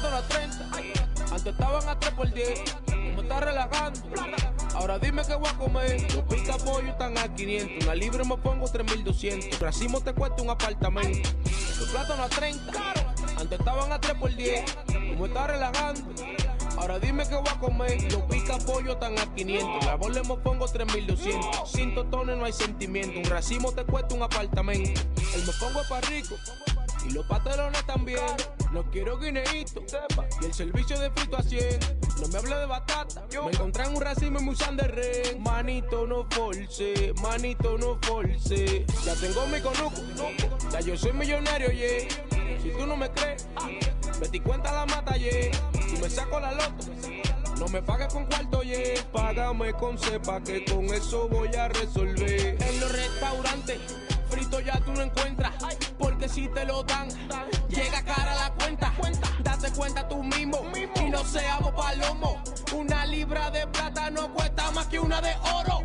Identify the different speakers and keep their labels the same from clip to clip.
Speaker 1: plátanos a 30, antes estaban a 3 por 10. Me está relajando. Ahora dime qué voy a comer. Los pica pollo están a 500. Una libre me pongo 3200. Racimo te cuesta un apartamento. Los plátanos a 30, antes estaban a 3 por 10. Me está relajando. Ahora dime qué voy a comer. Los pica pollo están a 500. La bola me pongo 3200. Sin totones no hay sentimiento. Un racimo te cuesta un apartamento. El me pongo para rico. Y los pantalones también. No quiero guineíto. Y el servicio de frito a 100. No me hable de batata. Me encontré en un racimo y me usan de red. Manito no force. Manito no force. Ya tengo mi conuco. Ya yo soy millonario, yeah. Si tú no me crees, Betty cuenta la mata, yeah. Si me saco la loto. No me pagues con cuarto, yeah. Págame con cepa que con eso voy a resolver. En los restaurantes, frito ya tú no encuentras. Porque si te lo dan, llega cara la cuenta. Date cuenta tú mismo y no seamos palomo. Una libra de plata no cuesta más que una de oro.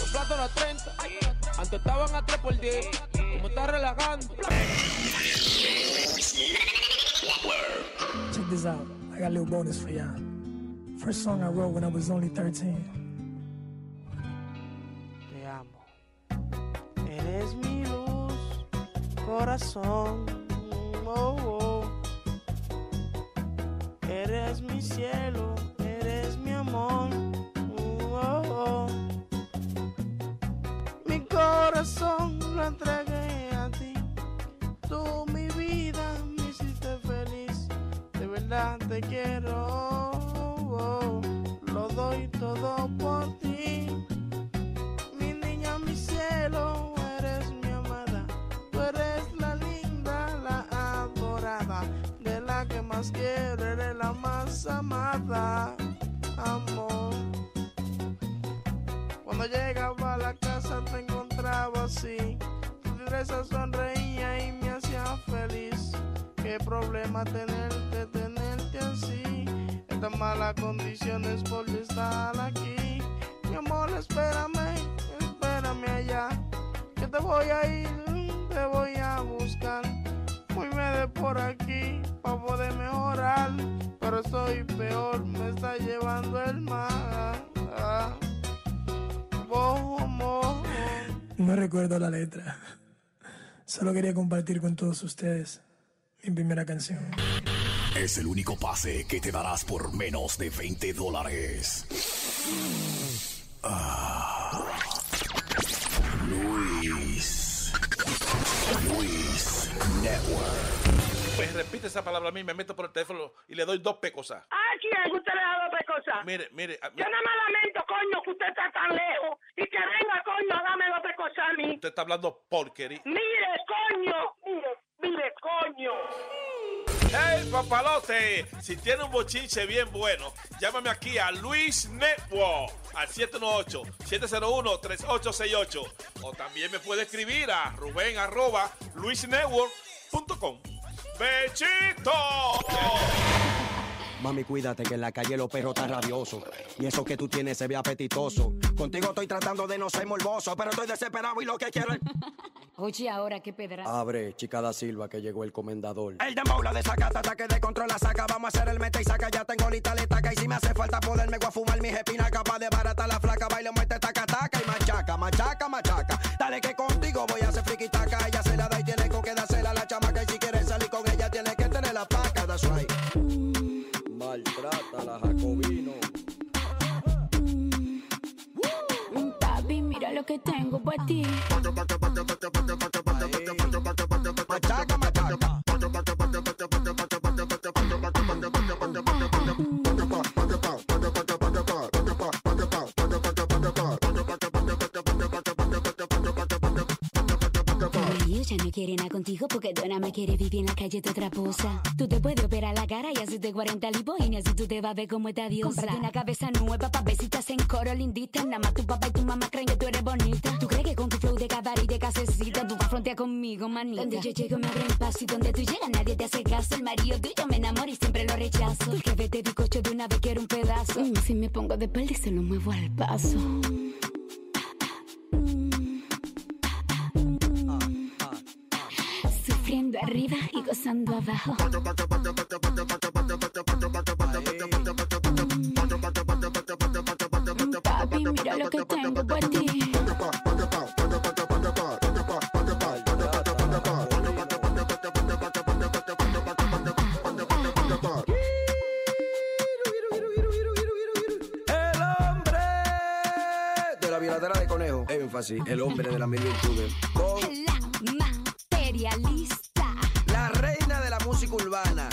Speaker 1: Los plátanos a 30, antes estaban a 3 por 10. Como está relajando.
Speaker 2: Check this out. I got a little bonus for y'all. First song I wrote when I was only 13.
Speaker 1: Te amo. Eres mi luz, corazón. Oh, oh. Eres mi cielo, eres mi amor. Oh, oh. Mi corazón lo entregué a ti. Tú mi vida me hiciste feliz. De verdad te quiero. oh, Lo doy todo por ti. Más quiero, eres la más amada. Amor. Cuando llegaba a la casa te encontraba así. Tu destreza sonreía y me hacía feliz. Qué problema tenerte, tenerte así. Estas malas condiciones por estar aquí. Mi amor, espérame, espérame allá. Que te voy a ir, te voy a buscar. Por aquí para poder mejorar. Pero estoy peor, me está llevando el mar. Oh, amor.
Speaker 2: No recuerdo la letra. Solo quería compartir con todos ustedes mi primera canción.
Speaker 3: Es el único pase que te darás por menos de 20 dólares. Ah. Luis. Luis Network.
Speaker 4: Pues repite esa palabra a mí, me meto por el teléfono y le doy dos pecosas.
Speaker 5: ¿A quién usted le ha dado pescosa?
Speaker 4: Mire, mire. a-
Speaker 5: Yo nada más lamento, coño, que usted está tan lejos y que venga, coño, a darme los pescosa a mí.
Speaker 4: Usted está hablando porquería.
Speaker 5: Mire, coño, mire, mire, coño.
Speaker 4: ¡Hey, papalote! Si tiene un bochinche bien bueno, llámame aquí a Luis Network al 718-701-3868. O también me puede escribir a Rubén arroba luisnetwork.com. ¡Bechito!
Speaker 6: Mami, cuídate que en la calle los perros están rabiosos. Y eso que tú tienes se ve apetitoso. Contigo estoy tratando de no ser morboso, pero estoy desesperado y lo que quiero es.
Speaker 7: Oye, ahora qué pedra.
Speaker 6: Abre, chica da Silva, que llegó el comendador.
Speaker 3: El dembow la desacata, ataque de control la saca. Vamos a hacer el meta y saca. Ya tengo lista la estaca. Y si me hace falta poderme voy a fumar mis espinas. Capaz de barata la flaca. Baile, muerte, taca, taca. Y machaca, machaca, machaca. Dale que contigo voy a hacer friki taca. Ella se la da y tiene con que dársela a la chamaca. Y that's right. Maltrata la Jacobino.
Speaker 7: Papi, mira lo que tengo para ti. Ya no quieren nada contigo porque Donna me quiere vivir en la calle de otra posa. Tú te puedes operar la cara y hacerte 40 lipo y ni así tú te vas a ver como esta diosa. Cómprate una cabeza nueva pa' ver si te hacen coro lindita. Nada más tu papá y tu mamá creen que tú eres bonita. ¿Tú crees que con tu flow de cabaret y de casecita tú vas a frontear conmigo, manita? Donde yo llego me abren paso y donde tú llegas nadie te hace caso. El marido tuyo me enamora y siempre lo rechazo. El jefe de bizcocho de una vez quiero un pedazo. Mm, si me pongo de espalda y se lo muevo al paso. Arriba y gozando abajo. Papi, mira lo que tengo por ti.
Speaker 3: El hombre de la violadera de música.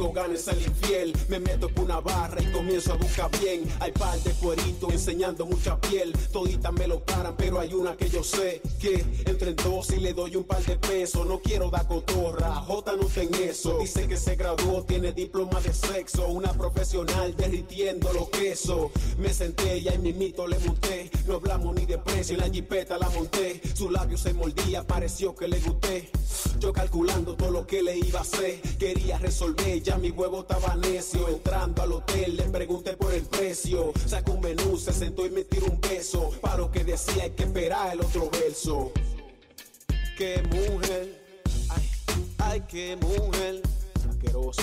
Speaker 8: Tengo ganas de ser infiel. Me meto por una barra y comienzo a buscar bien. Hay par de cueritos enseñando mucha piel. Toditas me lo paran, pero hay una que yo sé que entre dos y le doy un par de pesos. No quiero dar cotorra, J no ten eso. Dice que se graduó, tiene diploma de sexo. Una profesional derritiendo los quesos. Me senté y ahí mimito le monté. No hablamos ni de precio, en la jipeta la monté. Su labio se mordía, pareció que le gusté. Yo calculando todo lo que le iba a hacer. Quería resolver, ya mi huevo estaba necio. Entrando al hotel, le pregunté por el precio. Sacó un menú, se sentó y me tiró un beso. Para lo que decía, hay que esperar el otro verso. Qué mujer, ay, ay, qué mujer. Asqueroso,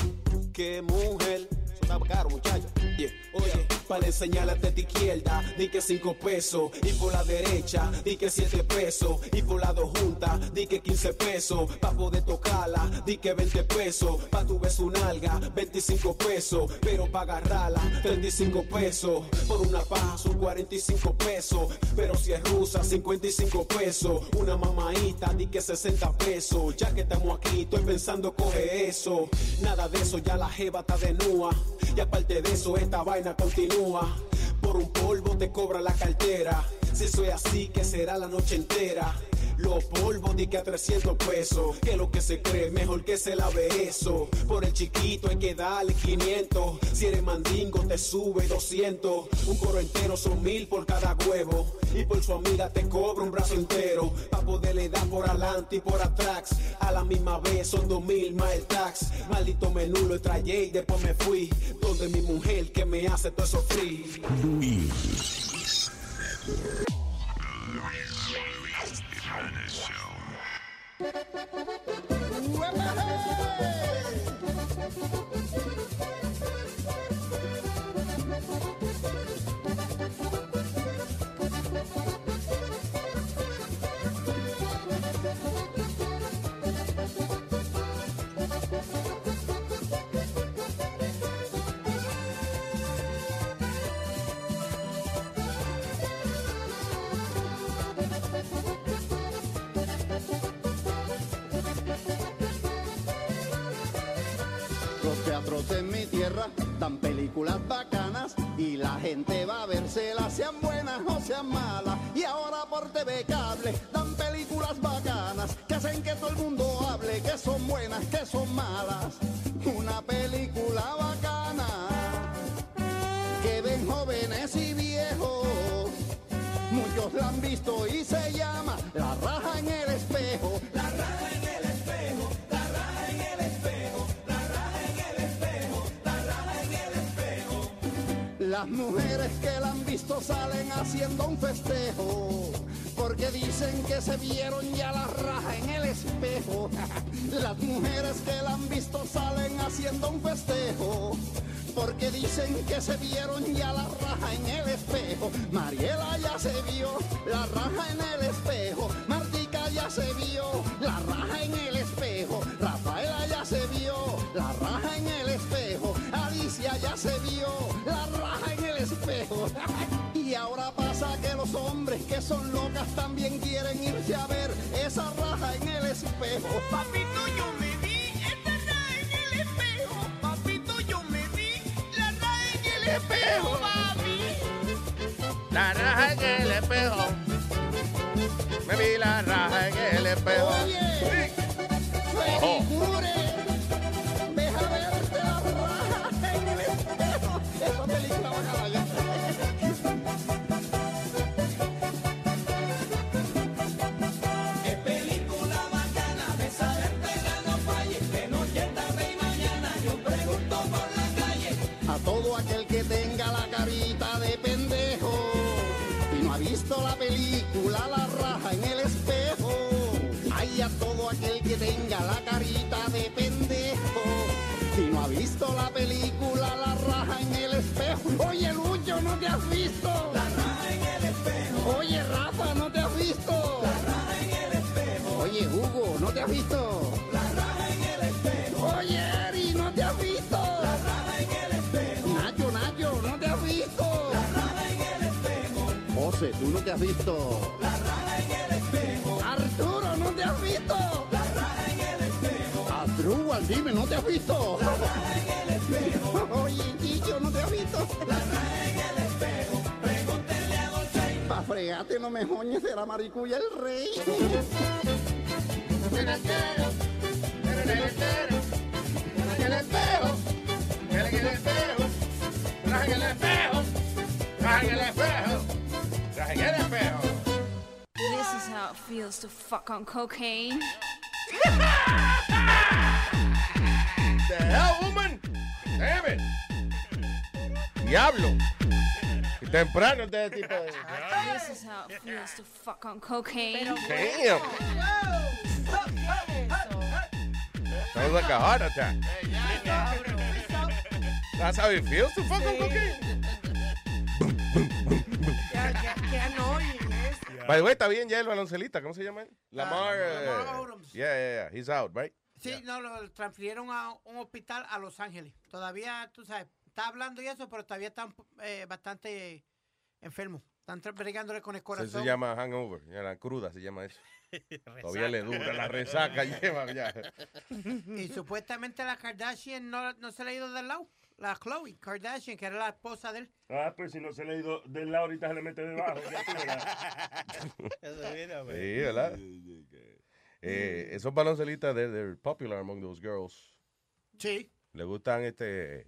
Speaker 8: qué mujer. Eso está caro, muchacho. Yeah. Oye, para enseñarle a tu izquierda, di que cinco pesos. Y por la derecha, di que siete pesos. Y por la dos juntas, di que 15 pesos. Pa' poder tocarla, di que 20 pesos. Pa' tu beso un alga, 25 pesos. Pero pa' agarrarla, 35 pesos. Por una paja son 45 pesos. Pero si es rusa, 55 pesos. Una mamaita, di que 60 pesos. Ya que estamos aquí, estoy pensando coge eso. Nada de eso, ya la jeva está de nua. Y aparte de eso, esta vaina continúa. Por un polvo te cobra la cartera. Si es así, que será la noche entera. Los polvos di que a 300 pesos. Que lo que se cree, mejor que se lave eso. Por el chiquito hay que darle 500. Si eres mandingo, te sube 200. Un coro entero son mil por cada huevo. Y por su amiga te cobra un brazo entero. Pa' poderle dar por adelante y por atrás. A la misma vez son dos mil más el tax. Maldito menú lo trayé y después me fui. Donde mi mujer que me hace todo eso free.
Speaker 9: Los dan películas bacanas y la gente va a verselas, sean buenas o sean malas. Y ahora por TV cable dan películas bacanas que hacen que todo el mundo hable que son buenas, que son malas. Una película bacana que ven jóvenes y viejos. Muchos la han visto y se llama La raja en el espejo. Las mujeres que la han visto salen haciendo un festejo. Porque dicen que se vieron ya la raja en el espejo. Las mujeres que la han visto salen haciendo un festejo. porque dicen que se vieron ya la raja en el espejo. Mariela ya se vio la raja en el espejo. Martica ya se vio la raja en el espejo. Los hombres que son locas también quieren irse a ver esa raja en el espejo.
Speaker 1: Papito, yo me vi esta raja en el espejo. Papito, yo me vi la raja en el espejo, papi.
Speaker 10: La raja en el espejo. Me vi la raja en el espejo.
Speaker 9: Oye,
Speaker 10: Ojo.
Speaker 9: Tenga la carita de pendejo y no ha visto la película La raja en el espejo. Oye, Lucho, ¿no te has visto? La raja en el espejo. Oye, Rafa, ¿no te has visto? La raja en el espejo. Oye, Hugo, ¿no te has visto? La raja en el espejo. Oye, Eri, ¿no te has visto? La raja en el espejo. Nacho, Nacho, ¿no te has visto? La raja en el espejo. José, ¿tú no te has visto? La raja en el espejo. Arturo, ¿no te has visto? Espejo. Arturo, dime, ¿no te has visto? La raja en el espejo. Oye, Chicho, ¿no te has visto? La raja en el espejo. Pregúntenle a Dolce. Pa' fregarte, no me joñes, será maricuya el rey.
Speaker 10: En el espejo. En el espejo. Raja en el espejo. Raja en el espejo. Raja en el espejo.
Speaker 11: This is how it feels to fuck on cocaine.
Speaker 10: The hell, woman? Damn it. Diablo. Y temprano este tipo de...
Speaker 11: This is how it feels to fuck on cocaine.
Speaker 10: Damn. Sounds like a heart attack. That's how it feels to fuck on cocaine. By the way, está bien ya el baloncelista. ¿Cómo se llama él? Lamar.
Speaker 12: Lamar
Speaker 10: eh,
Speaker 12: Odom.
Speaker 10: yeah, yeah, yeah. He's out, right?
Speaker 12: Sí, no, lo transfirieron a un hospital a Los Ángeles. Todavía, tú sabes, está hablando y eso, pero todavía está eh, bastante enfermo. Están bregándole con el
Speaker 10: Eso
Speaker 12: corazón.
Speaker 10: se llama hangover. Ya, la cruda se llama eso. Todavía le dura la resaca. lleva ya.
Speaker 12: Y supuestamente la Kardashian no, no se le ha ido del lado. La Chloe Kardashian, que era la esposa de él.
Speaker 13: Ah, pues si no se le ha ido del lado, ahorita se le mete debajo. ya tú.
Speaker 10: Sí, ¿verdad? Eh, esos baloncelistas, they're, they're popular among those girls.
Speaker 12: Sí.
Speaker 10: Le gustan este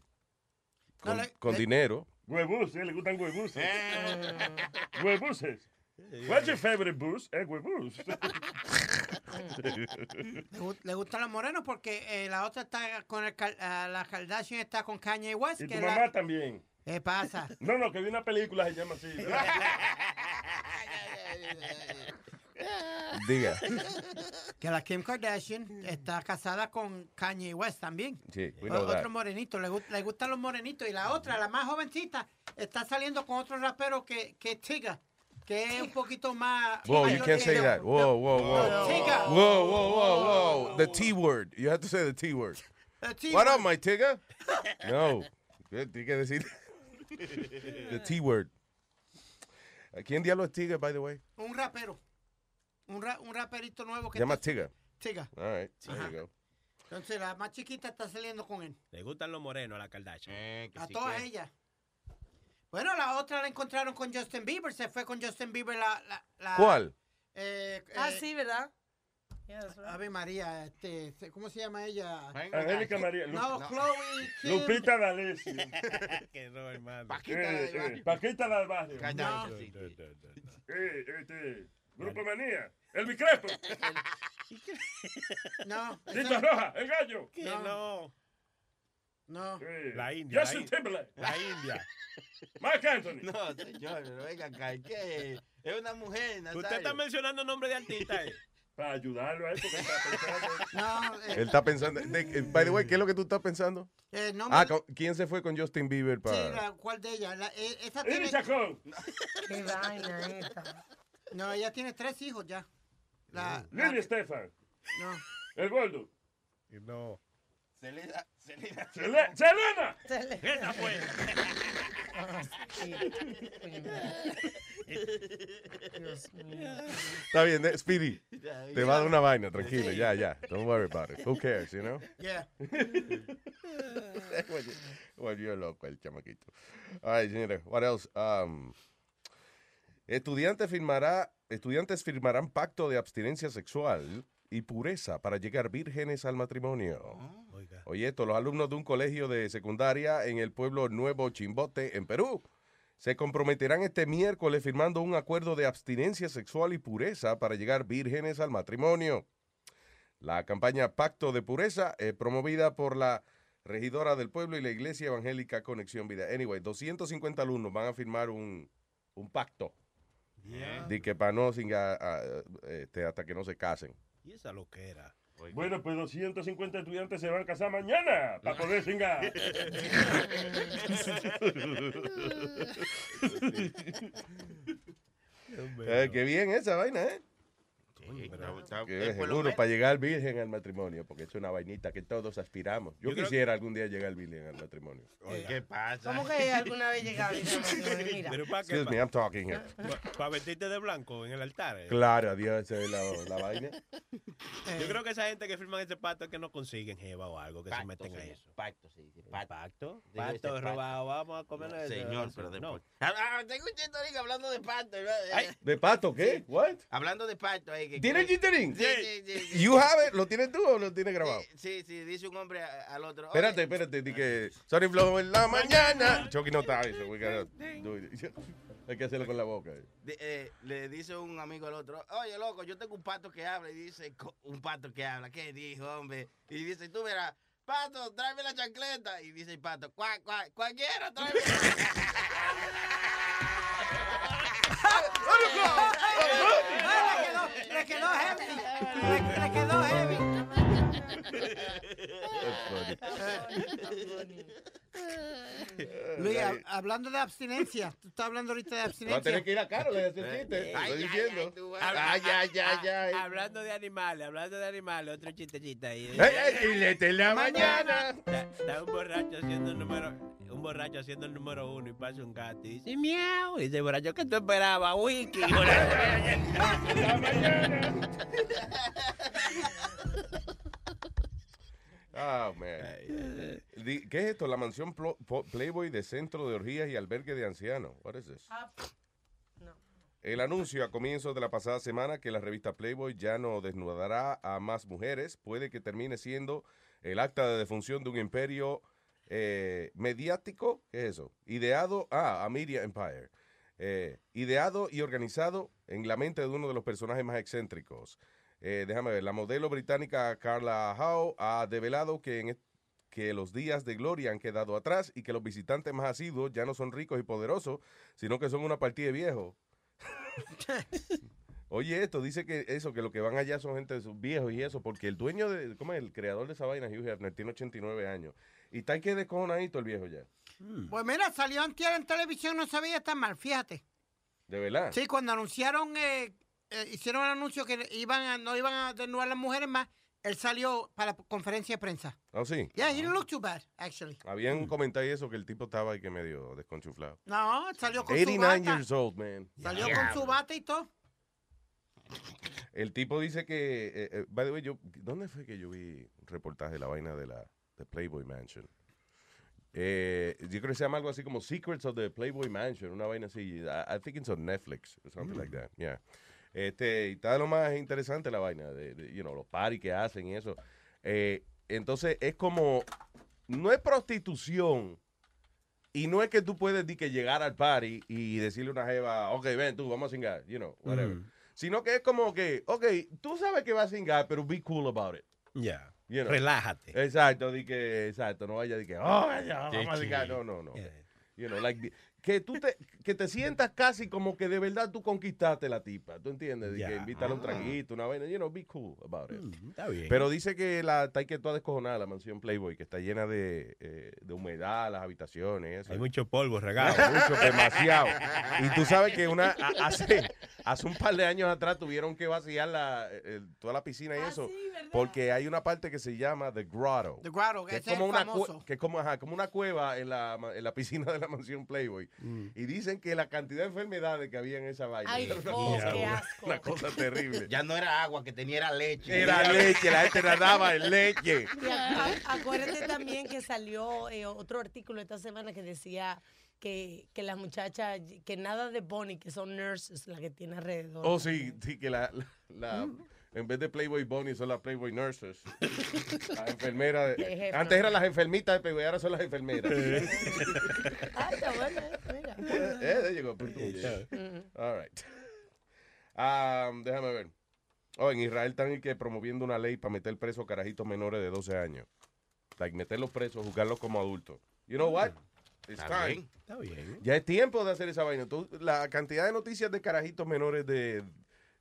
Speaker 10: con,
Speaker 12: No, le-
Speaker 10: con
Speaker 12: le-
Speaker 10: dinero.
Speaker 13: Huebuses, le gustan huebuses. Huebuses. What's your favorite booze? Eh, huebus.
Speaker 12: Le, gu- le gustan los morenos porque eh, la otra está con el, ah, la Kardashian está con Kanye West.
Speaker 13: Y
Speaker 12: que
Speaker 13: tu
Speaker 12: la-
Speaker 13: mamá también.
Speaker 12: ¿Qué pasa?
Speaker 13: No, no, que vi una película se llama así.
Speaker 10: Diga.
Speaker 12: Que la Kim Kardashian está casada con Kanye West también.
Speaker 10: Sí, we know
Speaker 12: otro
Speaker 10: that.
Speaker 12: morenito, le, gu- le gustan los morenitos. Y la otra, la más jovencita, está saliendo con otro rapero que, que es Tiga, que es un poquito más...
Speaker 10: Whoa, you
Speaker 12: mayor
Speaker 10: can't
Speaker 12: que
Speaker 10: say that. Whoa, whoa, whoa.
Speaker 12: Tiga.
Speaker 10: Whoa, whoa, whoa, whoa. The T word. You have to say the T word. What up, my tigger? No. Tienes que decir the T word. ¿Quién diablo es Tigger, by the way?
Speaker 12: Un rapero. Un, ra- un raperito nuevo que
Speaker 10: Se llama Tigger.
Speaker 12: Tiga.
Speaker 10: All right. There
Speaker 12: Ajá.
Speaker 10: you go.
Speaker 12: Entonces la más chiquita está saliendo con él.
Speaker 14: Le gustan los morenos a la Kardashian.
Speaker 12: A todas ellas. Bueno, la otra la encontraron con Justin Bieber. Se fue con Justin Bieber la... la, la-
Speaker 10: ¿Cuál?
Speaker 12: Eh,
Speaker 15: Ah,
Speaker 12: eh,
Speaker 15: sí, ¿verdad?
Speaker 12: Ave María, este, ¿cómo se llama ella?
Speaker 13: Angélica María. Lu-
Speaker 12: No, Chloe. Kim.
Speaker 13: Lupita D'Alessio.
Speaker 14: que no, hermano.
Speaker 13: Paquita del barrio. Paquita del barrio.
Speaker 14: No.
Speaker 13: Eh, este, Grupo Manía. El Bicrepo.
Speaker 12: No.
Speaker 13: Tito Roja, el gallo.
Speaker 14: Que no.
Speaker 12: No.
Speaker 14: La India.
Speaker 13: Justin
Speaker 14: la,
Speaker 13: Timberlake.
Speaker 14: la India.
Speaker 13: Mark Anthony.
Speaker 16: No, señor, pero venga acá, ¿qué? Es una mujer, Nazario.
Speaker 14: Usted está mencionando nombre de artista. eh.
Speaker 13: Para ayudarlo a él, porque él está pensando.
Speaker 12: No, eh,
Speaker 10: Él está pensando. de- by the way, ¿qué es lo que tú estás pensando?
Speaker 12: eh, no
Speaker 10: Ah,
Speaker 12: me-
Speaker 10: ¿quién se fue con Justin Bieber
Speaker 12: Sí,
Speaker 10: para.?
Speaker 12: la- ¿cuál de ellas? La- eh, esa
Speaker 13: ¡Iri
Speaker 12: tiene...
Speaker 13: Chacón!
Speaker 12: Qué vaina esta. No, ella tiene tres hijos ya. La,
Speaker 13: Lili Estefan.
Speaker 12: No.
Speaker 13: El gordo.
Speaker 14: No.
Speaker 16: Selena, Selena.
Speaker 13: Sele- ¡Selena!
Speaker 14: Esa fue.
Speaker 10: Está bien, eh, Speedy. Te va a dar una vaina, tranquilo, ya, ya. Don't worry about it. Who cares, you know?
Speaker 12: Yeah.
Speaker 10: Volvió loco el chamaquito. All right, señores, what else? Um, estudiante firmará, estudiantes firmarán pacto de abstinencia sexual y pureza para llegar vírgenes al matrimonio. Oye, esto, los alumnos de un colegio de secundaria en el pueblo Nuevo Chimbote, en Perú, se comprometerán este miércoles firmando un acuerdo de abstinencia sexual y pureza para llegar vírgenes al matrimonio. La campaña Pacto de Pureza es promovida por la regidora del pueblo y la Iglesia Evangélica Conexión Vida. Anyway, 250 alumnos van a firmar un, un pacto de que para no singa, ah, este, hasta que no se casen.
Speaker 14: Y esa lo que era.
Speaker 13: Bueno, pues 250 estudiantes se van a casar mañana para poder singar.
Speaker 10: Eh, qué bien esa vaina, ¿eh? Que seguro
Speaker 16: menos-
Speaker 10: para llegar virgen al matrimonio, porque es una vainita que todos aspiramos. Yo, quisiera algún día llegar virgen al matrimonio.
Speaker 16: ¿Qué pasa?
Speaker 15: ¿Cómo que alguna vez llegaba? Mira.
Speaker 14: Pero para
Speaker 10: Excuse me, I'm talking here.
Speaker 14: Para vestirte de blanco en el altar. eh.
Speaker 10: Claro, adiós, esa es la, la vaina.
Speaker 14: Yo creo que esa gente que firman ese pacto es que no consiguen jeva o algo, que se
Speaker 16: Pacto,
Speaker 14: meten a eso.
Speaker 16: Pacto, sí. sí,
Speaker 14: ¿Pacto?
Speaker 16: Pacto.
Speaker 14: ¿Pacto? Robado, vamos a comer eso.
Speaker 16: Señor, pero después. Ah, ah, tengo un chitorín hablando de pacto.
Speaker 10: ¿De pato qué? What?
Speaker 16: Hablando de pacto. ahí, que-
Speaker 10: ¿Tiene jitterín?
Speaker 16: Sí, sí, sí.
Speaker 10: You have it? ¿Lo tienes tú o lo tienes grabado?
Speaker 16: Sí, sí, dice un hombre al otro.
Speaker 10: Espérate, espérate, di que Sorry Flow en la mañana. Chucky no está eso. we gotta do it. Hay que hacerlo con la boca.
Speaker 16: De- eh, le dice un amigo al otro, oye, loco, yo tengo un pato que habla. Y dice, "Co- un pato que habla. ¿Qué dijo, hombre? Y dice, tú verás, pato, tráeme la chancleta. Y dice el pato, cuac, cuac, cualquiera, tráeme.
Speaker 12: Le quedó heavy. Le, le quedó heavy. Luis, hab- hablando de abstinencia, tú estás hablando ahorita de
Speaker 10: Va a
Speaker 12: abstinencia.
Speaker 10: tener que ir a Carol a hacer chiste.
Speaker 16: Ay,
Speaker 10: Estoy
Speaker 16: ay,
Speaker 10: diciendo.
Speaker 16: ay, tú vas-
Speaker 10: Ay, ay, ay, ay.
Speaker 14: Hablando de animales, hablando de animales, otro chistecito ahí.
Speaker 10: Ey, ey, filete en la mañana.
Speaker 14: Está, está un borracho haciendo el número, un borracho haciendo el número uno y pasa un gato y dice miau. Y dice el borracho, ¿qué tú esperabas, Wiki? hijo de-
Speaker 10: Ah, man. ¿Qué es esto? La mansión Playboy de centro de orgías y albergue de ancianos. What is this? El anuncio a comienzos de la pasada semana que la revista Playboy ya no desnudará a más mujeres puede que termine siendo el acta de defunción de un imperio eh, mediático. ¿Qué es eso? Ideado, ah, a Media Empire. Eh, ideado y organizado en la mente de uno de los personajes más excéntricos. Eh, déjame ver, la modelo británica Carla Howe ha develado que, en est- que los días de gloria han quedado atrás y que los visitantes más asiduos ya no son ricos y poderosos, sino que son una partida de viejos. Oye, esto dice que eso, que lo que van allá son gente de sus viejos y eso, porque el dueño de, ¿cómo es? El creador de esa vaina, Hugh Hefner, tiene 89 años. Y está que descojonadito el viejo ya.
Speaker 12: Pues mira, salió antier en televisión, no sabía tan mal, fíjate.
Speaker 10: De verdad.
Speaker 12: Sí, cuando anunciaron, eh, eh, hicieron el anuncio que iban a, no iban a desnudar las mujeres más, él salió para la conferencia de prensa.
Speaker 10: ¿Ah, sí?
Speaker 12: Yeah, he didn't look too bad, actually.
Speaker 10: Habían comentado eso que el tipo estaba ahí que medio desconchuflado.
Speaker 12: No, salió con su
Speaker 10: 89
Speaker 12: bata.
Speaker 10: years old, man.
Speaker 12: Salió con su bata y todo.
Speaker 10: El tipo dice que, eh, eh, by the way, yo, ¿dónde fue que yo vi un reportaje de la vaina de la de Playboy Mansion? Eh, yo creo que se llama algo así como Secrets of the Playboy Mansion, una vaina así. I, I think it's on Netflix or something like that. Yeah. Este, y está lo más interesante la vaina de, de, you know, los parties que hacen y eso. Eh, entonces es como, no es prostitución. Y no es que tú puedes di que llegar al party y decirle a una jeva, ok, ven tú, vamos a singar, you know, whatever.
Speaker 14: Mm.
Speaker 10: Sino que es como que, ok, tú sabes que vas a singar, pero be cool about it.
Speaker 14: Ya.
Speaker 10: You know.
Speaker 14: Relájate.
Speaker 10: Exacto, di que, exacto, no vaya de que, oh, ya, vamos a singar. No, no, no. You know, like, que tú te, que te sientas casi como que de verdad tú conquistaste la tipa, ¿tú entiendes? De que invítale un
Speaker 14: Ah.
Speaker 10: traguito, una vaina, you know, be cool about it.
Speaker 14: Mm, está bien.
Speaker 10: Pero dice que la está que toda descojonada la mansión Playboy, que está llena de, eh, de humedad, las habitaciones. Eso.
Speaker 14: Hay mucho polvo regado.
Speaker 10: Mucho, demasiado. Y tú sabes que una a- hace, hace un par de años atrás tuvieron que vaciar la, eh, toda la piscina y eso. porque hay una parte que se llama The Grotto.
Speaker 12: The Grotto,
Speaker 10: que es como
Speaker 12: el
Speaker 10: una
Speaker 12: famoso.
Speaker 10: que es como, ajá, como una cueva en la, ma- en la piscina de la mansión Playboy. Y dicen que la cantidad de enfermedades que había en esa vaina.
Speaker 16: Ay,
Speaker 10: era una,
Speaker 16: oh,
Speaker 10: cosa,
Speaker 16: qué
Speaker 10: una cosa terrible.
Speaker 16: Ya no era agua, que tenía era leche.
Speaker 10: Era leche, la gente nadaba en leche.
Speaker 15: A- acuérdate también que salió eh, otro artículo esta semana que decía que, que las muchachas, que nada de Bonnie, que son nurses, la que tiene alrededor.
Speaker 10: Oh, sí, sí, que la, la- la- en vez de Playboy Bunny son las Playboy Nurses. Las enfermeras. Antes eran las enfermitas de Playboy, ahora son las enfermeras.
Speaker 15: Ah, está bueno, eh, mira.
Speaker 10: Eh, there you go, punto.
Speaker 15: Mm.
Speaker 10: All right. Um, déjame ver. Oh, en Israel están que promoviendo una ley para meter presos carajitos menores de 12 años. Like, meterlos presos, juzgarlos como adultos. You know what? It's
Speaker 14: Está
Speaker 10: time.
Speaker 14: bien, está bien.
Speaker 10: Ya es tiempo de hacer esa vaina. Tú- la cantidad de noticias de carajitos menores de,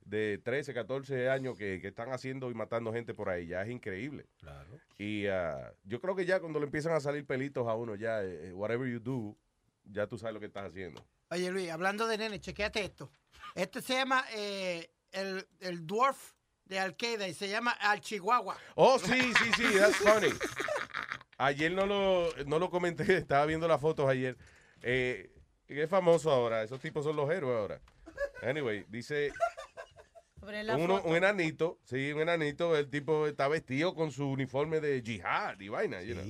Speaker 10: de 13, 14 años que, que están haciendo y matando gente por ahí ya es increíble.
Speaker 14: Claro.
Speaker 10: Y ah, yo creo que ya cuando le empiezan a salir pelitos a uno, ya, eh, whatever you do, ya tú sabes lo que estás haciendo.
Speaker 12: Oye, Luis, hablando de nene, chequéate esto. Este se llama eh, el, el Dwarf de Al-Qaeda y se llama Al Chihuahua.
Speaker 10: Oh, sí, sí, sí, that's funny. Ayer no lo, no lo comenté, estaba viendo las fotos ayer. Eh, es famoso ahora, esos tipos son los héroes ahora. Anyway, dice
Speaker 15: La
Speaker 10: uno,
Speaker 15: foto.
Speaker 10: un enanito, sí, un enanito, el tipo está vestido con su uniforme de jihad y vaina, you know.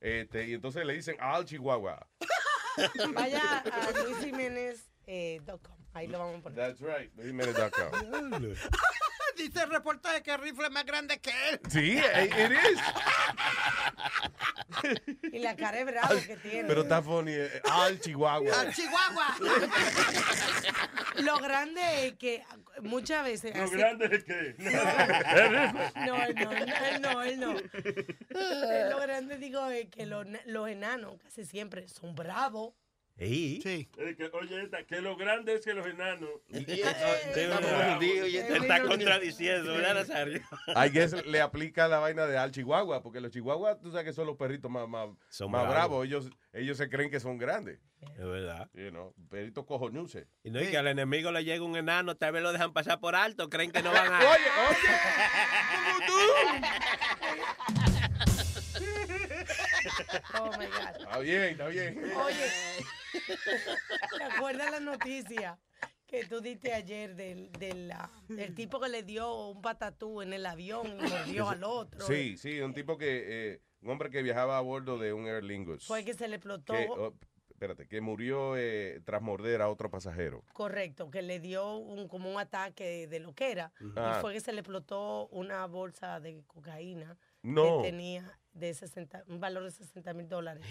Speaker 10: Este, y entonces le dicen al Chihuahua.
Speaker 15: Vaya a luisjiménez.com. Ahí lo vamos a poner.
Speaker 10: That's right, luisjimenez.com.
Speaker 12: Dice el reportaje que el rifle es más grande que él.
Speaker 10: Sí, it is.
Speaker 15: Y la cara de bravo que tiene.
Speaker 10: Pero está funny, eh, al Chihuahua.
Speaker 12: Al Chihuahua.
Speaker 15: Lo grande es que muchas veces.
Speaker 13: Lo
Speaker 15: así-
Speaker 13: grande es que.
Speaker 15: No, él no, él no, él no. Lo grande digo es que los enanos casi siempre son bravos.
Speaker 14: Sí.
Speaker 13: Es que, oye, esta, que lo grande es que los enanos.
Speaker 14: Se está contradiciendo, ¿verdad, Nazario?
Speaker 10: I guess le aplica la vaina de al Chihuahua, porque los chihuahuas, tú sabes que son los perritos más, más,
Speaker 14: Son
Speaker 10: más
Speaker 14: bravos.
Speaker 10: bravos. Ellos, ellos se creen que son grandes.
Speaker 14: Es verdad.
Speaker 10: You know, perritos cojonuces.
Speaker 14: Y no, y que al enemigo le llega un enano, tal vez lo dejan pasar por alto, creen que no van a.
Speaker 10: Oye,
Speaker 15: Oh my God.
Speaker 10: Está bien, está bien.
Speaker 15: Oye, ¿te acuerdas la noticia que tú diste ayer del, del, del tipo que le dio un patatú en el avión y mordió al otro?
Speaker 10: Sí, sí, un tipo que, eh, un hombre que viajaba a bordo de un Aer Lingus.
Speaker 15: Fue que se le explotó.
Speaker 10: que, oh, espérate, que murió eh, tras morder a otro pasajero.
Speaker 15: Correcto, que le dio un, como un ataque de lo que era.
Speaker 10: Ah.
Speaker 15: Y fue que se le explotó una bolsa de cocaína
Speaker 10: No.
Speaker 15: que tenía de 60, un valor de 60 mil dólares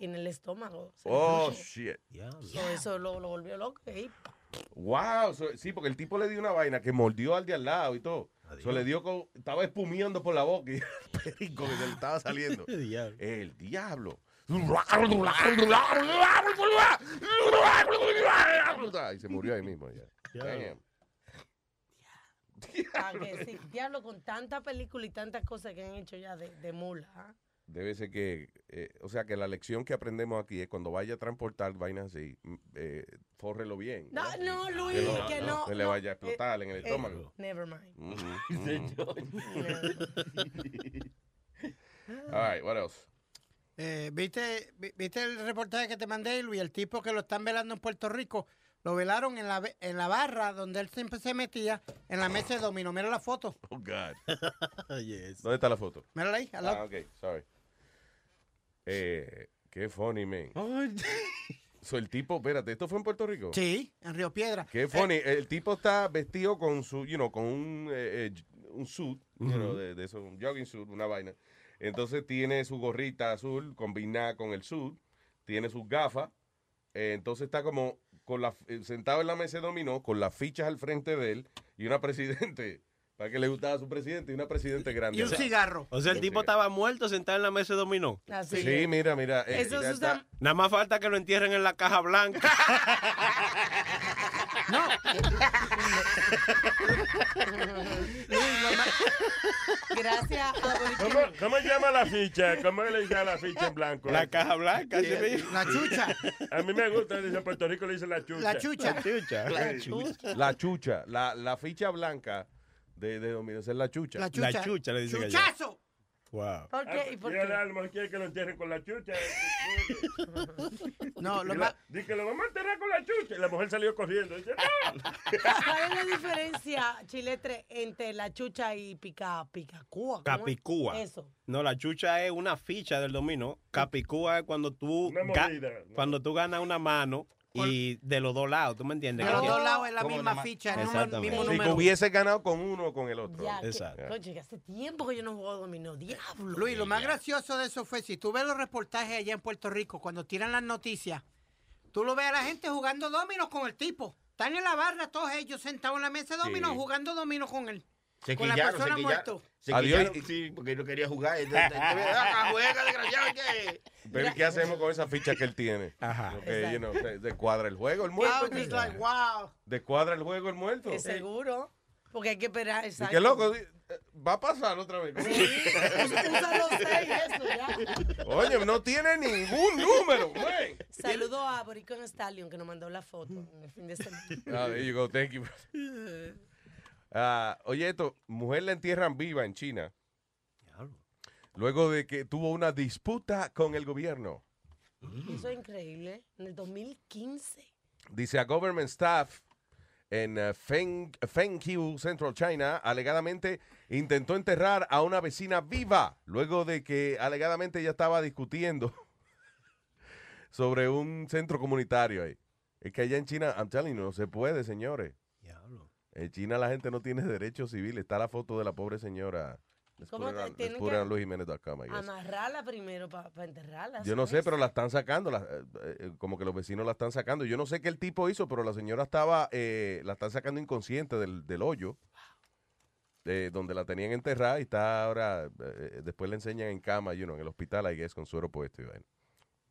Speaker 15: en el estómago.
Speaker 10: Oh, shit.
Speaker 15: So, eso lo, lo volvió loco. y
Speaker 10: Wow, so- sí, porque el tipo le dio una vaina que mordió al de al lado y todo. So, le dio con, estaba espumiendo por la boca y el perico que se le estaba saliendo. el diablo. Y se murió ahí mismo ya. Damn.
Speaker 15: Ah, que sí, diablo, con tanta película y tantas cosas que han hecho ya de, de mula. ¿ah?
Speaker 10: Debe ser que, eh, o sea, que la lección que aprendemos aquí es cuando vaya a transportar vainas así, mm, eh, fórrelo bien.
Speaker 15: No, no,
Speaker 10: Que
Speaker 15: Luis,
Speaker 10: no-
Speaker 15: que no.
Speaker 10: que le
Speaker 15: no.
Speaker 10: vaya a explotar en el
Speaker 15: Eh,
Speaker 10: estómago.
Speaker 15: never mind.
Speaker 10: All right, what else?
Speaker 12: Eh, ¿viste, vi- ¿Viste el reportaje que te mandé, Luis? El tipo que lo están velando en Puerto Rico, lo velaron en la, en la barra donde él siempre se metía, en la mesa de dominó. Mira la foto.
Speaker 10: Oh, God.
Speaker 14: yes.
Speaker 10: ¿Dónde está la foto?
Speaker 12: Mírala ahí, al lado.
Speaker 10: Ah, ok, sorry. Eh, qué funny, man. So, el tipo, espérate, ¿esto fue en Puerto Rico?
Speaker 12: Sí, en Río Piedra.
Speaker 10: Qué funny. El tipo está vestido con su, you know, con un, eh, eh, un suit, you know, de, de eso, un jogging suit, una vaina. Entonces tiene su gorrita azul combinada con el suit, tiene sus gafas, eh, entonces está como con la, eh, sentado en la mesa de dominó, con las fichas al frente de él y una presidente Para que le gustaba a su presidente y una presidente grande.
Speaker 12: Y un cigarro.
Speaker 14: O sea, el tipo estaba muerto sentado en la mesa de dominó.
Speaker 15: Así
Speaker 10: Sí, mira, mira. eh,
Speaker 15: Eso
Speaker 10: está.
Speaker 14: Nada más falta que lo entierren en la caja blanca.
Speaker 12: No.
Speaker 15: Gracias
Speaker 13: ¿Cómo, cómo llama la ficha? ¿Cómo le dice a la ficha en blanco?
Speaker 14: La caja blanca, mismo.
Speaker 12: La chucha.
Speaker 13: A mí me gusta, dice Puerto Rico le dice la chucha.
Speaker 12: La chucha.
Speaker 14: La chucha.
Speaker 10: La chucha. La chucha. La, la ficha blanca de, de Dominó esa es la chucha.
Speaker 12: La chucha.
Speaker 14: La chucha le allá.
Speaker 12: ¡Chuchazo!
Speaker 14: Wow.
Speaker 15: ¿Por qué? ¿Y por
Speaker 13: Y a
Speaker 15: qué?
Speaker 13: alma quiere que lo entierren con la chucha.
Speaker 12: No, lo más.
Speaker 13: la- Dice que lo vamos a enterrar con la chucha. Y la mujer salió corriendo. Dice, ¡no!
Speaker 15: ¿Cuál es la diferencia, Chiletre, entre la chucha y pica, picacúa?
Speaker 14: Capicúa.
Speaker 15: Eso.
Speaker 14: No, la chucha es una ficha del dominó. Capicúa es cuando tú,
Speaker 13: Una
Speaker 14: cuando tú ganas una mano y de los dos lados, ¿tú me entiendes?
Speaker 12: De los dos lados es la
Speaker 10: ¿Cómo
Speaker 12: misma ficha, el número-
Speaker 14: Exactamente.
Speaker 12: mismo
Speaker 10: Si que
Speaker 12: número.
Speaker 10: hubiese ganado con uno o con el otro.
Speaker 15: Ya, que-
Speaker 14: Exacto.
Speaker 15: Coche, que hace tiempo que yo no juego dominó. Diablo.
Speaker 12: Luis, lo más gracioso de eso fue, si tú ves los reportajes allá en Puerto Rico, cuando tiran las noticias, tú lo ves a la gente jugando dominos con el tipo. Están en la barra todos ellos sentados en la mesa de dominos
Speaker 16: Sí.
Speaker 12: jugando dominos con él.
Speaker 16: Se
Speaker 12: con la persona.
Speaker 16: Se
Speaker 10: Adiós.
Speaker 16: sí, porque no quería jugar. Entonces, "Ah, juega, desgraciado, ¿qué?
Speaker 10: Pero ¿y ¿qué hacemos con esa ficha que él tiene?
Speaker 14: Ajá.
Speaker 10: Porque, you know, de- descuadra el juego el muerto.
Speaker 12: Wow, like, wow.
Speaker 10: Descuadra el juego el muerto.
Speaker 15: Es seguro. Porque hay que esperar. Exacto.
Speaker 10: qué loco, eh, va a pasar otra vez.
Speaker 15: Usa los seis, eso ya.
Speaker 10: Oye, no tiene ningún número, güey.
Speaker 15: Saludo a Boricón Stallion que nos mandó la foto en el fin de semana.
Speaker 10: Ah, there you go, thank you. Ah, oye, esto, mujer la entierran viva en China. Luego de que tuvo una disputa con el gobierno.
Speaker 15: Eso es increíble. En el 2015.
Speaker 10: Dice a government staff en eh, Feng, Fengqiu, Central China, alegadamente intentó enterrar a una vecina viva, luego de que alegadamente ella estaba discutiendo sobre un centro comunitario ahí. Es que allá en China, I'm telling you, no se puede, señores. En China la gente no tiene derechos civiles. Está la foto de la pobre señora. Let's
Speaker 15: ¿Cómo
Speaker 10: put it
Speaker 15: te-
Speaker 10: on- let's
Speaker 15: tienen
Speaker 10: put
Speaker 15: que
Speaker 10: it on luisjimenez.com, I guess.
Speaker 15: Amarrarla primero para enterrarla.
Speaker 10: Yo no sé, pero la están sacando, la- eh, eh, como que los vecinos la están sacando. Yo no sé qué el tipo hizo, pero la señora estaba, eh, la están sacando inconsciente del, del hoyo, eh, donde la tenían enterrada y está ahora, eh, después le enseñan en cama, you know, en el hospital, I guess, con suero puesto y vaina.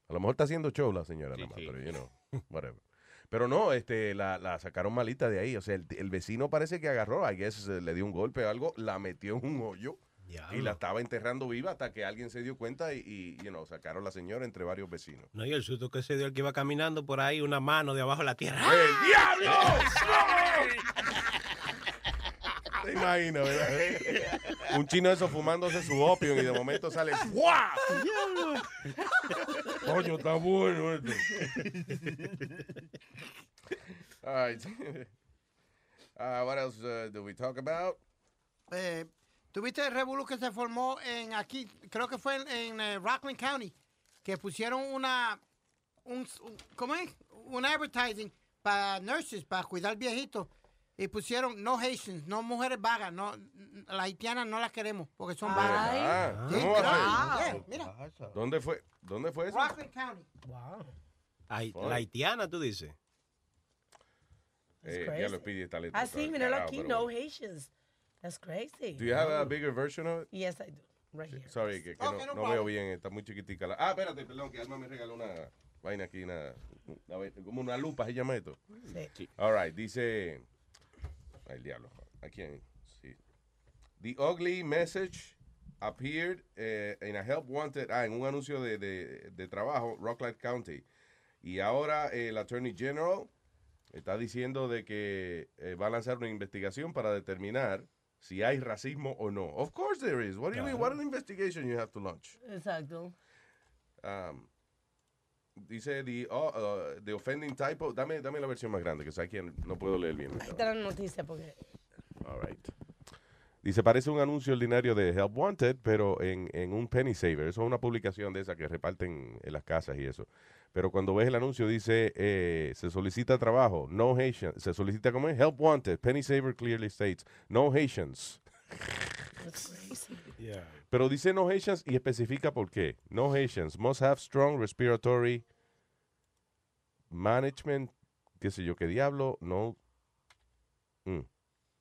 Speaker 10: A lo mejor está haciendo show la señora, nada más, pero you know, whatever. Pero no, este, la, la sacaron malita de ahí. O sea, el, el vecino parece que agarró, I guess, le dio un golpe o algo, la metió en un hoyo y la estaba enterrando viva hasta que alguien se dio cuenta y, y you know, sacaron a la señora entre varios vecinos.
Speaker 14: No, y el susto que se dio el que iba caminando por ahí, una mano de abajo de la tierra.
Speaker 10: ¡El diablo! Te imaginas, ¿verdad? Un chino de esos fumándose su opio y de momento sale ¡Fua! Coño, está bueno esto. All right. Uh, what else uh, do we talk about?
Speaker 12: Eh, ¿Tuviste el revuelo que se formó en aquí? Creo que fue en, en, eh, Rockland County. Que pusieron una. Un, un- ¿Cómo es? Un advertising para nurses, para cuidar viejitos. Y pusieron no Haitians, no mujeres vagas. No, las haitianas no las queremos porque son vagas.
Speaker 10: Ah,
Speaker 12: Sí,
Speaker 10: ¿cómo va a ser?
Speaker 12: Mira.
Speaker 10: ¿Dónde fue? ¿Dónde fue eso?
Speaker 12: Rockland County.
Speaker 14: Ay,
Speaker 10: Oye.
Speaker 14: la haitiana, tú dices.
Speaker 10: Eh,
Speaker 15: crazy.
Speaker 10: ya lo pide talento.
Speaker 15: Ah, sí, míralo aquí. No Haitians. That's crazy.
Speaker 10: Do you have a bigger version of it?
Speaker 15: Yes, I do. Right here.
Speaker 10: Sorry, que, que
Speaker 15: Okay,
Speaker 10: no,
Speaker 15: no
Speaker 10: no veo bien, está muy chiquitica. La... Ah, espérate, perdón, que Alma me regaló una vaina aquí, una, una como una lupa, ¿se llama esto?
Speaker 15: Sí.
Speaker 10: All right, dice... El diablo. Aquí, sí. The ugly message appeared eh, in a help wanted, ah, en un anuncio de, de, de trabajo, Rockland County. Y ahora eh, el Attorney General está diciendo de que eh, va a lanzar una investigación para determinar si hay racismo o no. Of course there is. What do you mean? What an investigation you have to launch?
Speaker 15: Exacto.
Speaker 10: Um, dice the, uh, uh, the offending typo. Dame, dame la versión más grande, que sé que no puedo leer bien.
Speaker 15: Ahí está la noticia porque.
Speaker 10: All right. Dice, parece un anuncio ordinario de Help Wanted, pero en, en un penny saver. Eso es una publicación de esa que reparten en las casas y eso. Pero cuando ves el anuncio dice, eh, se solicita trabajo, no Haitians. Se solicita como es, Help Wanted. Penny saver clearly states, no Haitians. Pero dice no Haitians y especifica por qué. No Haitians must have strong respiratory management, qué sé yo, qué diablo, no. Mm.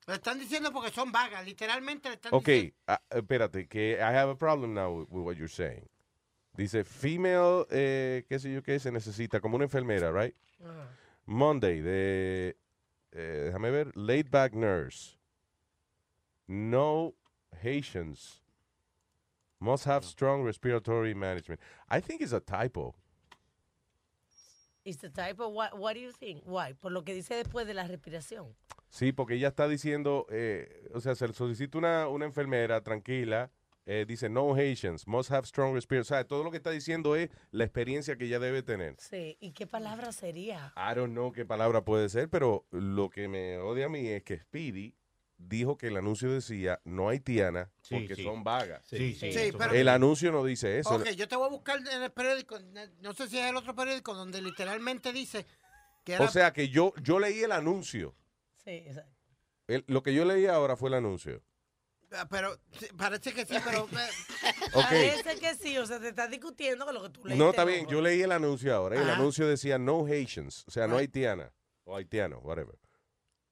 Speaker 12: Le están diciendo porque son vagas, literalmente le están
Speaker 10: Ok,
Speaker 12: diciendo.
Speaker 10: ah, espérate, que I have a problem now with, with what you're saying. Dice, female, eh, qué sé yo qué, se necesita como una enfermera, right? Monday, de, eh, déjame ver, laid back nurse. No Haitians. Must have strong respiratory management. I think it's a typo.
Speaker 15: Is the type of what, what do you think? Why? Por lo que dice después de la respiración.
Speaker 10: Sí, porque ella está diciendo, eh, o sea, se le solicita una, una enfermera tranquila, eh, dice no Haitians, must have strong respiratory. O sea, todo lo que está diciendo es la experiencia que ella debe tener.
Speaker 15: Sí. ¿Y qué palabra sería?
Speaker 10: I don't know qué palabra puede ser, pero lo que me odia a mí es que Speedy dijo que el anuncio decía no haitiana
Speaker 14: Sí,
Speaker 10: porque
Speaker 14: sí.
Speaker 10: son vagas.
Speaker 14: Sí, sí,
Speaker 12: Sí, pero-
Speaker 10: El anuncio no dice eso.
Speaker 12: Ok, yo te voy a buscar en el periódico, no sé si es el otro periódico, donde literalmente dice que era...
Speaker 10: O sea que yo, yo leí el anuncio.
Speaker 15: Sí, exacto.
Speaker 10: El- lo que yo leí ahora fue el anuncio.
Speaker 12: Ah, Pero parece que sí, pero... eh,
Speaker 10: Ok.
Speaker 15: Parece que sí, o sea, te estás discutiendo con lo que tú leíste.
Speaker 10: No, está bien, yo leí el anuncio ahora. y El anuncio decía no Haitians, o sea, no
Speaker 12: Ah.
Speaker 10: haitiana o haitiano, whatever.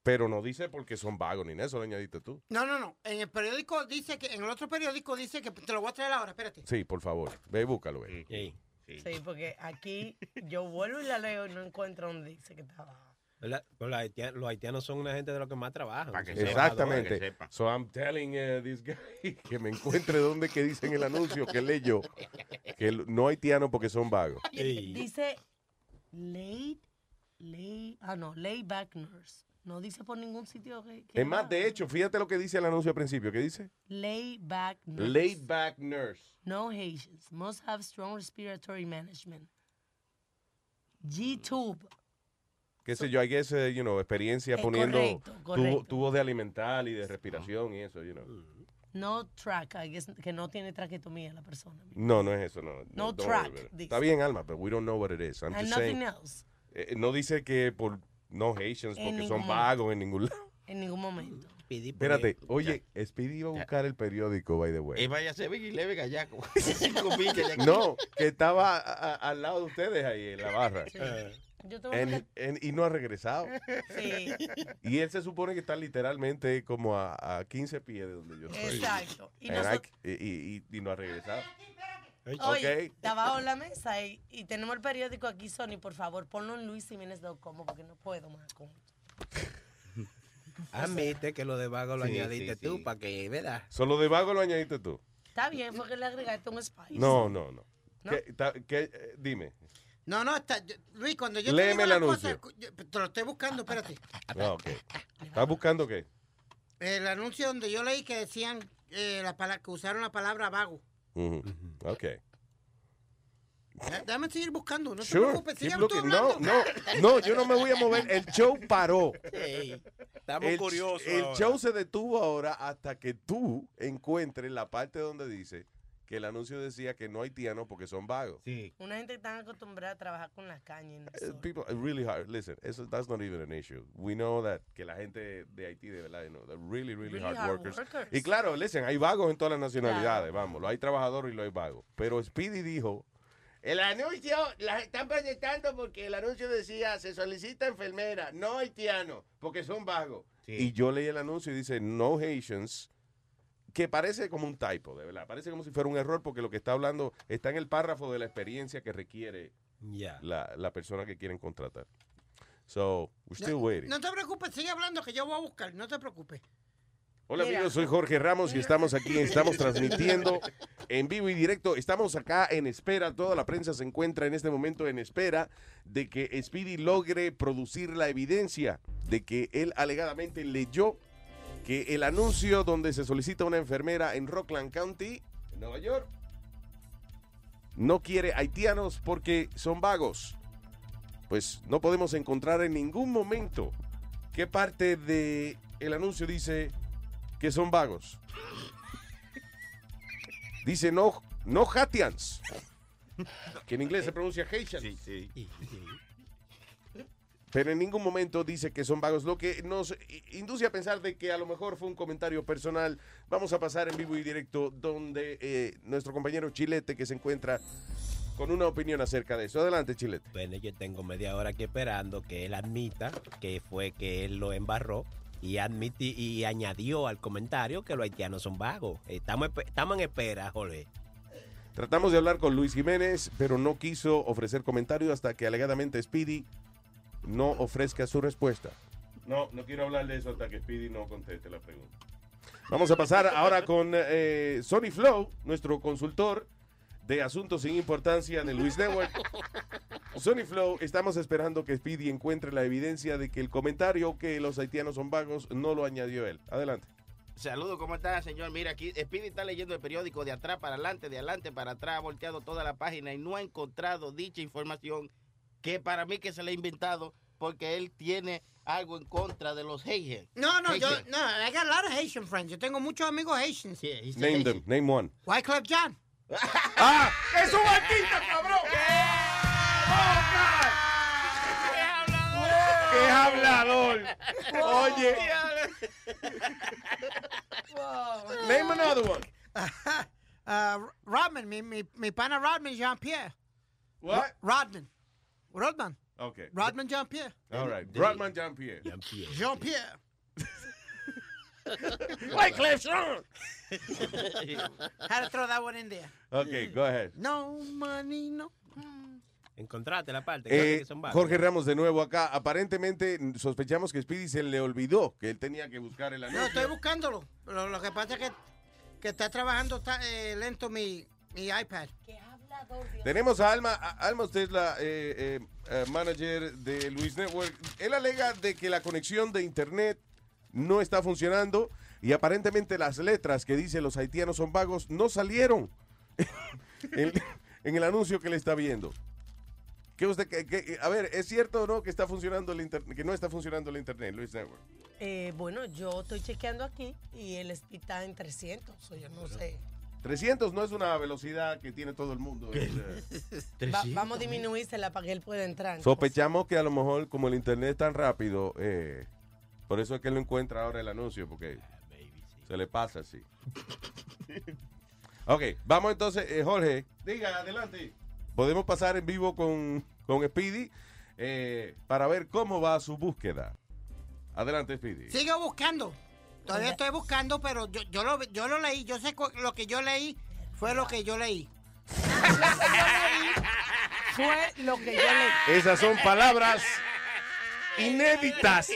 Speaker 10: Pero no dice porque son vagos ni nada, eso lo añadiste tú.
Speaker 12: No, no, no. En el periódico dice que, en el otro periódico dice que, te lo voy a traer ahora, espérate.
Speaker 10: Sí, por favor, ve y búscalo. ve.
Speaker 15: Sí, porque aquí yo vuelvo y la leo y no encuentro donde dice que estaba.
Speaker 14: Pues los, haitianos, los haitianos son una gente de los que más trabajan.
Speaker 4: Que sepa.
Speaker 10: Exactamente.
Speaker 4: que sepa.
Speaker 10: So I'm telling uh, this guy que me encuentre donde que dice en el anuncio que leyó que no haitiano porque son vagos.
Speaker 15: Dice laid, lay, ah no, lay back nurse. No dice por ningún sitio que, que
Speaker 10: Es más, de hecho, fíjate lo que dice el anuncio al principio. ¿Qué dice?
Speaker 15: Lay back nurse.
Speaker 10: Laid back nurse.
Speaker 15: No Haitians. Must have strong respiratory management. G-tube.
Speaker 10: Qué sé yo, hay que you know, experiencia
Speaker 15: Eh,
Speaker 10: poniendo
Speaker 15: correcto,
Speaker 10: tubo-
Speaker 15: correcto.
Speaker 10: tubos de alimental y de respiración y eso, you know.
Speaker 15: No track, I guess, que no tiene traquetomía la persona.
Speaker 10: No, no es eso, no.
Speaker 15: No track.
Speaker 10: Está bien, Alma, pero we don't know what it is. I'm
Speaker 15: And
Speaker 10: just
Speaker 15: nothing
Speaker 10: saying.
Speaker 15: else.
Speaker 10: Eh, no dice que por no Haitians porque son
Speaker 15: momento.
Speaker 10: vagos en ningún lado.
Speaker 15: En ningún momento.
Speaker 10: Espérate, oye, Speedy iba a buscar el periódico, by the way.
Speaker 16: Y vaya a ser Big y Leve Gallaco. Cinco millas de aquí.
Speaker 10: No, que estaba a- a- al lado de ustedes ahí en la barra.
Speaker 15: Yo
Speaker 10: En- y no ha regresado.
Speaker 15: Sí.
Speaker 10: Y él se supone que está literalmente como a, a 15 pies de donde yo estoy.
Speaker 15: Exacto. Y
Speaker 10: And
Speaker 15: nosotros-
Speaker 10: I- y, y- y no ha regresado.
Speaker 15: Oye,
Speaker 10: Ok.
Speaker 15: está abajo la mesa y, y tenemos el periódico aquí, Sony. Por favor, ponlo en luisjiménez.com porque no puedo más con.
Speaker 14: Admite que lo de vago lo
Speaker 10: Sí,
Speaker 14: añadiste
Speaker 10: sí,
Speaker 14: tú
Speaker 10: sí.
Speaker 14: para que, ¿verdad?
Speaker 10: Solo de vago lo añadiste tú.
Speaker 15: Está bien, fue que le agregaste un spice.
Speaker 10: No, no, no.
Speaker 15: ¿No?
Speaker 10: ¿Qué- ta- qué- eh, dime.
Speaker 12: No, no, está, yo- Luis, cuando yo
Speaker 10: Léeme
Speaker 12: te digo
Speaker 10: el
Speaker 12: cosas,
Speaker 10: anuncio.
Speaker 12: yo- te lo estoy buscando, espérate.
Speaker 10: Ah, ok. ¿Estás buscando qué?
Speaker 12: El anuncio donde yo leí que decían eh, la que usaron la palabra vago.
Speaker 10: Ok.
Speaker 12: Ya- Déjame seguir buscando, no te
Speaker 10: Sure.
Speaker 12: preocupes.
Speaker 10: No, no, no, yo no me voy a mover. El show paró.
Speaker 14: estamos
Speaker 10: el,
Speaker 14: curiosos
Speaker 10: El
Speaker 14: ahora.
Speaker 10: show se detuvo ahora hasta que tú encuentres la parte donde dice que el anuncio decía que no haitianos porque son vagos.
Speaker 14: Sí.
Speaker 15: Una gente tan acostumbrada a trabajar con la caña. y no
Speaker 10: Eh. People, it's really hard. Listen, eso, that's not even an issue. We know that que la gente de Haití, de verdad, you know, they're really, really,
Speaker 15: Really
Speaker 10: hard,
Speaker 15: hard
Speaker 10: workers.
Speaker 15: workers.
Speaker 10: Y claro, listen, hay vagos en todas las nacionalidades, vamos. Hay trabajadores y lo hay vagos. Pero Speedy dijo,
Speaker 6: El anuncio, las están protestando porque el anuncio decía, se solicita enfermera, no haitiano, porque son vagos.
Speaker 10: y yo leí el anuncio y dice, no Haitians, que parece como un typo, de verdad. Parece como si fuera un error porque lo que está hablando está en el párrafo de la experiencia que requiere la, la persona que quieren contratar. So, we're still
Speaker 12: No,
Speaker 10: waiting.
Speaker 12: no te preocupes, sigue hablando que yo voy a buscar, no te preocupes.
Speaker 10: Hola
Speaker 12: Mira.
Speaker 10: amigos, soy Jorge Ramos y estamos aquí, estamos transmitiendo en vivo y directo. Estamos acá en espera, toda la prensa se encuentra en este momento en espera de que Speedy logre producir la evidencia de que él alegadamente leyó que el anuncio donde se solicita una enfermera en Rockland County, en Nueva York, no quiere haitianos porque son vagos. Pues no podemos encontrar en ningún momento qué parte de el anuncio dice que son vagos. Dice no, no Haitians. Que en inglés se pronuncia Haitians. Pero en ningún momento dice que son vagos, lo que nos induce a pensar de que a lo mejor fue un comentario personal. Vamos a pasar en vivo y directo donde eh, nuestro compañero Chilete que se encuentra con una opinión acerca de eso. Adelante, Chilete.
Speaker 14: Bueno, yo tengo media hora aquí esperando que él admita que fue que él lo embarró y, admiti- y añadió al comentario que los haitianos son vagos. Estamos, estamos en espera, Jorge.
Speaker 10: Tratamos de hablar con Luis Jiménez, pero no quiso ofrecer comentario hasta que alegadamente Speedy no ofrezca su respuesta. No, no quiero hablar de eso hasta que Speedy no conteste la pregunta. Vamos a pasar ahora con eh, Sony Flow, nuestro consultor de asuntos sin importancia de Luis Network. Sony Flow, estamos esperando que Speedy encuentre la evidencia de que el comentario que los haitianos son vagos no lo añadió él. Adelante.
Speaker 16: Saludos, ¿cómo está, señor? Mira, aquí Speedy está leyendo el periódico de atrás para adelante, de adelante para atrás, ha volteado toda la página y no ha encontrado dicha información que para mí que se le ha inventado porque él tiene algo en contra de los Haitians.
Speaker 12: No, no, yo,
Speaker 16: Haitians.
Speaker 12: no, I got a lot of Haitian friends. Yo tengo muchos amigos Haitians.
Speaker 10: Name them, name one.
Speaker 12: Wyclef John.
Speaker 10: ¡Ah!
Speaker 17: ¡Es un artista, cabrón!
Speaker 10: ¡Qué hablador! Oye. Name another one.
Speaker 12: Uh, Rodman, mi, mi, mi pana Rodman Jean-Pierre.
Speaker 10: What?
Speaker 12: Rodman. Rodman.
Speaker 10: Okay.
Speaker 12: Rodman Jean-Pierre.
Speaker 10: All right. Rodman Jean-Pierre.
Speaker 12: Jean-Pierre.
Speaker 17: Wyclef Jean.
Speaker 12: Had to throw that one in there.
Speaker 10: Okay, go ahead.
Speaker 12: No money, no.
Speaker 14: Encontraste la parte.
Speaker 10: Eh,
Speaker 14: que son.
Speaker 10: Jorge Ramos de nuevo acá. Aparentemente sospechamos que Speedy se le olvidó que él tenía que buscar el
Speaker 12: No,
Speaker 10: anuncio.
Speaker 12: estoy buscándolo. Lo, lo que pasa es que, que está trabajando está, eh, lento mi, mi iPad.
Speaker 10: Tenemos a Alma. A- Alma, usted es la eh, eh, eh, manager de Luis Network. Él alega de que la conexión de internet no está funcionando y aparentemente las letras que dice los haitianos son vagos no salieron en, en el anuncio que le está viendo. ¿Qué usted, qué- qué- a ver, ¿es cierto o no que está funcionando el internet, que no está funcionando el internet, Luis Network?
Speaker 15: Eh, bueno, yo estoy chequeando aquí y el speed está en 300, o yo no sé.
Speaker 10: 300 no es una velocidad que tiene todo el mundo.
Speaker 15: Va- vamos a disminuírsela para que él pueda entrar.
Speaker 10: Sospechamos que a lo mejor como el internet es tan rápido, eh, por eso es que él no encuentra ahora el anuncio, porque se le pasa así. ok, vamos entonces, eh, Jorge. Diga, adelante. Podemos pasar en vivo con, con Speedy eh, para ver cómo va su búsqueda. Adelante, Speedy.
Speaker 12: Sigo buscando. Todavía estoy buscando, pero yo, yo, lo, yo lo leí. Yo sé lo que yo leí fue lo que yo leí.
Speaker 15: Fue lo que yo le...
Speaker 10: Esas son palabras inéditas.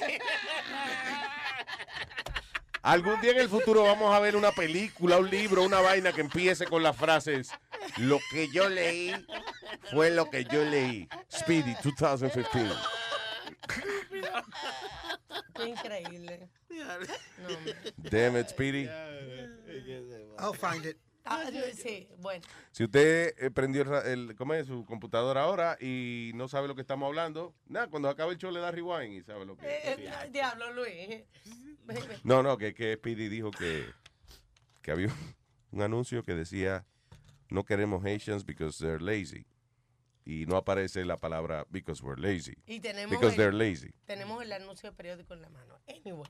Speaker 10: Algún día en el futuro vamos a ver una película, un libro, una vaina que empiece con las frases Lo que yo leí fue lo que yo leí. Speedy 2015.
Speaker 15: Qué increíble. No.
Speaker 10: Damn it, Speedy.
Speaker 12: I'll find it.
Speaker 15: Ah, sí, bueno.
Speaker 10: Si usted eh, prendió el, ra- el- ¿cómo es? su computadora ahora y no sabe lo que estamos hablando, nada, cuando acabe el show le da rewind y sabe lo que
Speaker 15: Eh, eh, diablo, Luis.
Speaker 10: No, no, que, que Speedy dijo que, que había un anuncio que decía no queremos Haitians because they're lazy. Y no aparece la palabra because we're lazy.
Speaker 15: Y tenemos
Speaker 10: because
Speaker 15: el-
Speaker 10: they're lazy.
Speaker 15: Tenemos el anuncio periódico en la mano. Anyway.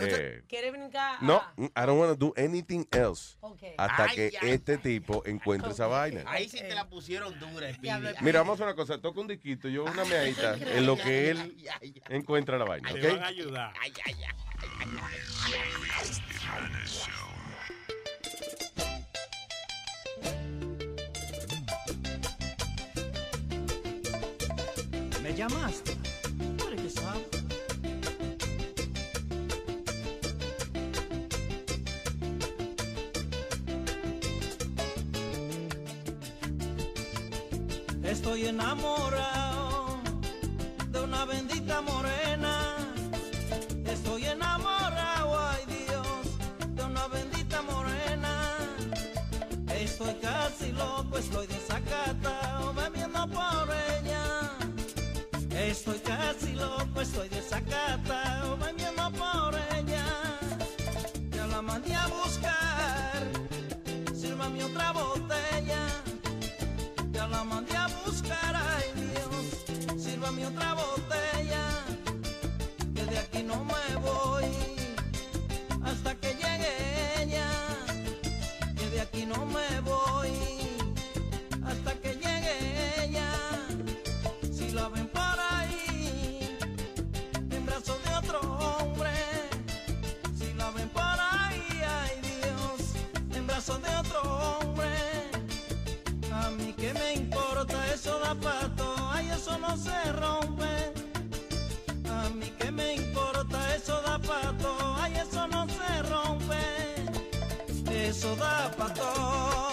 Speaker 10: Eh,
Speaker 15: ¿Quiere brincar?
Speaker 10: no,
Speaker 15: a-
Speaker 10: I don't want to do anything else
Speaker 15: Ok.
Speaker 10: hasta
Speaker 16: Ay,
Speaker 10: que
Speaker 16: ay,
Speaker 10: este tipo encuentre esa vaina.
Speaker 16: Ahí sí te la pusieron dura.
Speaker 10: Mira, vamos a hacer una cosa. Toca un disquito, yo una meadita en lo que él encuentra la vaina,
Speaker 14: Te van a ayudar.
Speaker 17: ¿Me llamaste? ¿Por qué sabes? Estoy enamorado de una bendita morena. Estoy enamorado, ay Dios, de una bendita morena. Estoy casi loco, estoy casi loco, estoy desacatado, bebiendo por no se rompe. A mí que me importa, eso da pato. Ay, eso no se rompe. Eso da pato.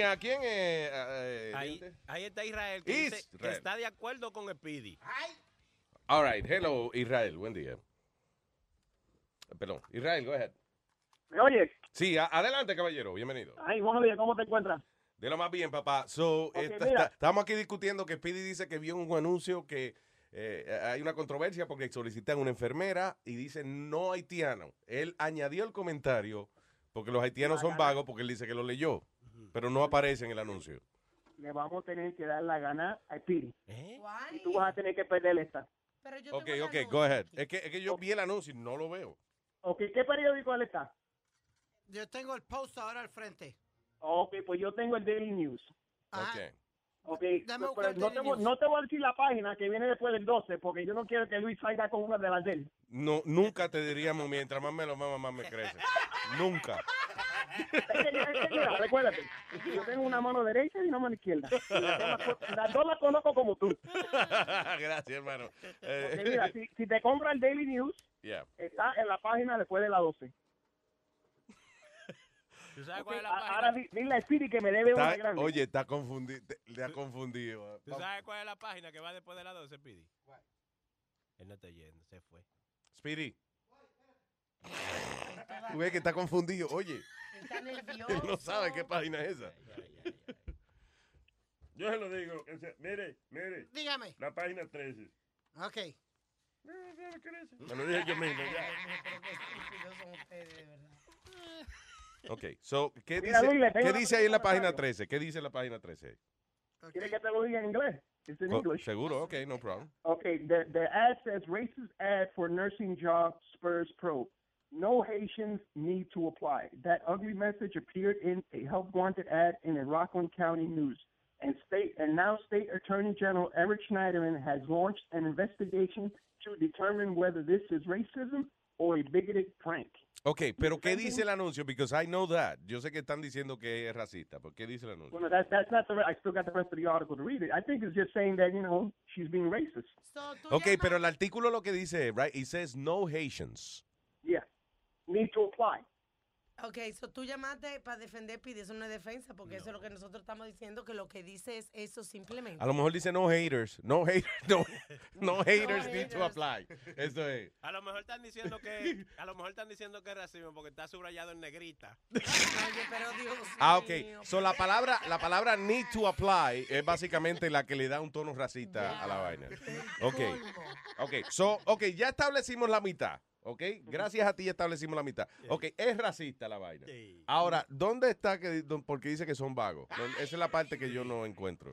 Speaker 10: Línea a quién. Eh, eh,
Speaker 14: Ahí,
Speaker 10: gente?
Speaker 14: ahí está Israel, que dice que está de acuerdo con Speedy.
Speaker 10: All right. Hello, Israel. Buen día. Perdón. Israel, go ahead.
Speaker 18: ¿Me oyes?
Speaker 10: Sí, adelante, caballero. Bienvenido.
Speaker 18: Ay, buenos días, ¿cómo te encuentras?
Speaker 10: De lo más bien, papá. So, esta-
Speaker 18: mira.
Speaker 10: esta- estamos aquí discutiendo que Speedy dice que vio un anuncio que eh, hay una controversia porque solicitan una enfermera y dice no haitiano. Él añadió el comentario porque los haitianos son vagos porque él dice que lo leyó, pero no aparece en el anuncio.
Speaker 18: Le vamos a tener que dar la gana a Piri.
Speaker 14: ¿Eh?
Speaker 18: Y tú vas a tener que perder esta.
Speaker 10: Ok, ok, go ahead. Es que, es que yo vi el anuncio y no lo veo.
Speaker 18: Ok, ¿qué periódico él está?
Speaker 12: Yo tengo el post ahora al frente.
Speaker 18: Ok, pues yo tengo el Daily News.
Speaker 10: Ok.
Speaker 18: Ok,
Speaker 12: Dame
Speaker 18: pues,
Speaker 12: buscar
Speaker 18: pero no, te, voy- no te voy a decir la página que viene después del 12, porque yo no quiero que Luis salga con una de las de él.
Speaker 10: No, nunca te diríamos mientras más me lo mama, más me crece. nunca.
Speaker 18: Recuérdate, yo tengo una mano derecha y una mano izquierda. Las dos las, las dos las conozco como tú.
Speaker 10: Gracias, hermano. Eh,
Speaker 18: Porque mira, si, si te compras el Daily News,
Speaker 10: yeah.
Speaker 18: está en la página después de la 12.
Speaker 14: ¿Tú sabes cuál es la página?
Speaker 18: Ahora di- dile a Speedy que me debe una grande.
Speaker 10: oye, está confundido. Le ha confundido.
Speaker 14: ¿Tú sabes cuál es la página que va después de la 12, Speedy? Él no está yendo, se fue.
Speaker 10: Speedy. Tú ves que está confundido. Oye,
Speaker 15: Está nervioso.
Speaker 10: él no sabe qué página es esa.
Speaker 13: Yo se lo digo. o sea, mire, mire.
Speaker 12: Dígame.
Speaker 13: La página 13.
Speaker 12: Ok.
Speaker 13: Me lo dije yo mismo. ya.
Speaker 10: Ok, so, ¿qué
Speaker 18: Mira,
Speaker 10: dice,
Speaker 18: Luis, le tengo
Speaker 10: ¿qué
Speaker 18: una
Speaker 10: dice ahí en la
Speaker 18: pregunta
Speaker 10: página
Speaker 18: rápida.
Speaker 10: 13? ¿Qué dice la página 13?
Speaker 18: ¿Quieres que te lo diga en inglés? It's in English.
Speaker 10: seguro, ok, no problem.
Speaker 18: Okay, the, the ad says racist ad for nursing job spurs probe. No Haitians need to apply. That ugly message appeared in a help wanted ad in a Rockland County news. And state and now State Attorney General Eric Schneiderman has launched an investigation to determine whether this is racism or a bigoted prank.
Speaker 10: Ok, pero ¿qué dice el anuncio? Because I know that. Yo sé que están diciendo que es racista, pero ¿qué dice el anuncio?
Speaker 18: Well, no, that, that's not the. I still got the rest of the article to read it. I think it's just saying that you know she's being racist.
Speaker 10: Ok, pero el artículo lo que dice, right, it says no Haitians.
Speaker 18: Need to apply.
Speaker 15: Ok, so tú llamaste para defender Pidi, eso no es defensa, porque eso es lo que nosotros estamos diciendo, que lo que dice es eso simplemente.
Speaker 10: A lo mejor dice no haters. No haters. No, no haters need to apply. Eso es.
Speaker 14: A lo mejor están diciendo que a lo mejor están diciendo que es racismo porque está subrayado en negrita.
Speaker 15: Oye, pero Dios
Speaker 10: Ah, ok.
Speaker 15: mío.
Speaker 10: So la palabra, la palabra need to apply es básicamente la que le da un tono racista a la vaina. Ok. Ok. So, ok, ya establecimos la mitad. Ok. Gracias a ti ya establecimos la mitad. Ok, es racista la vaina. Ahora, ¿dónde está que don- porque dice que son vagos? ¿Dónde- Esa es la parte que yo no encuentro.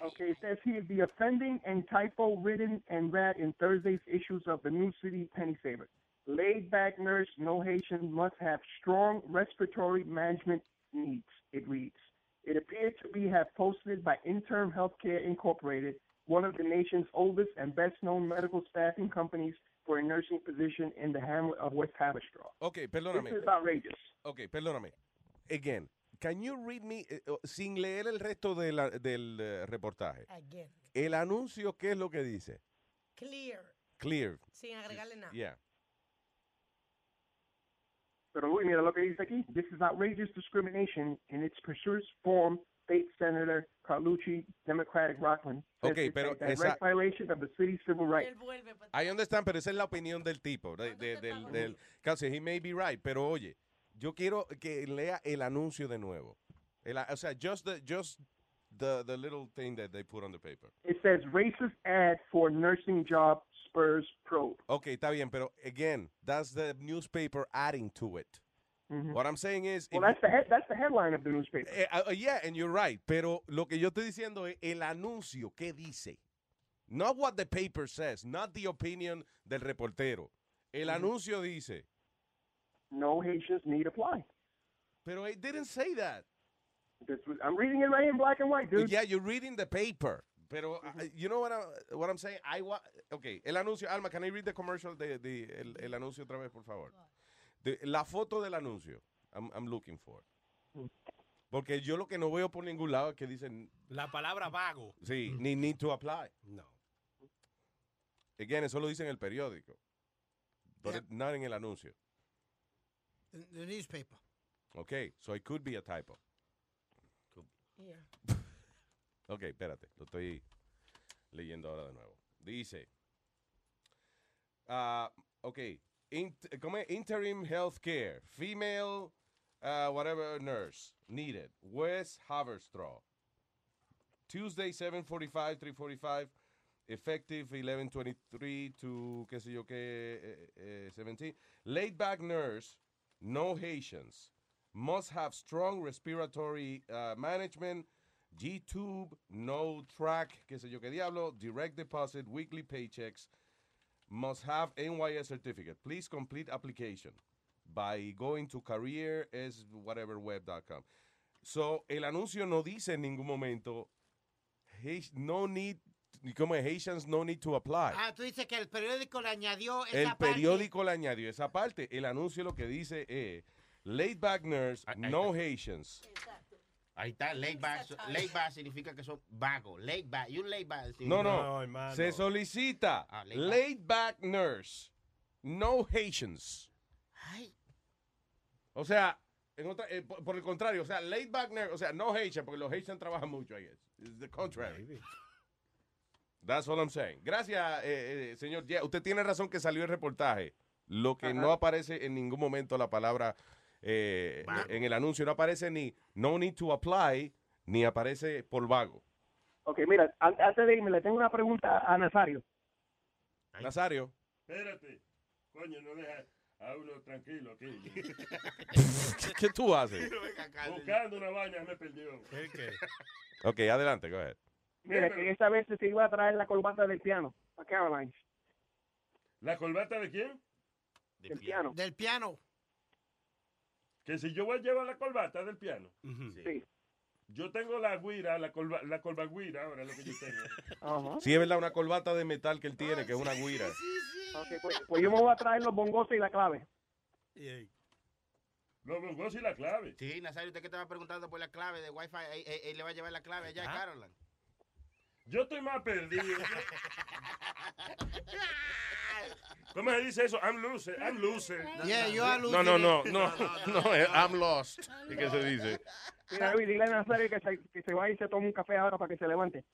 Speaker 18: Okay, it says here the offending and typo written and read in Thursday's issues of the New City Penny Saver. Laid back nurse, no Haitian, must have strong respiratory management needs, it reads. It appeared to be have posted by Interim Healthcare Incorporated, one of the nation's oldest and best known medical staffing companies for a nursing position in the hamlet of West Haverstraw.
Speaker 10: Ok, perdóname.
Speaker 18: This is outrageous.
Speaker 10: Ok, perdóname. Again, can you read me, oh, sin leer el resto de la- del eh, reportaje?
Speaker 15: Again.
Speaker 10: El anuncio, ¿qué es lo que dice?
Speaker 15: Clear,
Speaker 10: Clear.
Speaker 15: sin agregarle nada.
Speaker 10: Yeah.
Speaker 18: Pero Luis, mira lo que dice aquí. This is outrageous discrimination in its pursuits form. State Senator Carlucci, Democratic Rockland. it's
Speaker 10: pero
Speaker 18: a direct
Speaker 10: esa-
Speaker 18: violation of the city's civil rights.
Speaker 10: I understand, pero esa es la opinión del tipo. de- de- del, del, he may be right, pero oye, yo quiero que lea el anuncio de nuevo. El o sea, just the, just the, the little thing that they put on the paper.
Speaker 18: It says racist ad for nursing job spurs probe.
Speaker 10: Okay, está bien, pero again, that's the newspaper adding to it. What I'm saying is,
Speaker 18: Well, that's the head, that's the headline of the newspaper.
Speaker 10: Eh, uh, yeah, and you're right. Pero lo que yo estoy diciendo es el anuncio, ¿qué dice? Not what the paper says, not the opinion del reportero. El anuncio dice.
Speaker 18: No Haitians need apply.
Speaker 10: Pero it didn't say that.
Speaker 18: This was- I'm reading it right in black and white, dude.
Speaker 10: Yeah, you're reading the paper. Pero, uh, you know what, I, what I'm saying? I wa okay, el anuncio, Alma, can I read the commercial, de, de- el, el anuncio otra vez, por favor? De- la foto del anuncio, I'm, I'm looking for. Porque yo lo que no veo por ningún lado es que dicen,
Speaker 14: La palabra vago.
Speaker 10: sí, ni need to apply.
Speaker 14: No.
Speaker 10: Again, eso lo dice en el periódico. But it- not en el anuncio.
Speaker 12: The, the newspaper.
Speaker 10: Okay, so it could be a typo.
Speaker 15: Yeah.
Speaker 10: Ok, espérate, lo estoy leyendo ahora de nuevo. Dice, ah, ok, int- ¿cómo es? interim health care, female, ah, whatever nurse, needed, West Haverstraw. Tuesday, 745, 345, effective 1123 to, qué sé yo qué, eh, eh, 17. Laid back nurse, no Haitians. Must have strong respiratory uh, management, G-tube, no track, qué sé yo qué diablo, direct deposit, weekly paychecks. Must have NYS certificate. Please complete application by going to careerswhateverweb.com. So, el anuncio no dice en ningún momento, no need, como Haitians no need to apply.
Speaker 12: Ah, tú dices que el periódico le añadió esa
Speaker 10: El
Speaker 12: parte.
Speaker 10: periódico le añadió esa parte. El anuncio lo que dice es, laid back nurse, no Haitians.
Speaker 16: Ahí está, laid back. Laid back significa que son vagos. Laid back. You laid back.
Speaker 10: No,
Speaker 16: significa-
Speaker 10: no, se solicita
Speaker 16: Ah, laid back.
Speaker 10: laid back nurse, no Haitians. O sea, en otra- eh, por, por el contrario, o sea, laid back nurse, o sea, no Haitian, porque los Haitians trabajan mucho, I guess. It's the contrary. That's what I'm saying. Gracias, eh, eh, señor. Yeah, usted tiene razón que salió el reportaje. Lo que no aparece en ningún momento la palabra eh, en el anuncio, no aparece ni no need to apply, ni aparece por vago.
Speaker 18: Ok, mira, an- antes de irme, le tengo una pregunta a Nazario.
Speaker 10: Nazario.
Speaker 13: Espérate. Coño, no deja a uno tranquilo aquí.
Speaker 10: ¿Qué tú haces?
Speaker 13: Buscando una vaina me perdió.
Speaker 10: Ok, adelante, go ahead.
Speaker 18: Mira, que esta vez se iba a traer la corbata del piano.
Speaker 13: ¿La corbata de quién?
Speaker 18: Del piano.
Speaker 12: Del piano.
Speaker 13: Que si yo voy a llevar la corbata del piano.
Speaker 18: Sí.
Speaker 13: Yo tengo la guira, la, colba, la colbaguira, ahora es lo que yo tengo.
Speaker 10: Sí, es verdad, una corbata de metal que él tiene, que es una guira.
Speaker 18: Pues, pues yo me voy a traer los bongos y la clave.
Speaker 13: Los bongos y la clave.
Speaker 16: Sí, Nazario, usted que estaba preguntando por la clave de Wi-Fi, él, él- él le va a llevar la clave allá a Caroline.
Speaker 13: Yo estoy más perdido. ¿Cómo se dice eso? I'm loser. I'm loser.
Speaker 12: Yeah, you are
Speaker 10: No, no, no, no, no, eh, I'm lost. ¿Y qué se dice?
Speaker 18: Mira, Luis, dile a Nazario que se, que se vaya y se tome un café ahora para que se levante.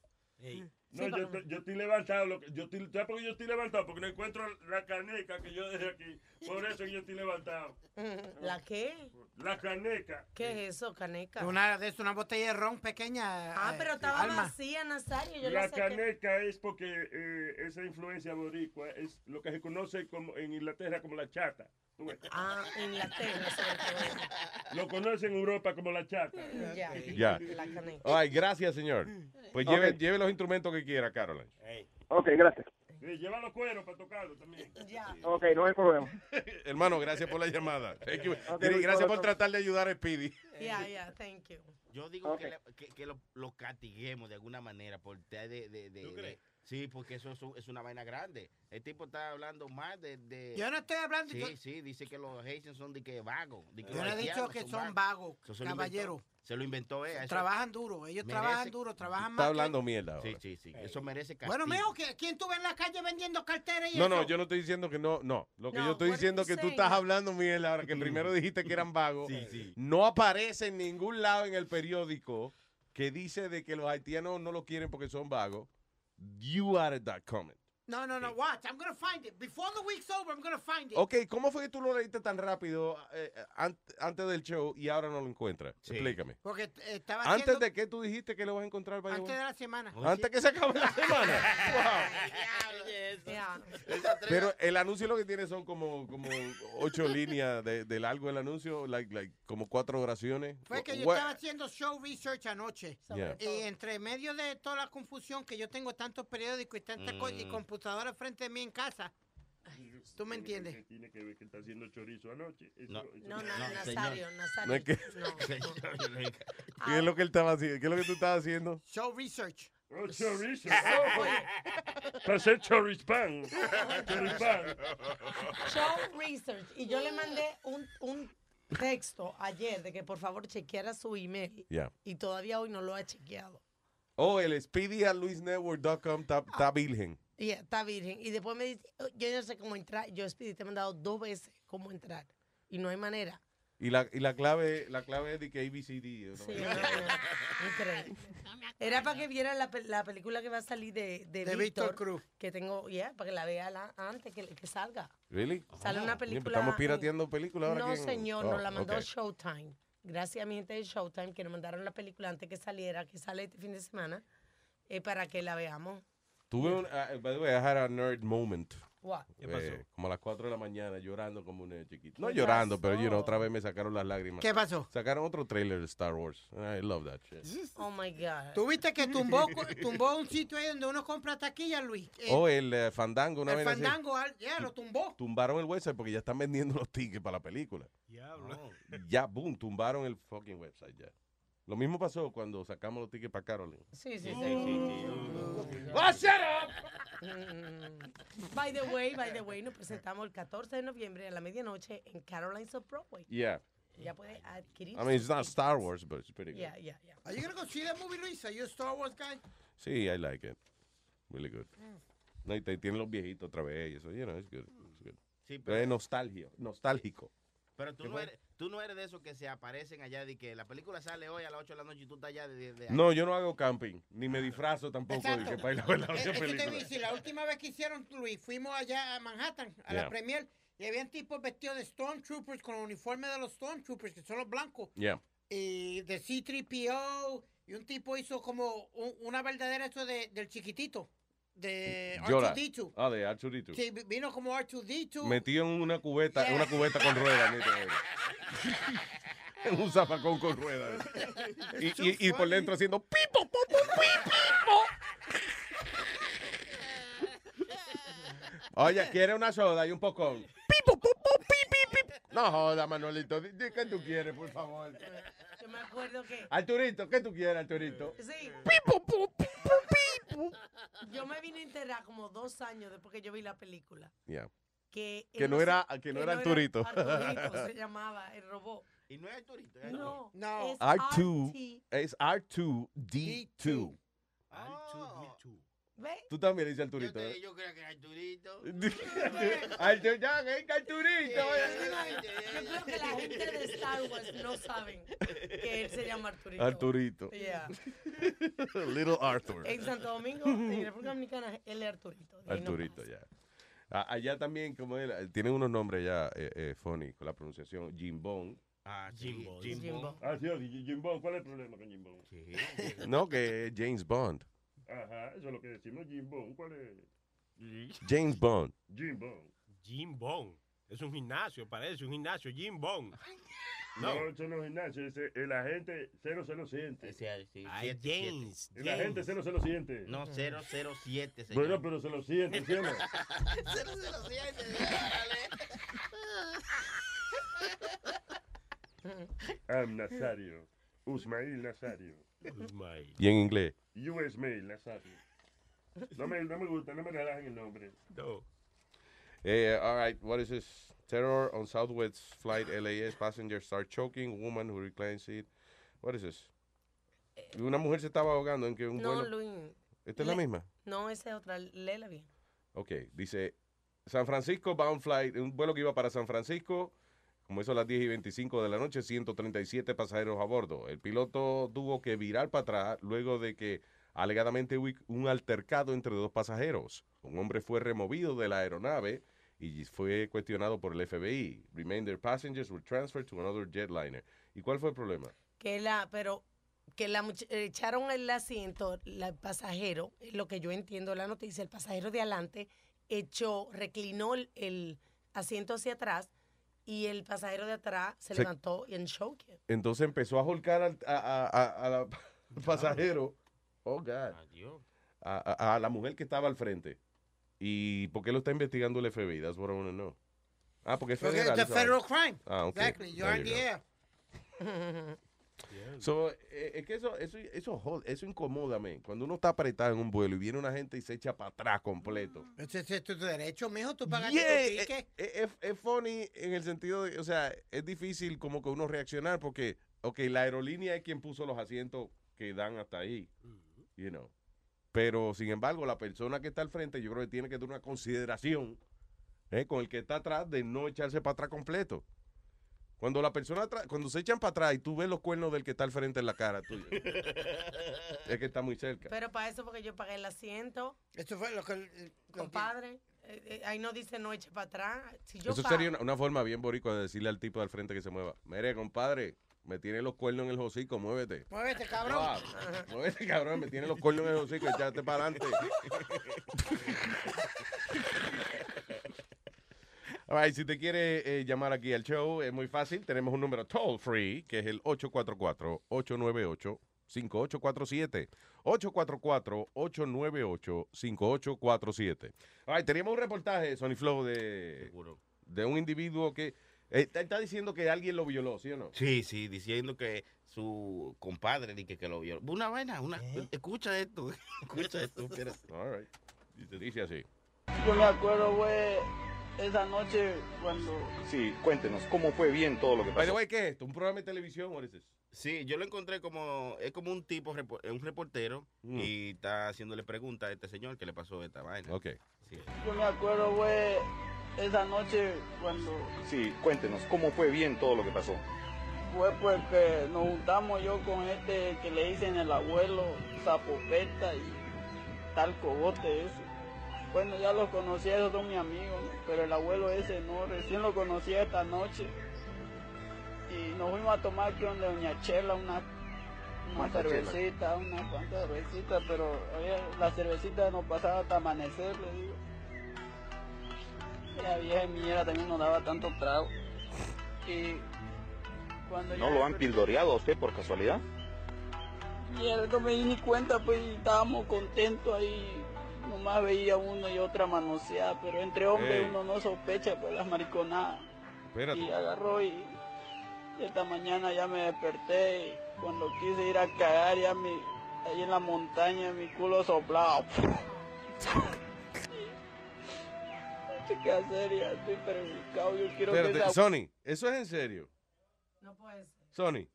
Speaker 13: No, yo, estoy- yo estoy levantado. Lo que, yo estoy, ¿Sabes por qué yo estoy levantado? Porque no encuentro la caneca que yo dejé aquí. Por eso yo estoy levantado.
Speaker 15: ¿La qué?
Speaker 13: La caneca.
Speaker 15: ¿Qué es eso, caneca?
Speaker 12: Una esas, una botella de ron pequeña.
Speaker 15: Ah,
Speaker 12: eh,
Speaker 15: pero estaba
Speaker 12: Alma.
Speaker 15: vacía, Nazario. Yo
Speaker 13: La
Speaker 15: saqué.
Speaker 13: caneca es porque eh, esa influencia boricua es lo que se conoce como en Inglaterra como la chata.
Speaker 15: Ah, Inglaterra,
Speaker 13: Lo conocen en Europa como la chata.
Speaker 15: Ya.
Speaker 10: Ya.
Speaker 15: La caneca.
Speaker 10: Ay, gracias, señor. Pues lleve, lleve los instrumentos que quiera, Caroline.
Speaker 18: Ok, gracias.
Speaker 13: Sí, lleva los cueros para tocarlo también.
Speaker 15: Ya.
Speaker 18: Ok, no hay problema.
Speaker 10: Hermano, gracias por la llamada. Thank you.
Speaker 18: Ok,
Speaker 10: Mire,
Speaker 18: Luis,
Speaker 10: gracias por tratar de ayudar a Speedy.
Speaker 15: Yeah, yeah, thank you.
Speaker 16: Yo digo que,
Speaker 18: Ok.
Speaker 16: le- que, que lo, lo castiguemos de alguna manera por de, de, de, de- de- Sí, porque eso es, un- es una vaina grande. El tipo está hablando más de... de-
Speaker 12: Yo no estoy hablando.
Speaker 16: Sí,
Speaker 12: yo-
Speaker 16: sí, dice que los Haitians son de que vagos. de que
Speaker 12: Yo
Speaker 16: los
Speaker 12: he dicho que son vagos,
Speaker 16: Eso se lo inventó-
Speaker 12: caballero.
Speaker 16: Se lo inventó ella. eso
Speaker 12: Trabajan duro, ellos
Speaker 16: merece-
Speaker 12: trabajan duro, trabajan más.
Speaker 10: Está
Speaker 12: que-
Speaker 10: hablando mierda ahora.
Speaker 16: Sí, sí, sí. Eso merece castigo.
Speaker 12: Bueno, mijo, ¿que- ¿quién tú ves en la calle vendiendo carteras y
Speaker 10: No,
Speaker 12: eso?
Speaker 10: no, yo no estoy diciendo que no, no. Lo que
Speaker 12: No,
Speaker 10: yo estoy diciendo es que tú estás hablando mierda ahora que primero dijiste que eran vagos.
Speaker 16: Sí, sí.
Speaker 10: No aparece en ningún lado en el periódico que dice de que los haitianos no lo quieren porque son vagos. You added that comment.
Speaker 12: No, no, no, watch, I'm gonna find it. Before the week's over, I'm gonna find it.
Speaker 10: Ok, ¿cómo fue que tú lo leíste tan rápido eh, an- antes del show y ahora no lo encuentras? Explícame.
Speaker 12: Porque eh, estaba
Speaker 10: Antes
Speaker 12: haciendo-
Speaker 10: de que tú dijiste que lo vas a encontrar, by the
Speaker 12: Antes
Speaker 10: way?
Speaker 12: de la semana.
Speaker 10: Antes que se acabe la semana.
Speaker 15: Yeah.
Speaker 10: Pero el anuncio lo que tiene son como, como ocho líneas de, de largo el anuncio, like, like, como cuatro oraciones.
Speaker 12: Fue que yo
Speaker 10: What-
Speaker 12: estaba haciendo show research anoche.
Speaker 10: Yeah.
Speaker 12: Y entre medio de toda la confusión que yo tengo tantos periódicos y tantas cosas y
Speaker 13: Mm.
Speaker 12: Computadoras frente de mí en casa. ¿Tú me entiendes?
Speaker 13: ¿Qué tiene que ver que está haciendo chorizo anoche? Eso-
Speaker 16: No.
Speaker 13: eso-
Speaker 15: No, no, Nazario, Nazario.
Speaker 10: No es que- ¿Qué es lo que él estaba haciendo? ¿Qué es lo que tú estabas haciendo?
Speaker 12: Show research.
Speaker 13: Oh, chorizo. Para hacer chorispán. Chorispán.
Speaker 15: Show research. Y yo le mandé un, un texto ayer de que por favor chequeara su email.
Speaker 10: Ya.
Speaker 15: Y todavía hoy no lo ha chequeado.
Speaker 10: Oh, el speedy a luisnetwork.com está, está virgen.
Speaker 15: Y está virgen. Y después me dice, "Oh, yo no sé cómo entrar. Yo, Speedy, te he mandado dos veces cómo entrar. Y no hay manera.
Speaker 10: Y la, y la clave la clave es de que ABCD. ¿no?
Speaker 15: Sí, no. Era para que vieran la, la película que va a salir de, de,
Speaker 12: De Víctor Cruz.
Speaker 15: Que tengo, ya, para que la vea la- antes que, que salga.
Speaker 10: ¿Really?
Speaker 15: Sale una
Speaker 10: Bien, pues
Speaker 15: película.
Speaker 10: Estamos pirateando películas ahora.
Speaker 15: No,
Speaker 10: aquí en-
Speaker 15: señor,
Speaker 10: Oh,
Speaker 15: nos la mandó. Showtime. Gracias a mi gente de Showtime que nos mandaron la película antes que saliera, que sale este fin de semana, eh, para que la veamos.
Speaker 10: Tuve un, ah, by the way, I had a nerd moment.
Speaker 15: What?
Speaker 10: Eh, como a las 4 de la mañana llorando como un chiquito. No
Speaker 15: ¿Qué
Speaker 10: llorando, pero you know,
Speaker 15: pasó?
Speaker 10: otra vez me sacaron las lágrimas.
Speaker 12: ¿Qué pasó?
Speaker 10: Sacaron otro trailer de Star Wars. I love that shit.
Speaker 15: Oh my God.
Speaker 12: ¿Tú viste que tumbó, tumbó un sitio ahí donde uno compra taquilla, Luis? Eh,
Speaker 10: Oh, el eh, Fandango, una
Speaker 12: el
Speaker 10: vez así.
Speaker 12: fandango, ya lo tumbó.
Speaker 10: Tumbaron el website porque ya están vendiendo los tickets para la película. Ya, boom, tumbaron el fucking website ya. Lo mismo pasó cuando sacamos los tickets para Caroline.
Speaker 15: Sí, sí, sí.
Speaker 10: Oh, shut up!
Speaker 15: Mm. By the way, by the way, nos presentamos el 14 de noviembre a la medianoche en Caroline's of Broadway.
Speaker 10: Yeah.
Speaker 15: Ya puede adquirir.
Speaker 10: I mean, it's not Star Wars, but it's pretty good.
Speaker 15: Yeah, yeah, yeah.
Speaker 12: Are you gonna go see that movie, Luis? Are you a Star Wars guy?
Speaker 10: Sí, I like it. Really good. No, y te- tienen los viejitos otra vez y eso, you know, it's good. It's good.
Speaker 16: Sí,
Speaker 10: pero es nostalgia, nostálgico.
Speaker 16: Pero tú
Speaker 10: ¿Qué
Speaker 16: no, eres, tú no eres de esos que se aparecen allá de que la película sale hoy a las 8 de la noche y tú estás allá de... de-
Speaker 10: No, yo no hago camping, ni me disfrazo tampoco de que para ir a ver la otra
Speaker 12: es que te
Speaker 10: película.
Speaker 12: vi, si la última vez que hicieron, Luis, fuimos allá a Manhattan, a
Speaker 10: Yeah.
Speaker 12: la premier, y habían tipos vestidos de Stormtroopers con el uniforme de los Stormtroopers, que son los blancos,
Speaker 10: Yeah.
Speaker 12: y de C-3PO, y un tipo hizo como un- una verdadera eso de, del chiquitito, de
Speaker 10: Yoda.
Speaker 12: R2-D2.
Speaker 10: Ah, de R2D2.
Speaker 12: Sí, vi- vino como R2-D2.
Speaker 10: Metido en una cubeta, en una cubeta con ruedas. en un zafacón con ruedas. Y, y, y por dentro haciendo pipo, po, po, pi, pipo. Oye, ¿quiere una soda y un pocón? Pipo, po, po, pi, pi, pi. No joda, di qué tú quieres, por favor.
Speaker 15: Yo me acuerdo que.
Speaker 10: Arturito, ¿qué tú quieres, Arturito?
Speaker 15: Sí.
Speaker 10: Pipo, po, pi, po, pipo.
Speaker 15: Yo me vine a enterar como dos años después que yo vi la película.
Speaker 10: Yeah.
Speaker 15: Que,
Speaker 10: Que no era- que no era Arturito.
Speaker 15: Arturito se llamaba el robot.
Speaker 16: Y no es Arturito.
Speaker 15: No,
Speaker 12: no.
Speaker 15: es
Speaker 10: R2
Speaker 15: RT.
Speaker 10: es R2D2.
Speaker 15: ¿Ve?
Speaker 10: Tú también le dices Arturito.
Speaker 16: Yo,
Speaker 10: ¿eh?
Speaker 16: te- yo creo que Arturito.
Speaker 10: Artur- ya, ven, Arturito.
Speaker 15: Yo creo que la gente de Star Wars no saben que él se llama Arturito.
Speaker 10: Arturito.
Speaker 15: Yeah.
Speaker 10: Little Arthur.
Speaker 15: En Santo Domingo, en República Dominicana, él es Arturito.
Speaker 10: Arturito, ya. Allá también, como él, eh, tienen unos nombres ya, eh, eh, funny, con la pronunciación. Jimbón.
Speaker 16: Ah,
Speaker 14: Jimbo.
Speaker 15: Jimbo.
Speaker 13: Ah, sí, oye, Jimbo, ¿cuál es el problema con Jimbo?
Speaker 10: No, que es James Bond.
Speaker 13: Ajá, eso es lo que decimos, Jimbo. ¿Cuál es?
Speaker 10: James Bond.
Speaker 13: Jimbo.
Speaker 14: Jim Bond. Es un gimnasio, parece un gimnasio. Jim Bond.
Speaker 13: No,
Speaker 14: No.
Speaker 13: eso no es gimnasio, es el agente 007.
Speaker 14: Ay, James.
Speaker 13: El agente 007.
Speaker 16: No, 007, señor.
Speaker 13: Bueno, pero se lo siente, ¿sí o no?
Speaker 16: 007,
Speaker 13: I'm Nazario. Usmail Nazario.
Speaker 14: Usmail.
Speaker 10: Y en inglés.
Speaker 13: US Mail Nazario. No me, no me gusta, no me relajen el nombre.
Speaker 14: No.
Speaker 10: Eh, all right, what is this? Terror on Southwest flight LAS. Passengers start choking. Woman who reclines seat. What is this? Una mujer se estaba ahogando en que un
Speaker 15: No,
Speaker 10: vuelo.
Speaker 15: Luis.
Speaker 10: ¿Esta es la misma?
Speaker 15: No, esa es otra. Léela bien.
Speaker 10: Ok, dice San Francisco bound flight, un vuelo que iba para San Francisco, como eso a las 10 y 25 de la noche, 137 pasajeros a bordo. El piloto tuvo que virar para atrás luego de que alegadamente hubo un altercado entre dos pasajeros. Un hombre fue removido de la aeronave y fue cuestionado por el FBI. Remainder passengers were transferred to another jetliner. ¿Y cuál fue el problema?
Speaker 15: Que la, pero que la echaron el asiento, la- el pasajero, lo que yo entiendo la noticia, el pasajero de adelante echó, reclinó el asiento hacia atrás y el pasajero de atrás se,
Speaker 10: Se-
Speaker 15: levantó y en shock.
Speaker 10: Entonces empezó a holcar al a, a- a- a la pasajero. Oh, God. a, a- a la mujer que estaba al frente. ¿Y por qué lo está investigando el FBI? That's what I want to know. Ah, porque es federal. esa
Speaker 12: federal crime.
Speaker 10: Ah, ok.
Speaker 12: Exactly. You're in the
Speaker 10: go. So, eh, es que eso, eso, eso, jode- eso incomoda, man. Cuando uno está apretado en un vuelo y viene una gente y se echa para atrás completo.
Speaker 12: Ese ese es tu derecho, mijo. Tú pagaste
Speaker 10: Yeah,
Speaker 12: tu
Speaker 10: eh,
Speaker 12: ticket.
Speaker 10: eh, es, es funny en el sentido de, o sea, es difícil como que uno reaccionar porque, ok, la aerolínea es quien puso los asientos que dan hasta ahí, you know. Pero, sin embargo, la persona que está al frente, yo creo que tiene que tener una consideración eh, con el que está atrás de no echarse para atrás completo. Cuando la persona, atrás- cuando se echan para atrás y tú ves los cuernos del que está al frente en la cara tuya, es que está muy cerca.
Speaker 15: Pero para eso porque yo pagué el asiento.
Speaker 12: Esto fue lo que...
Speaker 15: Compadre, eh, eh, ahí no dice no eche para atrás. Si yo
Speaker 10: Eso
Speaker 15: pago-
Speaker 10: sería una, una forma bien boricua de decirle al tipo del frente que se mueva. Mire, compadre, me tiene los cuernos en el hocico, muévete.
Speaker 12: Muévete, cabrón.
Speaker 10: Ah, muévete, cabrón, me tiene los cuernos en el hocico, échate para adelante. All right, si te quiere eh, llamar aquí al show, es muy fácil. Tenemos un número toll free, que es el 844-898-5847. 844-898-5847. All right, teníamos un reportaje, Sony Flow, de, de un individuo que eh, está, está diciendo que alguien lo violó, ¿sí o no?
Speaker 16: Sí, sí, diciendo que su compadre ni que, que lo vio. Una vaina, una, escucha esto, escucha esto. espérate.
Speaker 10: All right. Dice así.
Speaker 19: Yo me acuerdo, güey, esa noche cuando...
Speaker 20: Sí, cuéntenos, ¿cómo fue bien todo lo que pasó?
Speaker 10: way, ¿qué es esto? ¿Un programa de televisión o es this?
Speaker 16: Sí, yo lo encontré como, es como un tipo, un reportero,
Speaker 10: Mm.
Speaker 16: y está haciéndole preguntas a este señor que le pasó esta vaina.
Speaker 10: Ok.
Speaker 16: Sí.
Speaker 19: Yo me acuerdo, güey, esa noche cuando
Speaker 20: Sí, cuéntenos, ¿cómo fue bien todo lo que pasó?
Speaker 19: fue pues que nos juntamos yo con este que le dicen el abuelo Zapopeta y tal cogote ese. Bueno, ya los conocía, esos son mis amigos, ¿no? pero el abuelo ese no, recién lo conocí esta noche. Y nos fuimos a tomar aquí donde Doña Chela una, una cervecita, una cuanta cervecita, pero oye, la cervecita nos pasaba hasta amanecer, le digo. La vieja mierda también nos daba tanto trago. Y cuando
Speaker 20: ¿No lo han pildoreado a usted por casualidad?
Speaker 19: y no me di ni cuenta, pues y estábamos contentos ahí. Nomás veía uno y otra manoseada, pero entre hombres
Speaker 10: Ey.
Speaker 19: uno no sospecha pues las mariconadas.
Speaker 10: Espérate.
Speaker 19: Y agarró y esta mañana ya me desperté y cuando quise ir a cagar ya mi, ahí en la montaña mi culo sé qué hacer, ya estoy perjudicado. Yo quiero
Speaker 10: Espérate,
Speaker 19: que esa...
Speaker 10: Sony, ¿eso es en serio?
Speaker 15: No puede ser.
Speaker 10: Sony.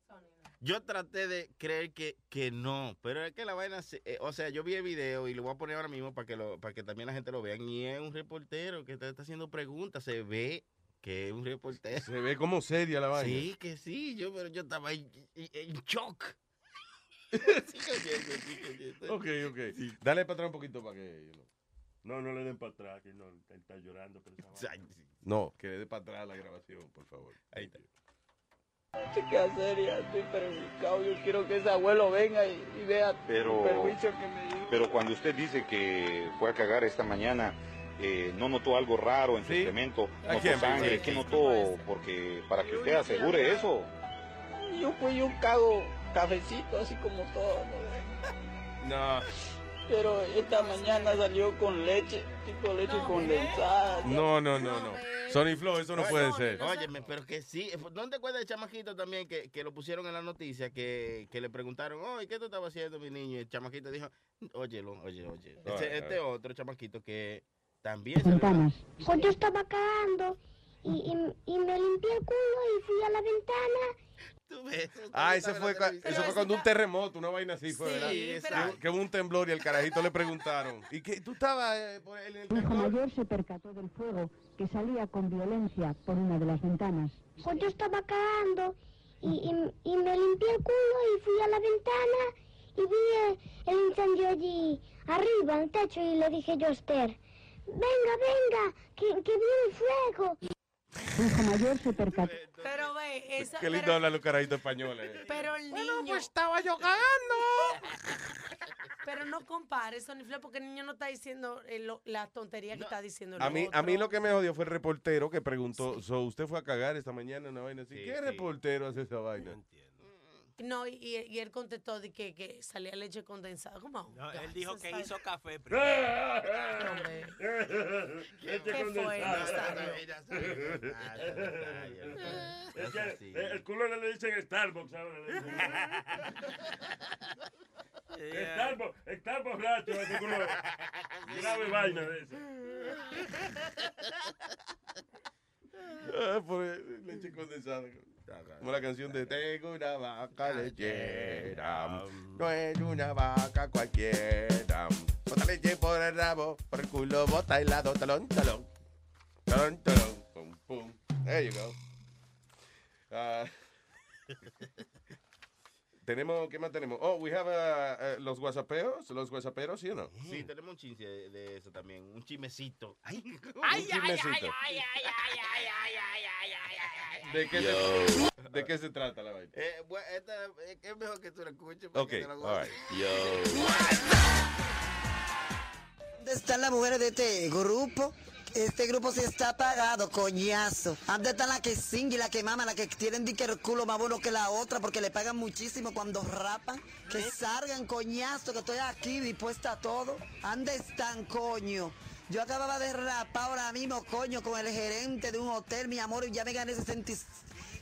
Speaker 16: Yo traté de creer que, que no, pero es que la vaina, se- eh, o sea, yo vi el video y lo voy a poner ahora mismo para que, lo, para que también la gente lo vean. Y es un reportero que te está haciendo preguntas, se ve que es un reportero.
Speaker 10: Se ve como seria la vaina.
Speaker 16: Sí, que sí, yo, pero yo estaba en, en- shock.
Speaker 10: Ok, ok. Dale para atrás un poquito para que...
Speaker 13: No, no le den para atrás, que no, él está llorando. Pero.
Speaker 10: No, que le dé para atrás la grabación, por favor. Ahí está.
Speaker 19: Chica seria, estoy perjudicado. Yo quiero que ese abuelo venga y, y vea
Speaker 20: Pero-
Speaker 19: el perjuicio que me dio.
Speaker 20: Pero cuando usted dice que fue a cagar esta mañana, eh, ¿no notó algo raro en su excremento?
Speaker 10: ¿A
Speaker 20: ¿Notó
Speaker 10: quién?
Speaker 20: sangre?
Speaker 10: Sí,
Speaker 20: ¿Qué
Speaker 10: sí.
Speaker 20: notó? Porque para que usted asegure eso.
Speaker 19: Yo fui un cago cafecito, así como todo. ¿no?
Speaker 10: No.
Speaker 19: Pero esta mañana salió con leche, tipo leche condensada.
Speaker 10: No, no, no, no. Sony Flow, eso no puede ser.
Speaker 16: Óyeme, pero que sí. ¿No te acuerdas del chamaquito también que, que lo pusieron en la noticia? Que, que le preguntaron, oye, ¿qué tú estabas haciendo, mi niño? Y el chamaquito dijo, óyelo, oye, oye. Este, este otro chamaquito que también salió
Speaker 21: Ventanas. Pues yo estaba cagando y, y, y me limpié el culo y fui a la ventana.
Speaker 10: Ah, ese fue, eso fue cuando un terremoto, una vaina así fue,
Speaker 21: Sí,
Speaker 10: ¿verdad?
Speaker 21: pero-
Speaker 10: Que- Que hubo un temblor y el carajito le preguntaron. ¿Y que tú estabas eh, por el, el
Speaker 21: Mi hijo mayor se percató del fuego que salía con violencia por una de las ventanas. Pues yo estaba cagando y, y, y me limpié el culo y fui a la ventana y vi el, el incendio allí arriba en el techo y le dije yo a Esther, venga, venga, que, que viene el fuego. Mi hijo mayor se percató.
Speaker 15: Pero ve,
Speaker 10: Qué lindo
Speaker 15: pero,
Speaker 10: hablan los carajitos españoles.
Speaker 15: pero el niño... pues
Speaker 22: estaba yo cagando.
Speaker 15: Pero no compare, Sony Flow, porque el niño no está diciendo eh, lo- la tontería que está diciendo el
Speaker 10: A mí,
Speaker 15: otro.
Speaker 10: a mí lo que me jodió fue el reportero que preguntó, so, ¿usted fue a cagar esta mañana una vaina así?
Speaker 16: Sí,
Speaker 10: ¿Qué
Speaker 16: sí.
Speaker 10: reportero hace esa vaina?
Speaker 15: No, y, y él contestó de que, que salía leche condensada. ¿Cómo?
Speaker 14: No, él dijo que hizo café.
Speaker 13: Leche
Speaker 15: ¿Qué fue,
Speaker 13: el culo le dicen Starbucks ahora. Starbucks, Starbucks borracho, ese culo. Grave vaina de eso.
Speaker 10: Ah, por leche condensada. Como la canción de Tengo una vaca lechera. No es una vaca cualquiera. Bota leche por el rabo, por el culo, bota helado, talón, talón. Talón, talón, pum, pum. There you go. Ah, tenemos, ¿qué más tenemos? Oh, we have uh, uh, los whatsappeos, los whatsapperos, ¿sí o no?
Speaker 16: Sí, tenemos un chinche de, de eso también, un chismecito. Ay,
Speaker 10: Un chismecito. ¿De qué, se, ¿De qué se trata la vaina?
Speaker 16: Eh, bueno, esta, eh, es mejor que tú la escuches.
Speaker 10: Ok,
Speaker 16: te la
Speaker 10: all right.
Speaker 9: ¿Dónde están las mujeres de este grupo? Este grupo sí está apagado, coñazo. ¿Dónde están las que sing y las que maman, las que tienen di que el culo más bueno que la otra porque le pagan muchísimo cuando rapan? Que salgan, coñazo, que estoy aquí dispuesta a todo. ¿Dónde están, coño? Yo acababa de rapar ahora mismo, coño, con el gerente de un hotel, mi amor, y ya me gané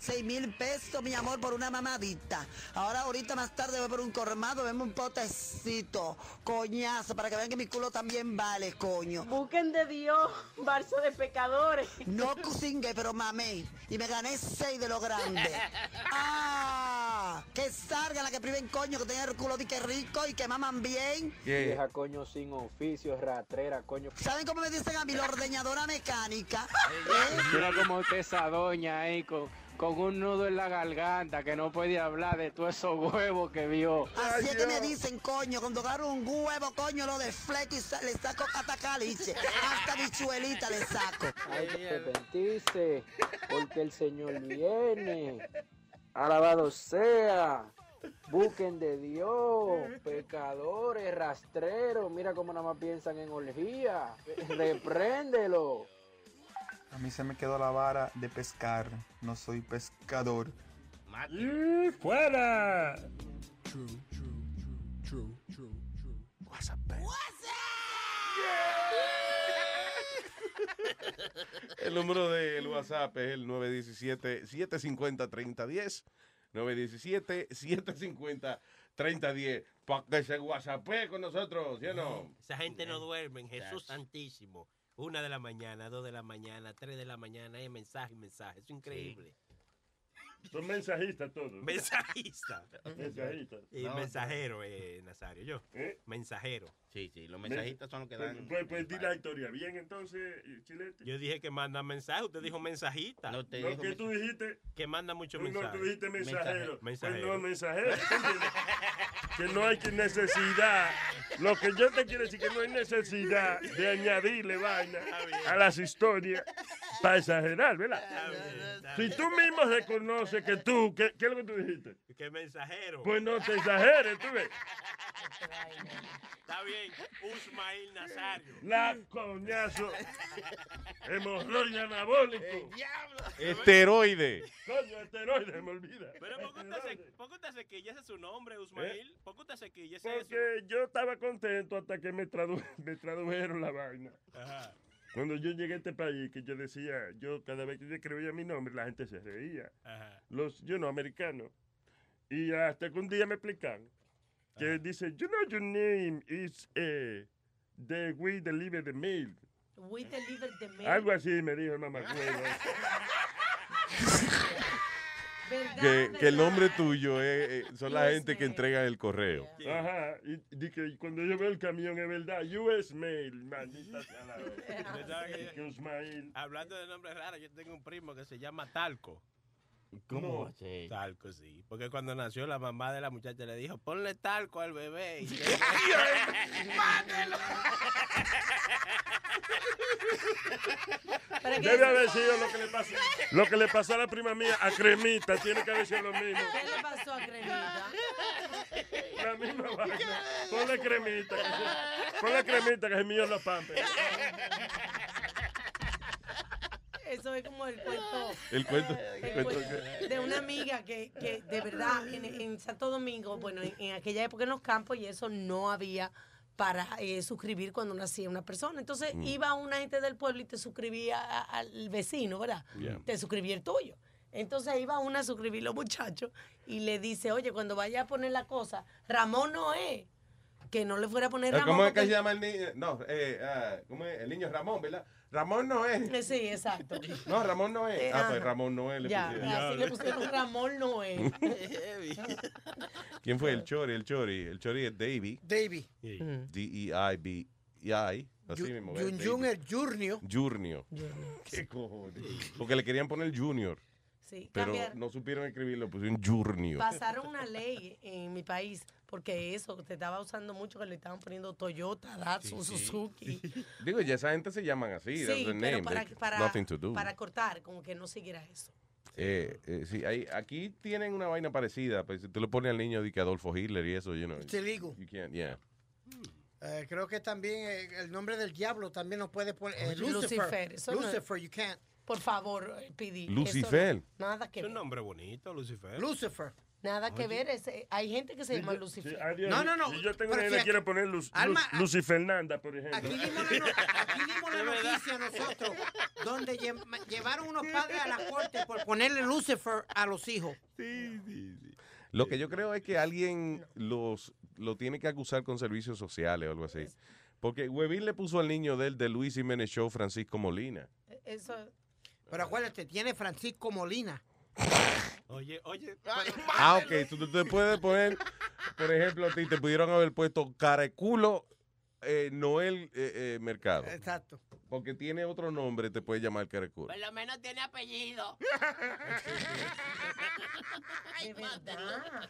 Speaker 9: 66 mil pesos, mi amor, por una mamadita. Ahora, ahorita más tarde voy por un cormado, vemos un potecito, coñazo, para que vean que mi culo también vale, coño.
Speaker 15: Busquen de Dios, barzo de pecadores.
Speaker 9: No cusingue, pero mamé. Y me gané seis de lo grande. ¡Ah! Que salgan las que priven coño, que tengan el culo de que rico y que maman bien.
Speaker 23: Vieja coño sin oficio, ratrera, coño.
Speaker 9: ¿Saben cómo me dicen a mí? La ordeñadora mecánica.
Speaker 23: Mira cómo está esa doña ahí con, con un nudo en la garganta que no puede hablar de todos esos huevos que vio.
Speaker 9: Así es que me dicen, coño, cuando agarro un huevo, coño, lo desfleco y sa- le saco hasta caliche. Hasta bichuelita le saco.
Speaker 23: Hay que arrepentirse porque el Señor viene. Alabado sea. Busquen de Dios, pecadores, rastreros. Mira cómo nada más piensan en orgía. Repréndelo.
Speaker 24: A mí se me quedó la vara de pescar. No soy pescador.
Speaker 13: ¡Y fuera!
Speaker 10: El número del WhatsApp es el 917-750-3010. 917-750-3010. Para que se WhatsAppe con nosotros, ¿sí o no?
Speaker 14: Esa gente no duerme, Jesús Santísimo. Una de la mañana, dos de la mañana, tres de la mañana, hay mensaje y mensaje. Es increíble.
Speaker 13: Son mensajistas todos.
Speaker 14: Mensajista.
Speaker 13: Mensajistas.
Speaker 14: Y
Speaker 13: No,
Speaker 14: mensajero, eh, Nazario, yo.
Speaker 13: ¿Eh?
Speaker 14: Mensajero.
Speaker 16: Sí, sí, los
Speaker 13: mensajistas
Speaker 16: son los que
Speaker 13: Pues,
Speaker 16: dan-
Speaker 13: Pues, pues di la historia. Bien, entonces, Chilete.
Speaker 14: Yo dije que manda mensaje, usted dijo mensajista.
Speaker 13: Lo que tú dijiste.
Speaker 14: Que manda mucho
Speaker 13: No,
Speaker 14: mensaje.
Speaker 13: tú dijiste mensajero.
Speaker 14: Mensajero.
Speaker 13: Pues no, mensajero. ¿tú entiendes? que no hay necesidad. Lo que yo te quiero decir que no hay necesidad de añadirle vaina a las historias para exagerar, ¿verdad? Si tú mismo reconoces que tú, ¿qué, qué es lo que tú dijiste?
Speaker 14: Que mensajero.
Speaker 13: Pues no te exageres, tú ves.
Speaker 14: Está bien, Usmail Nazario.
Speaker 13: La coñazo. Hemorroide anabólico.
Speaker 10: Esteroide.
Speaker 13: Coño, esteroide, me olvida.
Speaker 14: Pero ¿por qué usted se, quilla? Ese es su nombre, Usmail. ¿Por qué usted se quilla? Ese es su...
Speaker 13: Porque yo estaba contento hasta que me, tradu- me tradujeron la vaina.
Speaker 14: Ajá.
Speaker 13: Cuando yo llegué a este país, que yo decía, yo cada vez que yo escribía mi nombre, la gente se reía.
Speaker 14: Ajá.
Speaker 13: Los, yo no, americanos. Y hasta que un día me explican que dice, you know your name is eh, the we deliver the mail.
Speaker 15: We deliver the mail.
Speaker 13: Algo así me dijo el mamá.
Speaker 10: Que, que el nombre tuyo es, eh, son la gente que entrega el correo.
Speaker 13: Ajá, y, que cuando yo veo el camión es verdad, US Mail, maldita sea la
Speaker 14: ¿Verdad que-. Hablando de nombres raros, yo tengo un primo que se llama Talco.
Speaker 16: ¿Cómo?
Speaker 14: Talco, sí. Porque cuando nació la mamá de la muchacha le dijo, ponle talco al bebé. Y
Speaker 15: ¡Mátelo! ¿Pero qué
Speaker 13: Debe haber sido lo que le pasó, lo que le pasó a la prima mía, a Cremita, tiene que haber sido lo mismo.
Speaker 15: ¿Qué le pasó a Cremita?
Speaker 13: La misma vaina. Ponle cremita, que se, ponle cremita que es mío los pampes.
Speaker 15: Eso es como el cuento.
Speaker 10: El cuento.
Speaker 15: el de una amiga que, que de verdad en, en Santo Domingo, bueno, en, en aquella época en los campos y eso no había para eh, suscribir cuando nacía una persona. Entonces
Speaker 10: Mm.
Speaker 15: iba una gente del pueblo y te suscribía a- al vecino, ¿verdad?
Speaker 10: Yeah.
Speaker 15: Te suscribía el tuyo. Entonces iba una a suscribir los muchachos y le dice, oye, cuando vaya a poner la cosa, Ramón no es. Que no le fuera a poner Ramón.
Speaker 10: ¿Cómo es que se llama el niño? No, eh, ah, ¿cómo es? El niño es Ramón, ¿verdad? Ramón no es.
Speaker 15: Eh, Sí, exacto.
Speaker 10: No, Ramón no es.
Speaker 15: Eh,
Speaker 10: ah, pues. Ramón no es. le
Speaker 15: Ya,
Speaker 10: pusieron.
Speaker 15: así le pusieron Ramón Noé.
Speaker 10: ¿Quién fue el Chori? El Chori. El Chori es Davy.
Speaker 12: Davy.
Speaker 10: D-E-I-B. I. Así mismo.
Speaker 12: Jun Jun el Junior.
Speaker 10: Junior. ¿Qué cojones? Porque le querían poner Junior.
Speaker 15: Sí,
Speaker 10: Pero
Speaker 15: cambiar-
Speaker 10: no supieron escribirlo, pusieron Junior.
Speaker 15: Pasaron una ley en mi país porque eso te estaba usando mucho que le estaban poniendo Toyota, Datsun,
Speaker 10: Sí, sí.
Speaker 15: Suzuki.
Speaker 10: Digo, ya esa gente se llaman así.
Speaker 15: Sí,
Speaker 10: that's their
Speaker 15: pero
Speaker 10: name.
Speaker 15: para,
Speaker 10: They-
Speaker 15: para,
Speaker 10: nothing to do.
Speaker 15: para cortar, como que no siguiera eso.
Speaker 10: Eh, eh, sí, hay- aquí tienen una vaina parecida. Pues si tú le pones al niño de que Adolfo Hitler y eso, you know.
Speaker 12: It's illegal.
Speaker 10: You can't, yeah.
Speaker 12: Eh, creo que también eh, el nombre del diablo también nos puede poner. eh,
Speaker 15: Oye,
Speaker 12: Lucifer.
Speaker 15: Lucifer, eso no-
Speaker 12: Lucifer, you can't.
Speaker 15: Por favor, eh, Pidi. eso
Speaker 10: Lucifer.
Speaker 15: no- nada que
Speaker 14: Es
Speaker 15: ver.
Speaker 14: un nombre bonito, Lucifer.
Speaker 12: Lucifer.
Speaker 15: Nada que ver. ese- hay gente que se
Speaker 13: Sí,
Speaker 15: llama
Speaker 13: yo-
Speaker 15: Lucifer.
Speaker 13: sí, adiós.
Speaker 12: No, no, no,
Speaker 13: Si yo tengo una
Speaker 12: aquí-
Speaker 13: quiero poner Luz,
Speaker 12: Alma,
Speaker 13: Luz- Lucy Fernanda, por ejemplo.
Speaker 12: Aquí dimos la, no- aquí dimos la noticia nosotros, donde lle- llevaron unos padres a la corte por ponerle Lucifer a los hijos.
Speaker 10: Lo que yo creo es que alguien los lo tiene que acusar con servicios sociales o algo así. Porque Huevín le puso al niño del de Luis Jiménez Show Francisco Molina.
Speaker 15: Eso.
Speaker 12: Pero acuérdate, tiene Francisco Molina.
Speaker 14: Oye, oye.
Speaker 10: Ah, ok. Tú, tú te puedes poner, por ejemplo, a ti te pudieron haber puesto Careculo eh, Noel eh, eh, Mercado.
Speaker 12: Exacto.
Speaker 10: Porque tiene otro nombre, te puede llamar Careculo.
Speaker 15: Por lo menos tiene apellido. Verdad.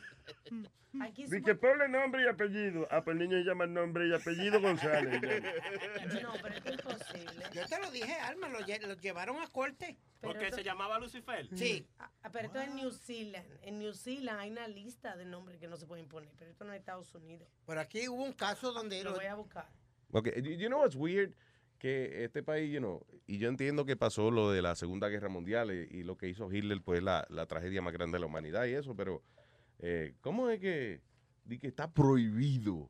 Speaker 15: Aquí
Speaker 13: que ponle nombre y apellido. Ah, pues el niño llama nombre y apellido González.
Speaker 15: No, pero esto es imposible.
Speaker 12: Yo te lo dije, Alma, lo, lle- lo llevaron a corte.
Speaker 14: Porque se llamaba Lucifer.
Speaker 12: Sí.
Speaker 15: Ah, pero esto es en New Zealand. En New Zealand hay una lista de nombres que no se pueden poner, pero esto no es Estados Unidos.
Speaker 12: Por aquí hubo un caso donde...
Speaker 15: Lo
Speaker 12: lo-
Speaker 15: voy a buscar.
Speaker 10: Ok, you you know what's weird? Que este país, you know, y yo entiendo que pasó lo de la Segunda Guerra Mundial y, y lo que hizo Hitler, pues la, la tragedia más grande de la humanidad y eso, pero eh, ¿cómo es que, di que está prohibido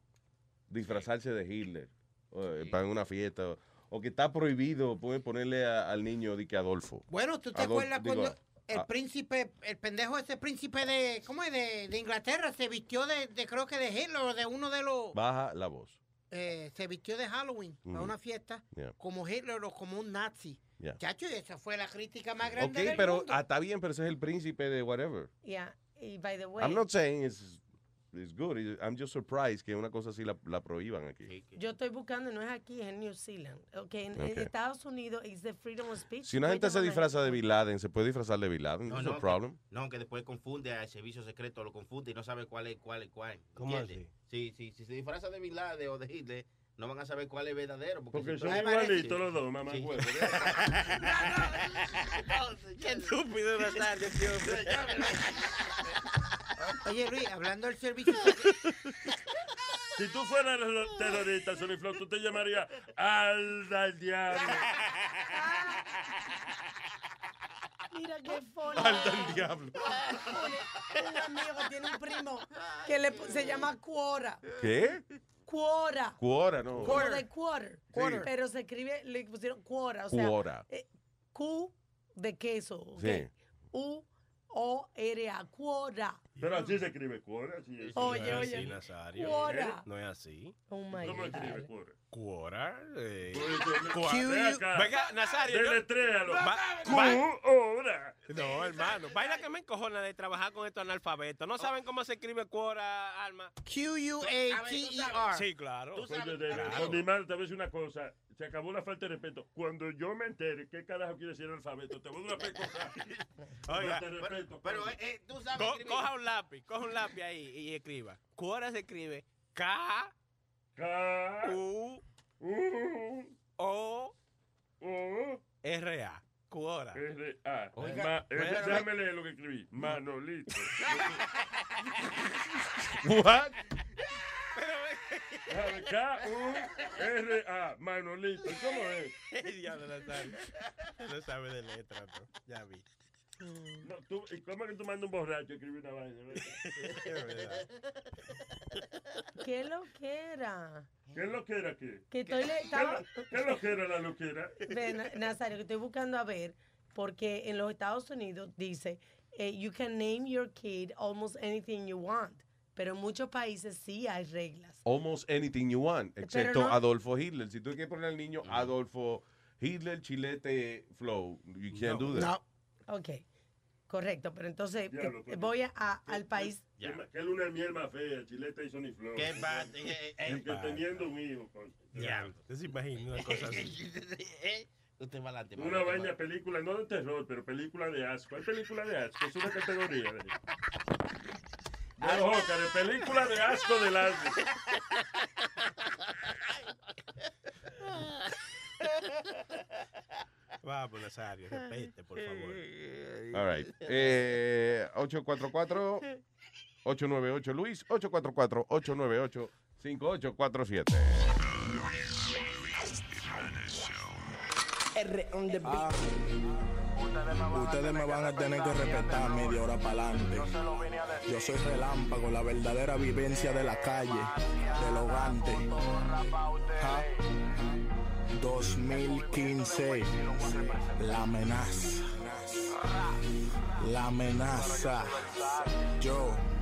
Speaker 10: disfrazarse de Hitler eh, para una fiesta? O, que está prohibido puede ponerle a- al niño di que Adolfo.
Speaker 12: Bueno, ¿tú te acuerdas
Speaker 10: digo,
Speaker 12: cuando el
Speaker 10: ah,
Speaker 12: príncipe, el pendejo ese príncipe de, ¿cómo es? De, de Inglaterra se vistió de, de, creo que de Hitler o de uno de los...
Speaker 10: Baja la voz.
Speaker 12: Eh, se vistió de Halloween para
Speaker 10: Ujú.
Speaker 12: una fiesta
Speaker 10: Yeah.
Speaker 12: como Hitler o como un nazi.
Speaker 10: Yeah.
Speaker 12: Chacho, y esa fue la crítica más
Speaker 10: Ok,
Speaker 12: grande del
Speaker 10: pero
Speaker 12: mundo.
Speaker 10: ah, está bien, pero ese es el príncipe de whatever.
Speaker 15: Yeah, y by the way,
Speaker 10: I'm not saying it's, it's good. I'm just surprised que una cosa así la, la prohíban aquí.
Speaker 15: yo estoy buscando, no es aquí, es en New Zealand. Okay, en, en
Speaker 10: Ok.
Speaker 15: Estados Unidos es the freedom of speech.
Speaker 10: Si una gente se disfraza de Bin Laden, ¿se puede disfrazar de Bin Laden?
Speaker 16: No, no,
Speaker 10: no
Speaker 16: que-
Speaker 10: problem.
Speaker 16: No, que después confunde al servicio secreto, lo confunde y no sabe cuál es cuál es cuál.
Speaker 14: ¿Cómo
Speaker 16: ¿entiendes? Sí, sí, si se disfraza de Bin Laden o de Hitler, no van a saber cuál es verdadero. Porque,
Speaker 13: Porque
Speaker 16: si-
Speaker 13: son igualitos los dos, mamá.
Speaker 16: Sí.
Speaker 13: huevo.
Speaker 14: Qué estúpido Nazario.
Speaker 12: Oye, Luis, hablando del servicio
Speaker 13: Si tú fueras terrorista, Sony Flow, tú te llamarías Alda el Diablo.
Speaker 15: Mira qué funny.
Speaker 10: Alda el diablo.
Speaker 15: Un, amigo que tiene un primo que le, se llama Cuora.
Speaker 10: ¿Qué?
Speaker 15: Cuora.
Speaker 10: Cuora, no.
Speaker 15: Como de quarter.
Speaker 10: Quarter.
Speaker 15: Pero se escribe, le pusieron cuora. O sea,
Speaker 10: Cuora.
Speaker 15: eh, Q de queso.
Speaker 10: Sí.
Speaker 15: U O R A. Cuora.
Speaker 13: Pero así se escribe cuora. Así es.
Speaker 15: Oye,
Speaker 14: no es
Speaker 15: oye.
Speaker 14: así, Nazario.
Speaker 15: Cuora.
Speaker 14: No es así.
Speaker 15: Oh my
Speaker 13: ¿Cómo
Speaker 15: God.
Speaker 13: escribe cuora?
Speaker 14: Cuora. Eh.
Speaker 13: Q- Ve acá.
Speaker 14: Venga, Nazario.
Speaker 13: Deletréalo. Hora.
Speaker 14: No, hermano. Vaina que me encojona de trabajar con estos analfabetos. No saben cómo se escribe cuora, Alma.
Speaker 12: Q-U-A-T-E-R.
Speaker 14: Sí, claro. Claro.
Speaker 13: con mi madre te voy a decir una cosa. Se acabó la falta de respeto. Cuando yo me entere qué carajo quiere decir alfabeto, te voy a dar una pecosa.
Speaker 14: Oiga,
Speaker 13: Falta de respeto.
Speaker 16: Pero eh, eh, tú sabes
Speaker 14: Co-
Speaker 16: escribir.
Speaker 14: coja un lápiz, coja un lápiz ahí y escriba. Cuora se escribe K
Speaker 13: K
Speaker 14: U
Speaker 13: U
Speaker 14: O
Speaker 13: O
Speaker 14: R A. Cuora.
Speaker 13: R A.
Speaker 14: Oiga,
Speaker 13: Ma- eh,
Speaker 14: pero-
Speaker 13: déjame leer lo que escribí. Manolito.
Speaker 10: What?
Speaker 13: Déjame, K U R A. Manolito. ¿Cómo es?
Speaker 14: Diablo, Nazario. No sabe de letra, ¿no? Ya vi.
Speaker 13: No, tú, ¿Y cómo es que tú mandas un borracho a escribir una vaina?
Speaker 15: ¿Qué lo que era?
Speaker 13: ¿Qué es lo que era aquí?
Speaker 15: Que estoy le-
Speaker 13: ¿Qué,
Speaker 15: estaba-
Speaker 13: qué es lo que era la loquera?
Speaker 15: Ve, Na- Nazario, que estoy buscando a ver, porque en los Estados Unidos dice, eh, you can name your kid almost anything you want, pero en muchos países sí hay reglas.
Speaker 10: Almost anything you want, excepto
Speaker 15: no-
Speaker 10: Adolfo Hitler. Si tú quieres poner al niño Adolfo Hitler, Chilete, Flow, you can't do that.
Speaker 15: Ok, correcto, pero entonces eh, voy a, a- al país.
Speaker 13: ¿Qué, qué luna de miel más fea? Chileta y Sony Flow.
Speaker 16: ¿Qué pasa? Eh, eh,
Speaker 13: que teniendo un hijo. coño.
Speaker 14: Diablo. ¿Usted se imagina una cosa así?
Speaker 16: Usted va adelante.
Speaker 13: Una vaina, película, no de terror, pero película de asco. ¿Hay película de asco? Es una categoría. De, de los Óscares, película de asco del arte.
Speaker 14: Vamos, Nazario, repete, por favor.
Speaker 10: All right. Eh, 844 898 Luis 844 898 5847.
Speaker 25: R on the
Speaker 26: Ah.
Speaker 25: beat.
Speaker 26: Ustedes me van a tener que respetar media hora para adelante. Yo soy relámpago, la verdadera vivencia de la calle, del hogante. Ja. 2015, la amenaza. La amenaza. Yo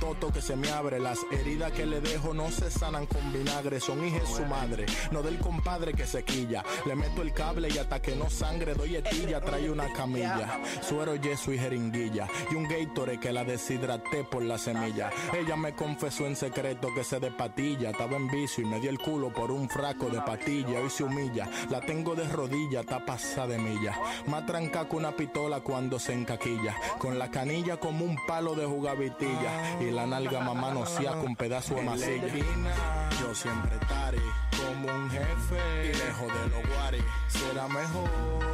Speaker 26: toto que se me abre. Las heridas que le dejo no se sanan con vinagre. Son hijas su madre, no del compadre que se quilla. Le meto el cable y hasta que no sangre doy etilla. Trae una camilla, suero, yeso y jeringuilla. Y un Gatorade que la deshidraté por la semilla. Ella me confesó en secreto que se de patilla. Estaba en vicio y me dio el culo por un fraco de patilla. Hoy se humilla, la tengo de rodilla, está pasada de milla. Más tranca que una pistola cuando se encaquilla. Con la canilla como un palo de jugavitilla. La nalga mamá no sea con pedazo de masilla. Yo siempre estaré como un jefe. Y lejos de los guaris. Será mejor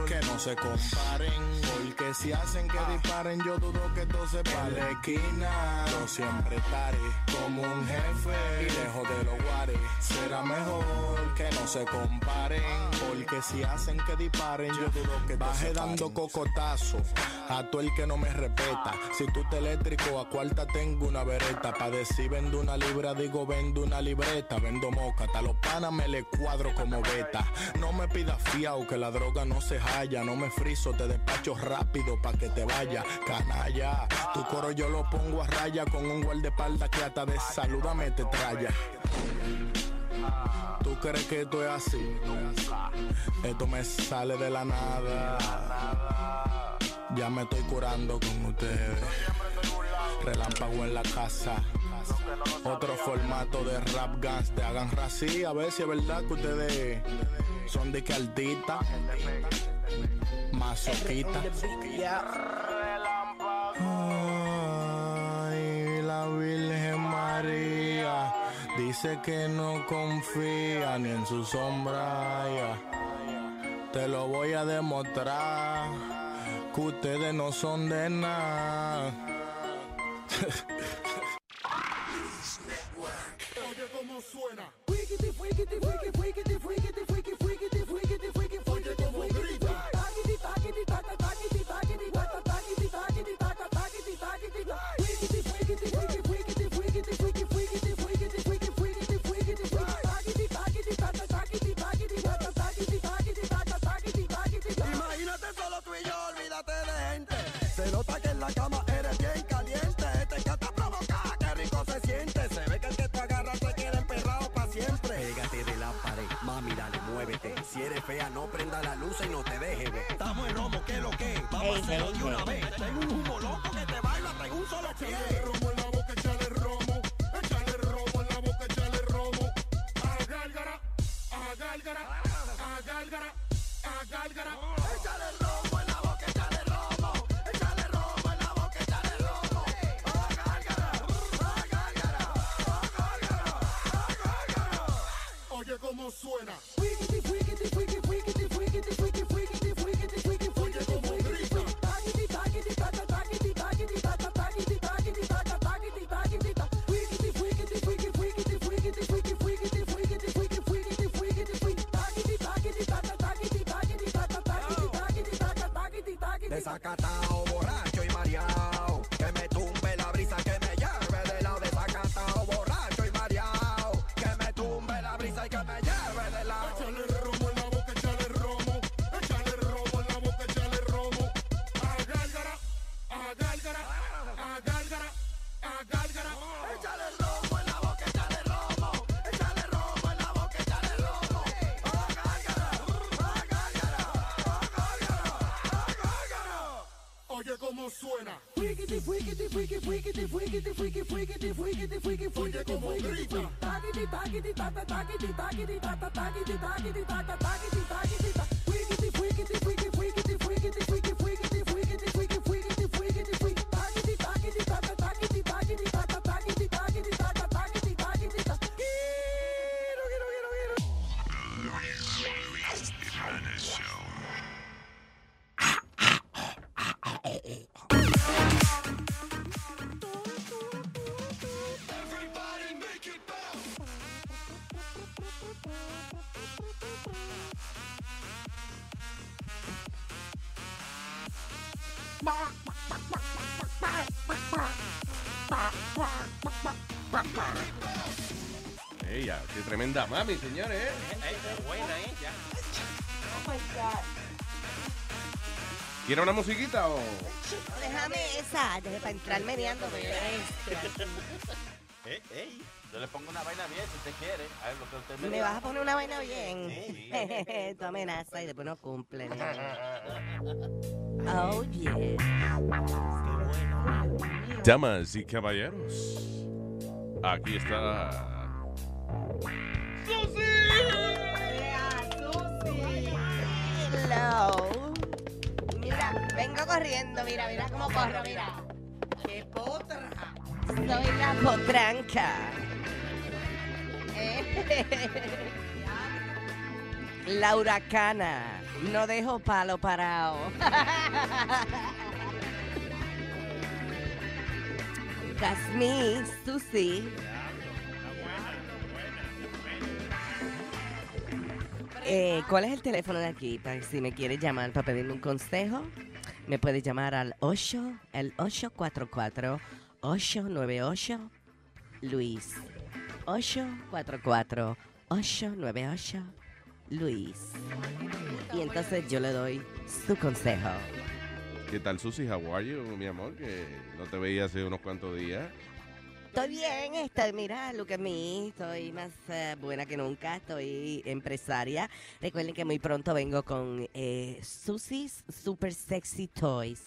Speaker 26: que no se comparen. Porque si hacen que disparen, yo dudo que todo se pare. La esquina, yo siempre estaré como un jefe. Y lejos de los guaris. Será mejor que no se comparen. Porque si hacen que disparen, yo dudo que Baje dando cocotazo a todo el que no me respeta. Si tú te eléctrico, a cuarta tengo una Pa' decir vendo una libra, digo vendo una libreta. Vendo moca, hasta los panas me le cuadro como beta. No me pidas fiao, que la droga no se halla. No me friso, te despacho rápido pa' que te vaya. Canalla, tu coro yo lo pongo a raya con un guardaespaldas que hasta de saludame te traya. ¿Tú crees que esto es así? Esto me sale de la nada. Ya me estoy curando con ustedes. Relámpago en la casa. Otro formato de rap guns. Te hagan rací. A ver si es verdad que ustedes son de que altita. Masoquita. Ay, la Virgen María dice que no confía ni en su sombra. Te lo voy a demostrar que ustedes no son de nada.
Speaker 25: Network. Oye, cómo
Speaker 6: suena. Wikity, wikity, wikity. Fea, no prenda la luz y no te dejes ver. Estamos en romo, ¿qué es lo que? Vamos a hacerlo de una vez. Tengo un humo loco que te baila, tengo un solo pie.
Speaker 10: ¿Quiere una musiquita o...?
Speaker 27: Déjame esa, déjame para entrar meneándome.
Speaker 16: Eh, ey, yo le pongo una vaina bien si usted quiere. A ver lo que usted me
Speaker 27: Me vas a poner una vaina bien. tu amenaza y después no cumple. Oh, yeah.
Speaker 10: Damas y caballeros, aquí está...
Speaker 27: Hello. Vengo corriendo, mira, mira cómo corro, mira.
Speaker 15: ¡Qué potra!
Speaker 27: Soy la potranca. Eh. La huracana. No dejo palo parado. That's me, Susie. Eh, ¿Cuál es el teléfono de aquí? Para si me quieres llamar para pedirme un consejo, me puedes llamar al 8, el 844 898 Luis. 844 898 Luis. Y entonces yo le doy su consejo.
Speaker 10: ¿Qué tal, Susi? How mi amor? Que no te veía hace unos cuantos días.
Speaker 27: Estoy bien, estoy, mira, look at me, estoy más eh, buena que nunca, estoy empresaria. Recuerden que muy pronto vengo con eh, Susie's Super Sexy Toys.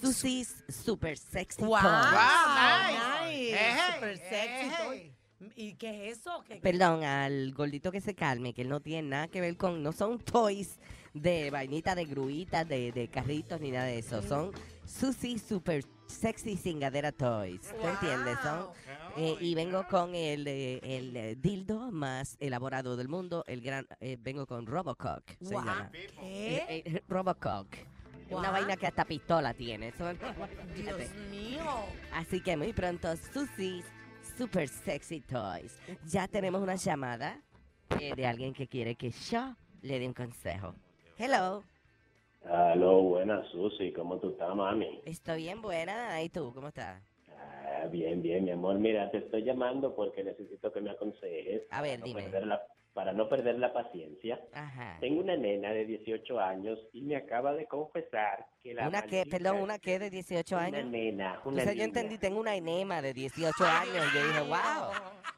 Speaker 27: Susie's Super Sexy
Speaker 15: Wow,
Speaker 27: Toys.
Speaker 15: nice.
Speaker 12: Ejé,
Speaker 15: Super sexy.
Speaker 12: ejé.
Speaker 15: toy. ¿Y qué es eso? ¿Qué-
Speaker 27: Perdón, al gordito que se calme, que él no tiene nada que ver con, no son toys de vainita, de gruitas, de, de carritos, ni nada de eso. Son Susie Super Sexy Cingadera Toys. ¿Tú entiendes? Eh, y vengo con el, eh, el eh, dildo más elaborado del mundo, el gran, eh, vengo con Robocock.
Speaker 15: ¿qué?
Speaker 27: Robocock. Una vaina que hasta pistola tiene.
Speaker 15: Dios mío.
Speaker 27: Así que muy pronto, Susie's Super Sexy Toys. Ya tenemos una llamada de alguien que quiere que yo le dé un consejo. Hello,
Speaker 28: Aló, buenas, Susi. ¿Cómo tú estás, mami?
Speaker 27: estoy bien buena. ¿Y tú, cómo estás?
Speaker 28: Ah, bien, bien, mi amor. Mira, te estoy llamando porque necesito que me aconsejes.
Speaker 27: A ver,
Speaker 28: para no
Speaker 27: dime.
Speaker 28: perder la- para no perder la paciencia.
Speaker 27: Ajá.
Speaker 28: Tengo una nena de 18 años y me acaba de confesar que la
Speaker 27: ¿Una qué? Perdón, ¿una qué de 18
Speaker 28: Una
Speaker 27: años?
Speaker 28: nena, una
Speaker 27: Entonces yo
Speaker 28: niña.
Speaker 27: entendí, tengo una enema de 18 años. Yo dije, wow.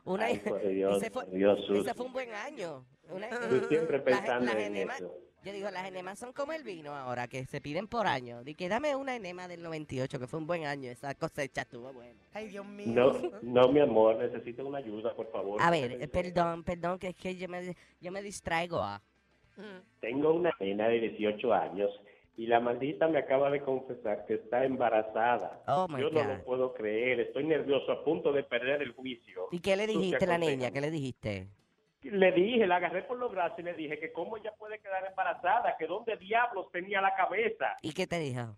Speaker 27: Una,
Speaker 28: Ay, por Dios,
Speaker 27: ese, fue,
Speaker 28: por Dios,
Speaker 27: ese
Speaker 28: Susi.
Speaker 27: fue un buen año. Una-
Speaker 28: Tú siempre pensando
Speaker 27: las
Speaker 28: en
Speaker 27: enemas-
Speaker 28: eso.
Speaker 27: Yo digo, las enemas son como el vino ahora, que se piden por año. Di que dame una enema del 98, que fue un buen año. Esa cosecha estuvo buena.
Speaker 15: Ay, Dios mío.
Speaker 28: No, no, mi amor, necesito una ayuda, por favor.
Speaker 27: A ver, eh, perdón, perdón, que es que yo me, yo me distraigo. ah.
Speaker 28: Tengo una nena de 18 años y la maldita me acaba de confesar que está embarazada.
Speaker 27: Oh, my
Speaker 28: Yo no lo puedo creer, estoy nervioso, a punto de perder el juicio.
Speaker 27: ¿Y qué le dijiste a la niña? ¿Qué le dijiste?
Speaker 28: Le dije, la agarré por los brazos y le dije que cómo ella puede quedar embarazada, que dónde diablos tenía la cabeza,
Speaker 27: ¿Y qué te dijo?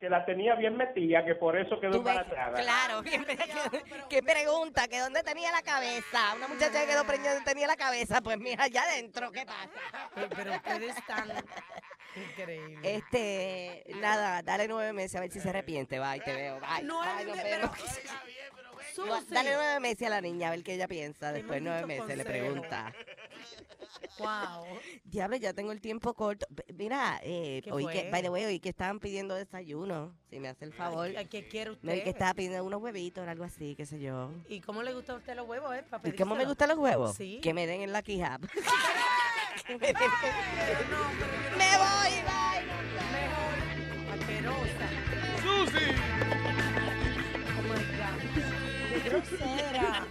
Speaker 28: que la tenía bien metida, que por eso quedó embarazada.
Speaker 27: claro, ¿qué, qué pregunta? ¿Que dónde tenía la cabeza? Una muchacha que quedó preñada tenía la cabeza, pues mira, allá adentro, ¿qué pasa?
Speaker 15: Pero ustedes están increíbles.
Speaker 27: Este, nada, dale nueve meses a ver si se arrepiente, bye, te veo, bye,
Speaker 15: Nueve
Speaker 27: bye, nos
Speaker 15: meses,
Speaker 27: vemos. No,
Speaker 15: Susi.
Speaker 27: Dale nueve meses a la niña a ver qué ella piensa, después nueve meses le
Speaker 15: consejo.
Speaker 27: pregunta.
Speaker 15: Wow.
Speaker 27: Diablo, ya tengo el tiempo corto. Mira, eh,
Speaker 15: ¿Qué
Speaker 27: oí que, by the way, oí que estaban pidiendo desayuno, si me hace el favor.
Speaker 15: Ay, ¿Qué quiere usted?
Speaker 27: Me vi que estaba pidiendo unos huevitos o algo así, qué sé yo.
Speaker 15: ¿Y cómo le gusta a usted los huevos, eh? para
Speaker 27: ¿Y cómo me gustan los huevos?
Speaker 15: Sí.
Speaker 27: Que me den en la quijab. Que me den- Me voy, bye.
Speaker 15: Asquerosa.
Speaker 10: ¡Susi!
Speaker 15: Grosera.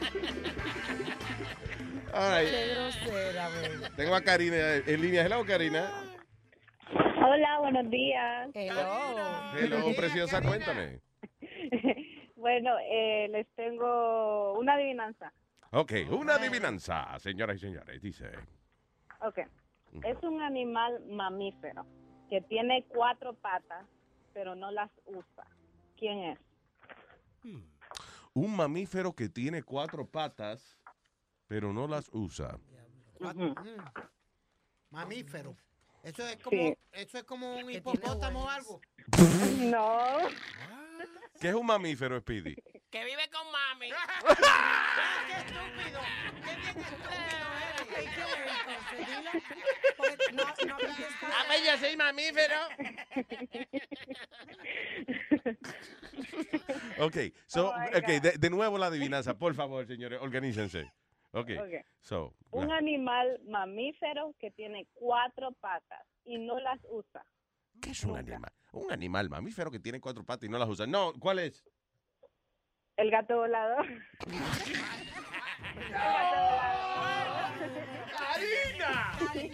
Speaker 10: All right.
Speaker 15: Qué grosera, güey.
Speaker 10: Tengo a Karina en línea. Hello, Karina.
Speaker 29: Hola, buenos días.
Speaker 15: Hello.
Speaker 10: Hello, preciosa, cuéntame.
Speaker 29: Bueno, eh, les tengo una adivinanza.
Speaker 10: Ok, una adivinanza, señoras y señores. Dice,
Speaker 29: Ok. Es un animal mamífero que tiene cuatro patas, pero no las usa. ¿Quién es?
Speaker 10: Un mamífero que tiene cuatro patas, pero no las usa.
Speaker 12: Mamífero. Eso es como,
Speaker 29: Sí.
Speaker 12: eso es como un hipopótamo o algo.
Speaker 29: No.
Speaker 10: ¿Qué es un mamífero, Speedy?
Speaker 14: Que vive con mami.
Speaker 15: ¡Qué estúpido! ¡Qué bien estúpido no, no,
Speaker 14: A ver, yo soy mamífero.
Speaker 10: Ok, so,
Speaker 29: Oh,
Speaker 10: okay, de, de nuevo la adivinanza, por favor, señores, organícense. Ok,
Speaker 29: Ok.
Speaker 10: so,
Speaker 29: Un animal mamífero que tiene cuatro patas y no las usa.
Speaker 10: ¿qué es un animal? Un animal mamífero que tiene cuatro patas y no las usa. No, ¿cuál es?
Speaker 29: El gato volador.
Speaker 13: ¡Harina! ¡El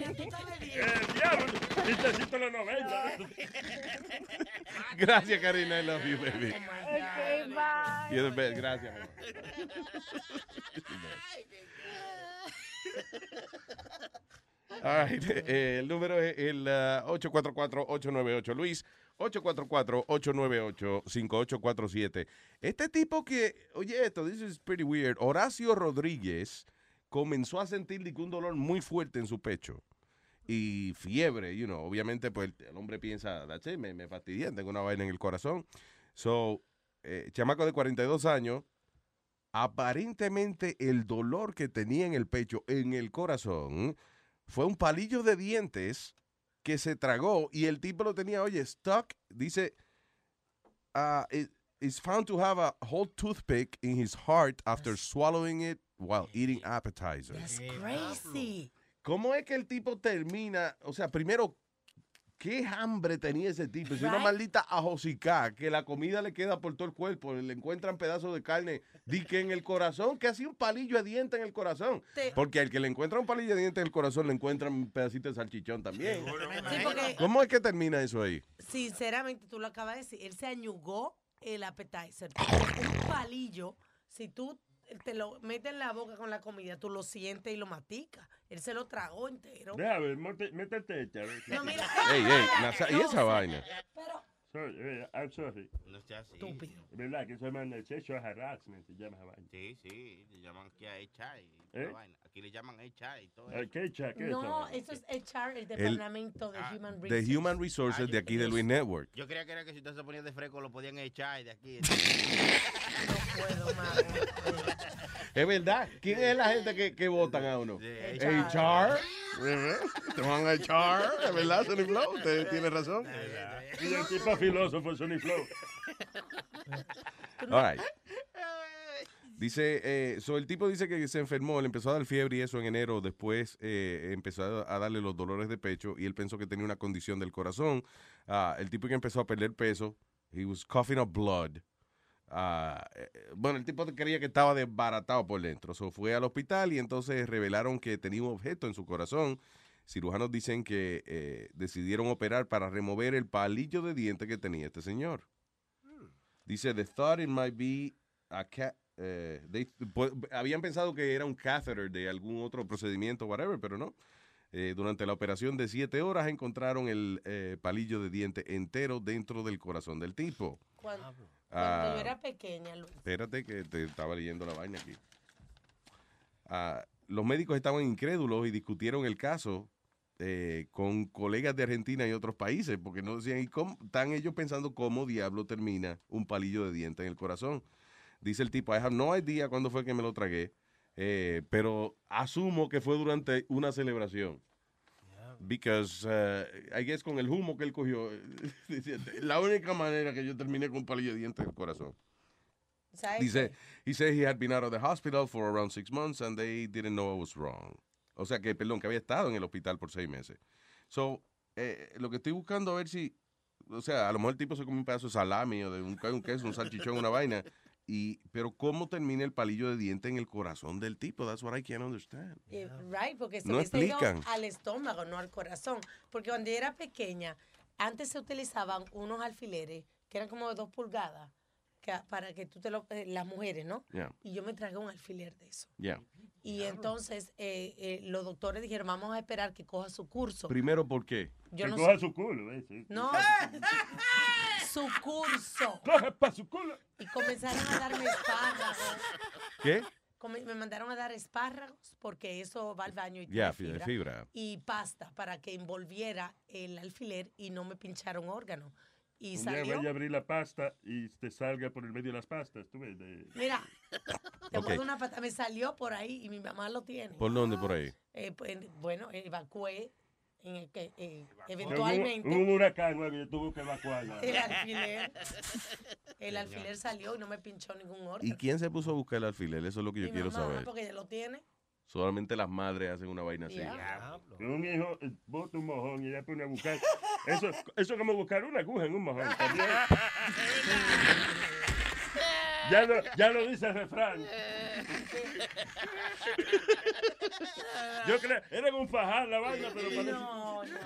Speaker 13: diablo! Chistecito la novela.
Speaker 10: Gracias, Karina, I love you, baby.
Speaker 29: Ok, bye.
Speaker 10: You're the best, gracias. amor. All right, eh, el número es el ah, 844-898. Luis, 844-898-5847. Este tipo que, oye, esto, this is pretty weird. Horacio Rodríguez comenzó a sentir un dolor muy fuerte en su pecho y fiebre, you know, obviamente pues el, hombre piensa, it, me, me fastidié, tengo una vaina en el corazón. So, eh, chamaco de 42 años, aparentemente el dolor que tenía en el pecho, en el corazón, fue un palillo de dientes que se tragó y el tipo lo tenía, oye, stuck, dice, uh, it is found to have a whole toothpick in his heart after swallowing it while eating appetizers.
Speaker 15: Crazy.
Speaker 10: ¿Cómo es que el tipo termina? O sea, primero, ¿qué hambre tenía ese tipo? Es una maldita ajosicá, que la comida le queda por todo el cuerpo, le encuentran pedazos de carne, di que en el corazón, que hacía un palillo de diente en el corazón. Porque al que le encuentra un palillo de diente en el corazón, le encuentran un pedacito de salchichón también.
Speaker 15: Sí, porque
Speaker 10: ¿Cómo es que termina eso ahí?
Speaker 15: sinceramente tú lo acabas de decir, él se añugó el appetizer. Un palillo, si tú te lo metes en la boca con la comida, tú lo sientes y lo maticas. Él se lo tragó entero.
Speaker 13: Déjame, mote- métete esta. vez.
Speaker 15: No, mira.
Speaker 10: Ey, ey, Nasa- ¿y esa vaina?
Speaker 15: Pero,
Speaker 13: Sorry, eh, I'm sorry.
Speaker 16: No sea así.
Speaker 15: estúpido.
Speaker 13: ¿Verdad? Que eso llama sexual harassment, se llama esa vaina.
Speaker 16: Sí, sí, le llaman aquí a HR y
Speaker 13: ¿Eh?
Speaker 16: la vaina. Aquí le llaman HR y todo eso.
Speaker 13: ¿Qué echa? ¿Qué
Speaker 15: No, eso es HR, el
Speaker 10: El-
Speaker 15: departamento de Human
Speaker 10: The
Speaker 15: Resources.
Speaker 10: Human Resources
Speaker 16: Ah,
Speaker 10: de aquí de Luis Network.
Speaker 16: Yo creía que era que si usted se ponía de fresco lo podían echar de aquí.
Speaker 15: puedo, mano.
Speaker 10: Es verdad. ¿Quién es la gente que, que votan a uno? HR. Te van a echar. Es verdad, Sonny Flow. Usted tiene razón.
Speaker 13: Y el tipo filósofo Sonny Flow.
Speaker 10: All right. Dice, eh, so el tipo dice que se enfermó, le empezó a dar fiebre y eso en enero, después eh, empezó a, a darle los dolores de pecho y él pensó que tenía una condición del corazón. Ah, el tipo que empezó a perder peso, he was coughing up blood. Ah, eh, bueno, el tipo creía que estaba desbaratado por dentro. So fue al hospital y entonces revelaron que tenía un objeto en su corazón. Cirujanos dicen que eh, decidieron operar para remover el palillo de diente que tenía este señor. Dice, the thought it might be a ca- eh, they- habían pensado que era un catheter de algún otro procedimiento, whatever, pero no. Eh, durante la operación de siete horas encontraron el eh, palillo de diente entero dentro del corazón del tipo.
Speaker 15: Cuando
Speaker 10: Ah.
Speaker 15: yo era pequeña, Luis.
Speaker 10: Espérate que te estaba leyendo la vaina aquí. Ah, los médicos estaban incrédulos y discutieron el caso eh, con colegas de Argentina y otros países, porque no decían, ¿y cómo? Están ellos pensando cómo diablo termina un palillo de diente en el corazón. Dice el tipo, I have no idea cuándo fue que me lo tragué, eh, pero asumo que fue durante una celebración. Because, uh, I guess con el humo que él cogió, la única manera que yo terminé con un palillo de diente en el corazón.
Speaker 15: ¿Sabes
Speaker 10: Dice, he said he had been out of the hospital for around six months and they didn't know I was wrong. O sea que, perdón, que había estado en el hospital por seis meses. So, eh, lo que estoy buscando a ver si, o sea, a lo mejor el tipo se come un pedazo de salami o de un, un queso, un salchichón, una vaina. Y, pero ¿cómo termina el palillo de diente en el corazón del tipo? That's what I can't understand.
Speaker 15: Eh, right, porque se
Speaker 10: No explican.
Speaker 15: al estómago, no al corazón. Porque cuando yo era pequeña, antes se utilizaban unos alfileres que eran como de dos pulgadas que, para que tú te lo, eh, las mujeres, ¿no?
Speaker 10: Yeah.
Speaker 15: Y yo me tragué un alfiler de eso.
Speaker 10: Yeah.
Speaker 15: Y entonces eh, eh, los doctores dijeron, vamos a esperar que coja su curso.
Speaker 10: Primero, ¿por qué?
Speaker 15: Yo
Speaker 13: que
Speaker 15: no
Speaker 13: coja
Speaker 15: sé.
Speaker 13: su culo, ¿eh? Sí.
Speaker 15: No, su curso.
Speaker 13: Coge pa' su culo.
Speaker 15: Y comenzaron a darme espárragos.
Speaker 10: ¿Qué?
Speaker 15: Come- Me mandaron a dar espárragos porque eso va al baño y
Speaker 10: Ya,
Speaker 15: tiene
Speaker 10: fi- fibra.
Speaker 15: Y pasta para que envolviera el alfiler y no me pincharon órganos. Y
Speaker 13: Un día
Speaker 15: salió.
Speaker 13: vaya a abrir la pasta y te salga por el medio de las pastas, tú ves. de-
Speaker 15: Mira, te
Speaker 10: Ok.
Speaker 15: una pata, me salió por ahí y mi mamá lo tiene.
Speaker 10: ¿Por dónde por ahí?
Speaker 15: Eh, pues, bueno, evacué en el que eh, eventualmente
Speaker 13: Hubo un huracán nuevo y yo tuve que evacuarla.
Speaker 15: el alfiler, el alfiler salió y no me pinchó ningún órgano.
Speaker 10: ¿Y quién se puso a buscar el alfiler? Eso es lo que yo
Speaker 15: Mi
Speaker 10: quiero
Speaker 15: mamá,
Speaker 10: saber.
Speaker 15: porque ella lo tiene.
Speaker 10: Solamente las madres hacen una vaina así.
Speaker 13: Un hijo eh, bota un mojón y ya pone a buscar. Eso, eso es como buscar una aguja en un mojón. Ya lo, ya lo dice el refrán. Yo creo, era un fajar la vaina, pero parece
Speaker 15: No, no.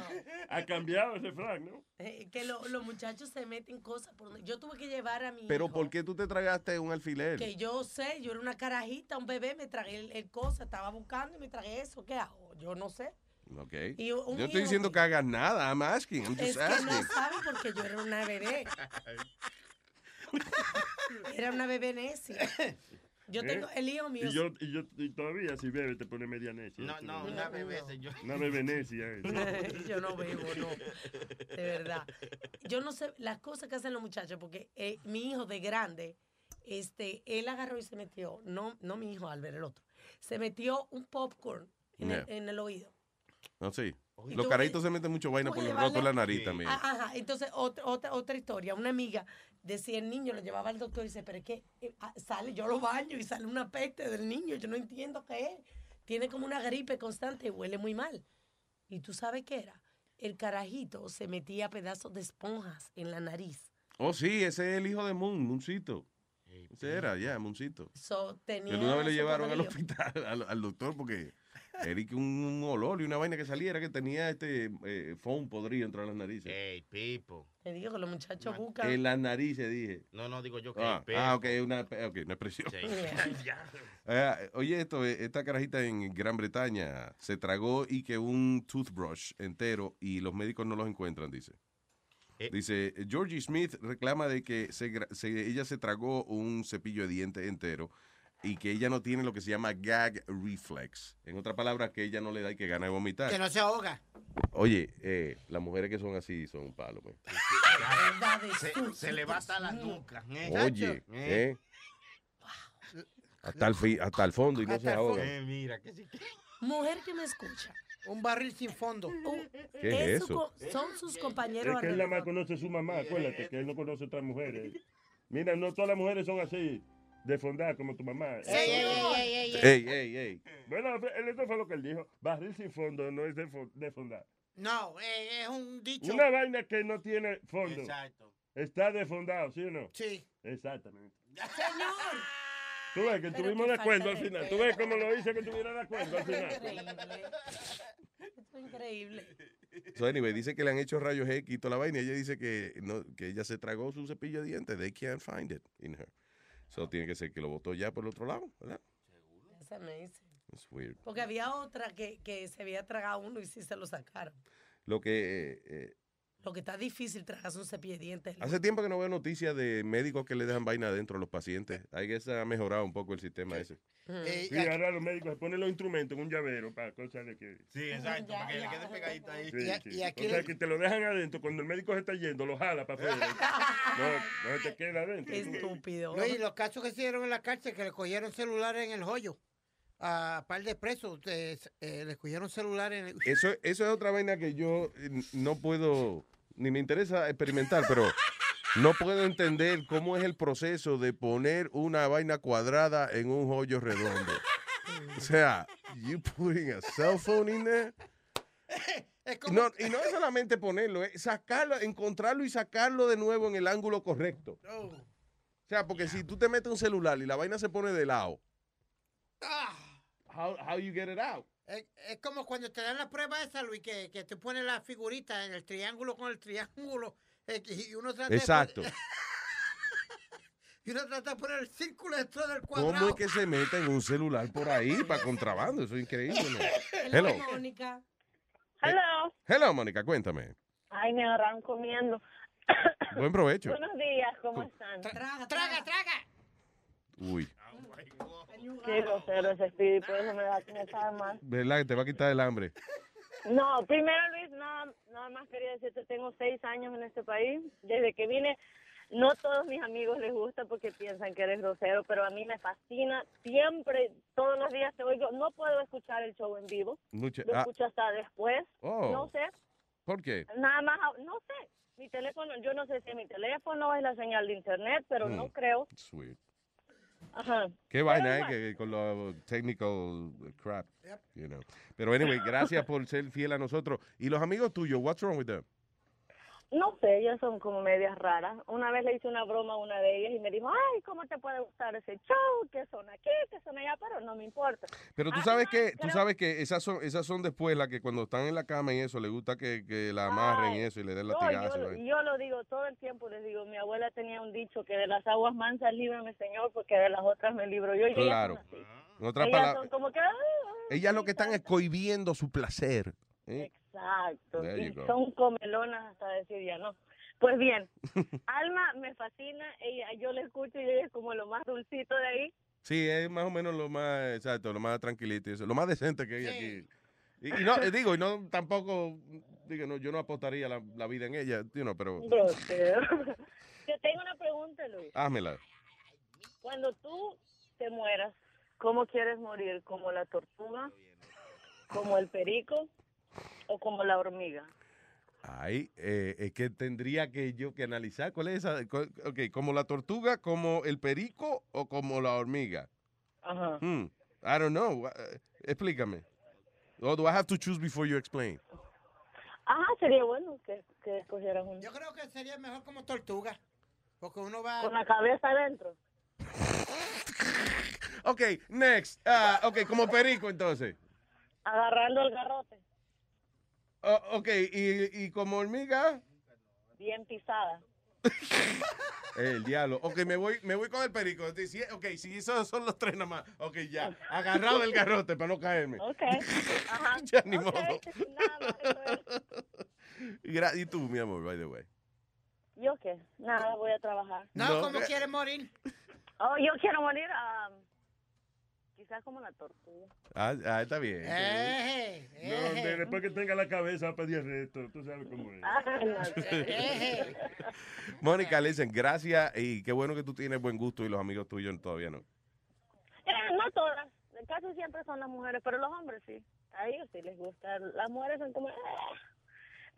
Speaker 13: ha cambiado el refrán, ¿no?
Speaker 15: Eh, que lo- los muchachos se meten cosas por. Yo tuve que llevar a mi
Speaker 10: Pero
Speaker 15: hijo,
Speaker 10: ¿por qué tú te tragaste un alfiler?
Speaker 15: que yo sé, yo era una carajita, un bebé, me tragué el, el cosa, estaba buscando y me tragué eso. ¿Qué hago? Yo no sé.
Speaker 10: Ok.
Speaker 15: Y un
Speaker 10: Yo estoy diciendo que hagas nada. I'm asking. I'm
Speaker 15: Es
Speaker 10: just
Speaker 15: que no
Speaker 10: asking.
Speaker 15: saben porque yo era una bebé. Era una bebé necia. Yo
Speaker 13: ¿Eh?
Speaker 15: tengo el hijo mío.
Speaker 13: Y yo, y yo y todavía si bebe te pone media necia.
Speaker 16: No, no, una bebé, señor.
Speaker 13: Una bebé necia. eh.
Speaker 15: yo no bebo, no. De verdad. Yo no sé las cosas que hacen los muchachos, porque eh, mi hijo de grande, este, él agarró y se metió, no, no mi hijo Albert, el otro, se metió un popcorn en, el,
Speaker 10: Yeah.
Speaker 15: en el oído.
Speaker 10: No, sí.
Speaker 15: Y
Speaker 10: Los carajitos se meten mucho vaina por los rotos de la nariz también.
Speaker 15: Ah, Ajá, entonces otra, otra, otra historia, una amiga decía el niño, lo llevaba al doctor y dice, pero es que eh, ah, sale, yo lo baño y sale una peste del niño, yo no entiendo qué es. Tiene como una gripe constante y huele muy mal. ¿Y tú sabes qué era? El carajito se metía pedazos de esponjas en la nariz.
Speaker 10: Oh, sí, ese es el hijo de Moon, Mooncito. Ese era, ya, Mooncito.
Speaker 15: So, tenía
Speaker 10: Pero una vez le llevaron al hospital, al, al doctor, porque era que un, un olor y una vaina que saliera que tenía este eh, foam podrido entre las narices.
Speaker 16: Ey, Pipo.
Speaker 15: Te digo que los muchachos buscan.
Speaker 10: En las narices, dije.
Speaker 16: No, no, digo yo que
Speaker 10: Ah,
Speaker 16: el
Speaker 10: ah,
Speaker 16: Pepo.
Speaker 10: ok, una, ok, una expresión.
Speaker 16: Sí.
Speaker 10: Eh, oye, esto, eh, esta carajita en Gran Bretaña se tragó y que un toothbrush entero y los médicos no los encuentran, dice.
Speaker 16: Eh.
Speaker 10: Dice, Georgie Smith reclama de que se se- ella se tragó un cepillo de dientes entero y que ella no tiene lo que se llama gag reflex. En otras palabras, que ella no le da y que gana de vomitar.
Speaker 12: Que no se ahoga.
Speaker 10: Oye, eh, las mujeres que son así son un palo.
Speaker 16: Se, se le va hasta la nuca. ¿eh?
Speaker 10: Oye,
Speaker 16: Eh.
Speaker 10: eh, hasta, el fi- hasta el fondo y no se ahoga.
Speaker 16: Eh, mira, que sí.
Speaker 15: Mujer que me escucha.
Speaker 12: Un barril sin fondo.
Speaker 10: ¿Qué es eso?
Speaker 15: son sus compañeros
Speaker 13: Es que él nada más conoce a su mamá, acuérdate, que él no conoce a otras mujeres. Mira, no todas las mujeres son así, de fondar como tu mamá.
Speaker 10: Ey, ey, ey.
Speaker 13: Bueno, él- eso fue lo que él dijo. Barril sin fondo no es de, fo- de fondar.
Speaker 12: No, eh, es un dicho.
Speaker 13: Una vaina que no tiene fondo.
Speaker 12: Exacto.
Speaker 13: Está defondado, ¿sí o no?
Speaker 12: Sí.
Speaker 13: Exactamente.
Speaker 15: Señor.
Speaker 13: Tú ves que
Speaker 15: qué
Speaker 13: de acuerdo al final. Tú ves cómo lo hice que estuviera de acuerdo al final.
Speaker 15: Increíble. Esto es increíble.
Speaker 10: So anyway, dice que le han hecho rayos X y toda la vaina. y Ella dice que, no, que ella se tragó su cepillo de dientes. They can't find it in her. So tiene que ser que lo botó ya por el otro lado, ¿verdad?
Speaker 15: Esa me dice.
Speaker 10: It's weird.
Speaker 15: Porque había otra que, que se había tragado uno y sí se lo sacaron.
Speaker 10: Lo que eh, eh,
Speaker 15: Lo que está difícil tragarse un cepillo de dientes.
Speaker 10: hace tiempo que no veo noticias de médicos que le dejan vaina adentro a los pacientes. Hay que se ha mejorado un poco el sistema ese.
Speaker 12: Eh,
Speaker 13: Sí, ahora los médicos se ponen los instrumentos en un llavero para cosas de que...
Speaker 16: Sí, exacto, para que le quede pegadito ahí.
Speaker 13: Sí,
Speaker 12: Y a-
Speaker 13: sí.
Speaker 12: y aquí
Speaker 13: o sea,
Speaker 12: le-
Speaker 13: que te lo dejan adentro. Cuando el médico se está yendo, lo jala para afuera. no, no te queda adentro.
Speaker 15: Estúpido.
Speaker 12: Luis, los casos que se dieron en la cárcel, que le cogieron celulares en el hoyo. A par de presos, eh, eh, le cogieron celulares en el...
Speaker 10: Eso, eso es otra vaina que yo eh, no puedo, ni me interesa experimentar, pero no puedo entender cómo es el proceso de poner una vaina cuadrada en un hoyo redondo. O sea, you putting a cell phone in there. No, y no es solamente ponerlo, es sacarlo, encontrarlo y sacarlo de nuevo en el ángulo correcto. O sea, porque si tú te metes un celular y la vaina se pone de lado, how, how you get it out?
Speaker 12: Es, es como cuando te dan la prueba esa, Luis, que, que te pones la figurita en el triángulo con el triángulo. eh, y uno trata
Speaker 10: Exacto.
Speaker 12: De, y uno trata de poner el círculo dentro del cuadrado.
Speaker 10: ¿Cómo es que se mete en un celular por ahí para contrabando? Eso es increíble. ¿no?
Speaker 15: Hello,
Speaker 10: Hello.
Speaker 15: Mónica.
Speaker 29: Hello.
Speaker 10: Hello, Mónica, cuéntame.
Speaker 29: Ay, me agarraron comiendo.
Speaker 10: Buen provecho.
Speaker 29: Buenos días, ¿cómo están?
Speaker 15: Traga,
Speaker 12: traga, traga.
Speaker 10: Uy,
Speaker 29: Qué grosero ese espíritu, eso me da que me sabe mal.
Speaker 10: ¿verdad que te va a quitar el hambre?
Speaker 30: No, primero Luis, nada, nada más quería decirte, tengo seis años en este país. Desde que vine, no todos mis amigos les gusta porque piensan que eres grosero, pero a mí me fascina. Siempre, todos los días te oigo. No puedo escuchar el show en vivo.
Speaker 10: Mucha-
Speaker 30: Lo
Speaker 10: ah,
Speaker 30: escucho hasta después.
Speaker 10: Oh.
Speaker 30: No sé,
Speaker 10: ¿Por qué?
Speaker 30: nada más, no sé. Mi teléfono, yo no sé si es mi teléfono es la señal de internet, pero no
Speaker 10: Hmm.
Speaker 30: creo.
Speaker 10: Sweet.
Speaker 30: Ajá.
Speaker 10: Qué vaina, ¿eh? Que, con lo technical crap, you know. Pero anyway, gracias por ser fiel a nosotros. Y los amigos tuyos, what's wrong with them?
Speaker 30: No sé, ellas son como medias raras. Una vez le hice una broma a una de ellas y me dijo, ay, ¿cómo te puede gustar ese show? Que son aquí, que son allá, pero no me importa.
Speaker 10: Pero tú
Speaker 30: Ah,
Speaker 10: sabes
Speaker 30: no,
Speaker 10: que, tú sabes que esas son, esas son después las que cuando están en la cama y eso, les gusta que, que la amarren y eso y le den
Speaker 30: No,
Speaker 10: latigazos.
Speaker 30: yo, lo- yo lo digo todo el tiempo, les digo, mi abuela tenía un dicho que de las aguas mansas líbrame, Señor, porque de las otras me libro yo. Y ellas
Speaker 10: Claro.
Speaker 30: son.
Speaker 10: En otras
Speaker 30: Ellas
Speaker 10: palabras,
Speaker 30: son como que, "Ah,
Speaker 10: ellas lo que están es cohibiendo su placer. ¿Eh?
Speaker 30: exacto, y son comelonas hasta decir ya no. Pues bien, Alma me fascina, ella, yo le escucho y ella es como lo más dulcito de ahí.
Speaker 10: Sí, es más o menos lo más, exacto, lo más tranquilito lo más decente que hay aquí. Y, y no, eh, digo, y no tampoco, digo, no, yo no apostaría la, la vida en ella, you know, pero.
Speaker 30: Yo tengo una pregunta, Luis.
Speaker 10: házmela.
Speaker 30: Cuando tú te mueras, ¿cómo quieres morir? ¿Como la tortuga? ¿Como el perico? ¿O como la hormiga?
Speaker 10: Ay, eh, es que tendría que yo que analizar cuál es esa, cu- ok, como la tortuga, como el perico o como la hormiga.
Speaker 30: Ajá.
Speaker 10: Hmm, I don't know, uh, explícame. Or do I have to choose before you explain?
Speaker 30: Ajá, sería bueno que, que escogieras uno.
Speaker 12: Yo creo que sería mejor como tortuga. Porque uno va.
Speaker 30: Con la cabeza adentro.
Speaker 10: Ok, next. Ah, ok, como perico entonces.
Speaker 30: Agarrando el garrote.
Speaker 10: Oh, ok, y, y como hormiga,
Speaker 30: Bien pisada.
Speaker 10: el diablo. Ok, me voy, me voy con el perico. Si- Ok, si esos son los tres nada más. Ok, ya. Agarrado del garrote para no caerme.
Speaker 30: Ok. Ajá.
Speaker 10: Ya ni modo.
Speaker 30: Nada más, eso es.
Speaker 10: Y, tú, mi amor, by the way.
Speaker 30: ¿Yo qué? Nada, voy a trabajar.
Speaker 12: No,
Speaker 10: No,
Speaker 12: ¿cómo
Speaker 10: eh.
Speaker 12: quiere morir?
Speaker 30: Oh, yo quiero morir ah, quizás como la tortuga.
Speaker 10: Ah, ah, está bien.
Speaker 13: No, después que tenga la cabeza va a pedir reto. Tú sabes cómo es.
Speaker 30: Ah.
Speaker 10: Mónica, listen, gracias y qué bueno que tú tienes buen gusto y los amigos tuyos todavía no.
Speaker 30: Eh, no todas. Casi siempre son las mujeres, pero los hombres sí. A ellos sí les gusta. Las mujeres son como...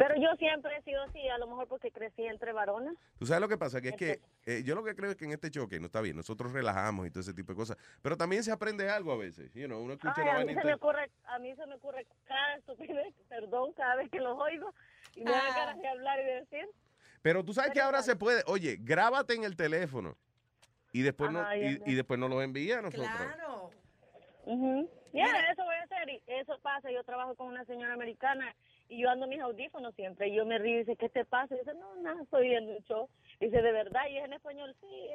Speaker 30: Pero yo siempre he sido así, a lo mejor porque crecí entre varones.
Speaker 10: Tú sabes lo que pasa, que es que eh, yo lo que creo es que en este choque no está bien, nosotros relajamos y todo ese tipo de cosas, pero también se aprende algo a veces, you know, uno escucha
Speaker 30: Ay, a mí se me ocurre, a mí se me ocurre cada estupidez, perdón, cada vez que los oigo y me dan
Speaker 15: Ah.
Speaker 30: ganas de hablar y de decir.
Speaker 10: Pero tú sabes que ahora se puede, oye, grábate en el teléfono y después no,
Speaker 30: Ajá,
Speaker 10: y,
Speaker 30: ya sé.
Speaker 10: y después no los envía a nosotros.
Speaker 15: Claro.
Speaker 30: Ujú. Ya, eso voy a hacer. Y eso pasa. Yo trabajo con una señora americana y yo ando mis audífonos siempre. Y yo me río y dice, ¿qué te pasa? Y dice, no, nada, estoy viendo un show. Dice, ¿de verdad? Y es en español, sí.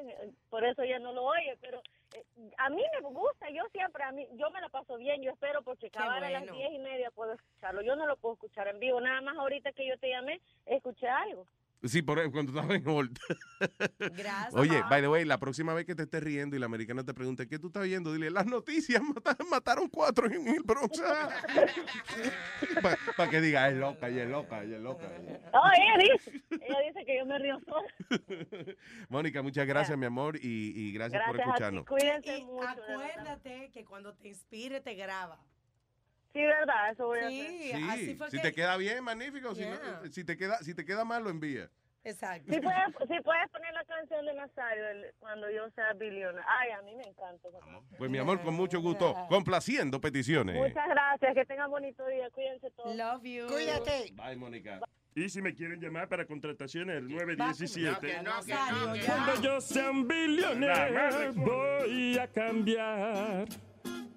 Speaker 30: Por eso ella no lo oye. Pero eh, a mí me gusta. Yo siempre, a mí, yo me la paso bien. Yo espero porque acabar a las
Speaker 15: bueno.
Speaker 30: diez y media puedo escucharlo. Yo no lo puedo escuchar en vivo. Nada más ahorita que yo te llamé, escuché algo.
Speaker 10: Sí, por ejemplo, cuando estaba en hold.
Speaker 15: Gracias.
Speaker 10: Oye, by the way, la próxima vez que te estés riendo y la americana te pregunte, ¿qué tú estás viendo? Dile, las noticias, mata- mataron cuatro en el Bronx. Para que diga, es loca, ella es loca, ella es loca.
Speaker 30: Oh, ella dice, ella dice que yo me río sola.
Speaker 10: Mónica, muchas gracias, mi amor, y, y gracias, por
Speaker 30: Gracias a ti.
Speaker 10: escucharnos.
Speaker 30: Cuídense
Speaker 15: Y
Speaker 30: mucho.
Speaker 15: acuérdate que cuando te inspire te graba.
Speaker 30: Sí, verdad, eso voy a
Speaker 15: Sí,
Speaker 30: hacer.
Speaker 15: así
Speaker 10: Sí,
Speaker 15: fue
Speaker 10: si
Speaker 15: que-
Speaker 10: te queda bien, magnífico. Si, no-
Speaker 15: Yeah.
Speaker 10: si te queda, si te queda mal, lo envía.
Speaker 15: Exacto.
Speaker 30: Si puedes, si puedes poner la canción de Nazario el- cuando yo sea billonario. Ay, a mí me encanta.
Speaker 10: Pues mi amor, con mucho gusto, complaciendo peticiones.
Speaker 30: Muchas gracias, que tengan bonito día, cuídense todos.
Speaker 15: Love you.
Speaker 12: Cuídate.
Speaker 10: Bye, Mónica.
Speaker 13: Y si me quieren llamar para contrataciones, el 917.
Speaker 16: No, que no, que
Speaker 15: Nazario,
Speaker 16: no, que
Speaker 15: ya.
Speaker 13: Cuando yo sea un billonero voy a cambiar,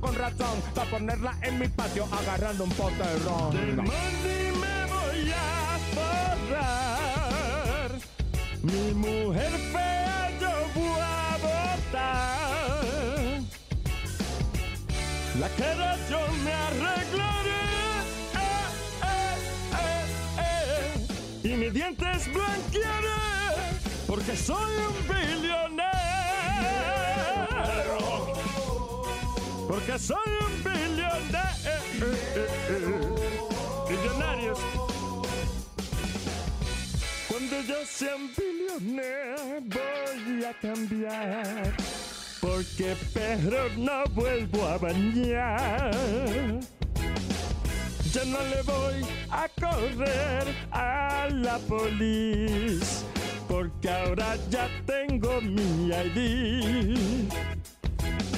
Speaker 31: con razón para ponerla en mi patio agarrando un pote de ron.
Speaker 32: Del money me voy a forrar. Mi mujer fea yo voy a botar. La cara yo me arreglaré. Eh, eh, eh. Y mis dientes blanquearé. Porque soy un billonero. Porque soy un billonero. Billonarios. Cuando yo sea un billonero voy a cambiar. Porque perro no vuelvo a bañar. Ya no le voy a correr a la policía. Porque ahora ya tengo mi ID.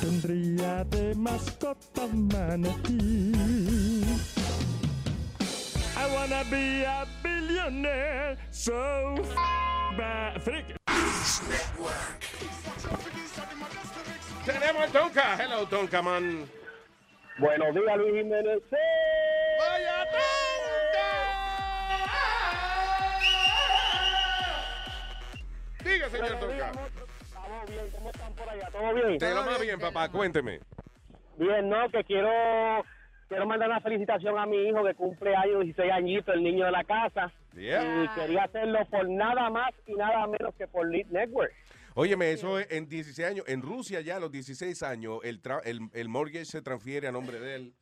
Speaker 32: Tendría de mascota manatí. I wanna be a billionaire, so f freak.
Speaker 10: Tenemos a Tonka. Hello, Tonka, man.
Speaker 33: Buenos días, Luis Jiménez.
Speaker 10: ¡Vaya Diga, señor Tonka.
Speaker 33: Bien, ¿cómo están por allá? ¿Todo bien?
Speaker 10: De lo más bien, papá. Cuénteme.
Speaker 33: Bien, no, que quiero quiero mandar una felicitación a mi hijo que cumple años, 16 añitos, el niño de la casa.
Speaker 10: Yeah.
Speaker 33: Y quería hacerlo por nada más y nada menos que por Lead Network.
Speaker 10: Óyeme, eso es en 16 años. En Rusia ya a los 16 años el, tra- el, el mortgage se transfiere a nombre de él.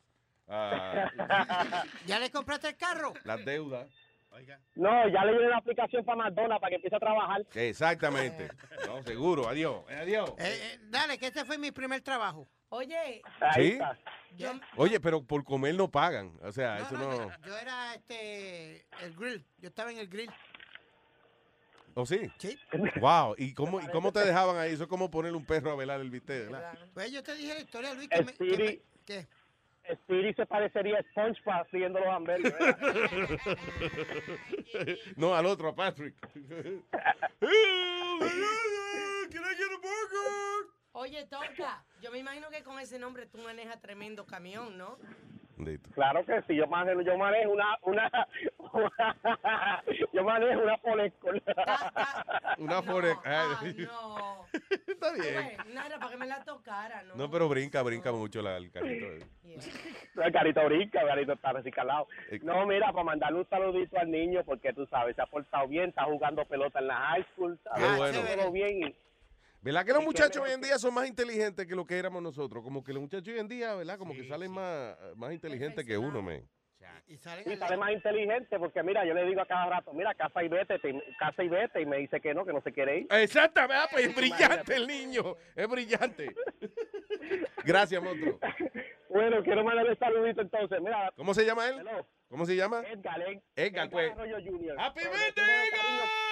Speaker 10: Ah,
Speaker 12: ¿Ya le compraste el carro?
Speaker 10: las deudas.
Speaker 33: No, ya le di una aplicación para McDonald's para que empiece a trabajar.
Speaker 10: Exactamente. No, seguro. Adiós. Adiós.
Speaker 12: Eh, eh, dale, que este fue mi primer trabajo.
Speaker 15: Oye,
Speaker 10: ¿Sí?
Speaker 12: Yo,
Speaker 10: Oye, pero por comer no pagan. O sea, eso no.
Speaker 12: yo era este el grill. Yo estaba en el grill.
Speaker 10: ¿O sí?
Speaker 12: Sí.
Speaker 10: Wow. ¿Y cómo, ¿Y cómo te dejaban ahí? Eso es como ponerle un perro a velar el bistec, ¿verdad?
Speaker 12: Pues yo te dije la historia, Luis, que me, que.
Speaker 33: Speedy se parecería a SpongeBob siguiendo los hamburgues.
Speaker 10: no, al otro, a Patrick.
Speaker 15: oye, Tonka, yo me imagino que con ese nombre tú manejas tremendo camión, ¿no?
Speaker 33: Claro que sí, yo manejo, yo manejo una, una, yo manejo una Polescol.
Speaker 10: Una.
Speaker 15: Ah, no.
Speaker 10: Está bien.
Speaker 15: Nada, para que me la tocara, ¿no?
Speaker 10: No, pero brinca, brinca mucho la, el carrito. eh.
Speaker 33: El carito brinca, el carito está reciclado. No, mira, para mandarle un saludito al niño, porque tú sabes, se ha portado bien, está jugando pelota en la high school.
Speaker 10: Qué bueno.
Speaker 33: Todo bien. y-
Speaker 10: ¿Verdad que los
Speaker 33: Y
Speaker 10: muchachos hoy en día son más inteligentes que lo que éramos nosotros? Como que los muchachos hoy en día, ¿verdad? Como que salen más, más inteligentes que uno, man.
Speaker 12: Y salen
Speaker 33: Sí, sale más inteligente, porque mira, yo le digo a cada rato, mira, casa y vete, te- casa y vete, y me dice que no, que no se quiere ir.
Speaker 10: Exactamente, pues es brillante el niño, es brillante. Gracias, monstruo.
Speaker 33: Bueno, quiero mandarle un saludito entonces, mira.
Speaker 10: ¿Cómo se llama él?
Speaker 33: Hello.
Speaker 10: ¿Cómo se llama?
Speaker 33: Edgar, Ed-
Speaker 10: Edgar, pues.
Speaker 33: Arroyo Jr.
Speaker 10: ¡Happy birthday,
Speaker 33: cariño-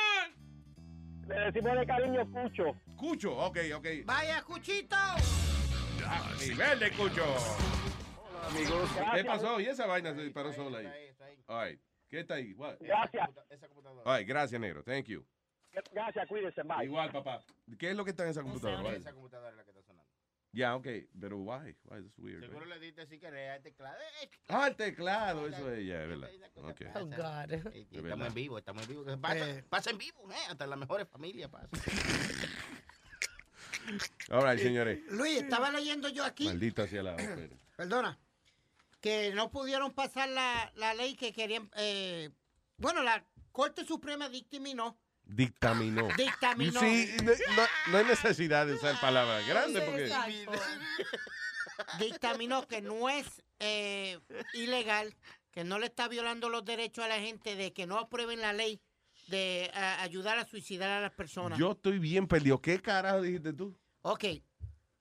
Speaker 33: Le decimos de cariño Cucho.
Speaker 10: Cucho, ok, ok.
Speaker 12: Vaya, Cuchito.
Speaker 10: Ah, nivel de Cucho.
Speaker 33: Amigos,
Speaker 10: ¿Qué
Speaker 33: gracias.
Speaker 10: pasó? ¿Y esa vaina se disparó sola ahí? All right. ¿Qué está ahí? What?
Speaker 33: Gracias.
Speaker 10: All right, gracias, negro. Thank you.
Speaker 33: Gracias, cuídense, bye.
Speaker 10: Igual, papá. ¿Qué es lo que está en esa computadora? What is
Speaker 16: Esa computadora la que está sonando.
Speaker 10: Ya, ok. Pero why? Why is this weird?
Speaker 16: Seguro
Speaker 10: right?
Speaker 16: le diste sin querer al teclado. Eh,
Speaker 10: Ah, el teclado, eso es ya, es verdad. Ok.
Speaker 15: Oh, God.
Speaker 16: eh,
Speaker 10: Es
Speaker 16: Estamos en vivo, estamos en vivo. Pasa,
Speaker 12: Eh.
Speaker 16: pasa en vivo, eh, hasta las mejores familias pasa.
Speaker 10: All right, señores.
Speaker 12: Luis, estaba leyendo yo aquí,
Speaker 10: Maldita sea la
Speaker 12: perdona, que no pudieron pasar la, la ley que querían. eh, bueno, la Corte Suprema dictaminó.
Speaker 10: Dictaminó.
Speaker 12: Dictaminó.
Speaker 10: Sí, no, hay necesidad de usar palabras grandes porque...
Speaker 12: dictaminó que no es eh, ilegal, que no le está violando los derechos a la gente de que no aprueben la ley de ah, ayudar a suicidar a las personas.
Speaker 10: Yo estoy bien perdido. ¿Qué carajo dijiste tú?
Speaker 12: Ok.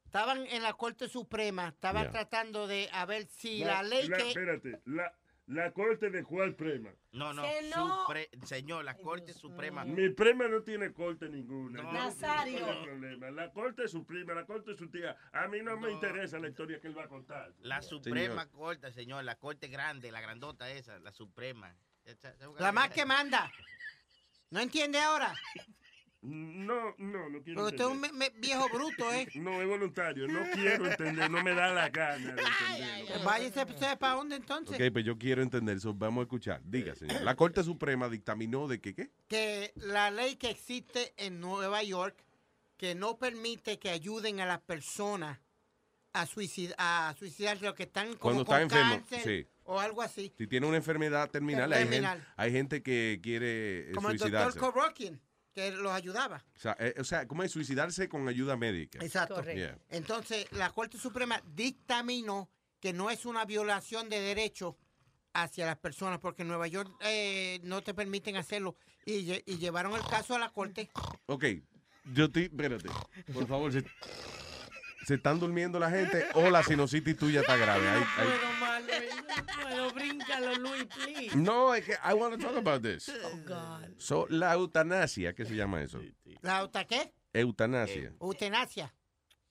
Speaker 12: Estaban en la Corte Suprema, estaban tratando de a ver si la, ley
Speaker 13: la-
Speaker 12: que...
Speaker 13: Espérate, la, la corte de cuál prema.
Speaker 16: No, no,
Speaker 12: no.
Speaker 16: supre- señor, la Corte Suprema.
Speaker 13: Mi prema no tiene corte ninguna.
Speaker 16: No. Nazario.
Speaker 13: no hay problema. La corte es su prima, la corte es su tía. A mí no, me interesa la historia que él va a contar.
Speaker 16: La Suprema Corte, señor, la Corte grande, la grandota esa, la Suprema.
Speaker 12: La más que manda. ¿No entiende ahora?
Speaker 13: No, no, no quiero
Speaker 12: Porque usted es un me- me- viejo bruto, ¿eh?
Speaker 13: No, es voluntario. No quiero entender, no me da la gana de entenderlo.
Speaker 12: Váyase usted para dónde entonces.
Speaker 10: Ok, pues yo quiero entender eso. Vamos a escuchar. Diga, señor. La Corte Suprema dictaminó de que qué.
Speaker 12: Que la ley que existe en Nueva York que no permite que ayuden a las personas a, suicid a suicidarse los que están como
Speaker 10: Cuando
Speaker 12: con
Speaker 10: está enfermo,
Speaker 12: cáncer
Speaker 10: sí.
Speaker 12: o algo así.
Speaker 10: Si tiene una enfermedad terminal, hay,
Speaker 12: Terminal.
Speaker 10: gente, hay gente que quiere eh,
Speaker 12: Como el
Speaker 10: suicidarse.
Speaker 12: doctor Korokian, que los ayudaba.
Speaker 10: O sea, eh, o sea, ¿cómo es suicidarse con ayuda médica?
Speaker 12: Exacto.
Speaker 10: Yeah.
Speaker 12: Entonces, la Corte Suprema dictaminó que no es una violación de derechos hacia las personas, porque en Nueva York eh, no te permiten hacerlo. Y, y llevaron el caso a la Corte.
Speaker 10: Ok, yo estoy, espérate, por favor, se, se están durmiendo la gente o la sinusitis tuya está grave. Ahí- ahí-.
Speaker 15: No puedo. Bríncalo, Luis, please.
Speaker 10: No, es que I want to talk about this.
Speaker 15: Oh, God.
Speaker 10: So, la eutanasia, ¿qué se llama eso?
Speaker 12: ¿La auta qué?
Speaker 10: Eutanasia.
Speaker 12: Eutanasia.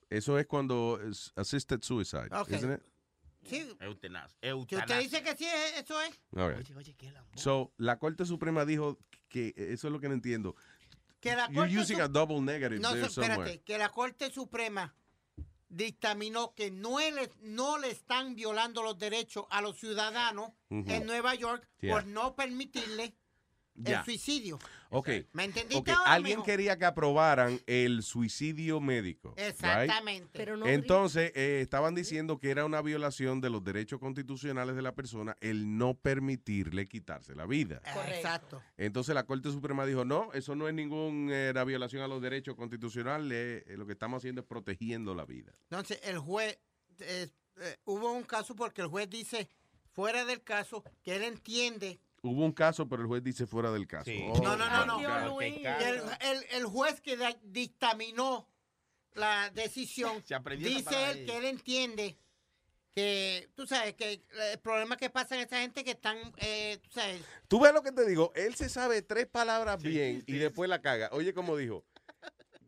Speaker 10: Eso es cuando es assisted suicide,
Speaker 12: Ok.
Speaker 10: isn't it?
Speaker 12: Sí.
Speaker 16: Eutanas.
Speaker 12: Si usted dice que sí, eh, eso es.
Speaker 10: All right. So, la Corte Suprema dijo que eso es lo que no entiendo.
Speaker 12: Que la
Speaker 10: You're
Speaker 12: Corte
Speaker 10: using
Speaker 12: Sup-
Speaker 10: a double negative
Speaker 12: No,
Speaker 10: there
Speaker 12: so- espérate,
Speaker 10: somewhere.
Speaker 12: que la Corte Suprema dictaminó que no le, no le están violando los derechos a los ciudadanos en Nueva York
Speaker 10: Yeah.
Speaker 12: por no permitirle
Speaker 10: Ya.
Speaker 12: el suicidio.
Speaker 10: Ok.
Speaker 12: ¿Me entendiste
Speaker 10: Ok,
Speaker 12: ahora,
Speaker 10: Alguien
Speaker 12: mijo?
Speaker 10: quería que aprobaran el suicidio médico. right?
Speaker 12: Exactamente.
Speaker 15: Pero no
Speaker 10: Entonces, eh, estaban diciendo que era una violación de los derechos constitucionales de la persona el no permitirle quitarse la vida.
Speaker 12: Exacto.
Speaker 10: Entonces la Corte Suprema dijo, no, eso no es ninguna violación a los derechos constitucionales, eh, lo que estamos haciendo es protegiendo la vida.
Speaker 12: Entonces, el juez, eh, eh, hubo un caso porque el juez dice, fuera del caso, que él entiende.
Speaker 10: Hubo un caso, pero el juez dice fuera del caso. Oh,
Speaker 12: no, no, no, no. Que el, el- el juez que dictaminó la decisión, dice él que él entiende que, tú sabes, que el problema que pasa en esa gente que están, eh, tú sabes,
Speaker 10: Tú ves lo que te digo, él se sabe tres palabras bien y después la caga. Oye, como dijo,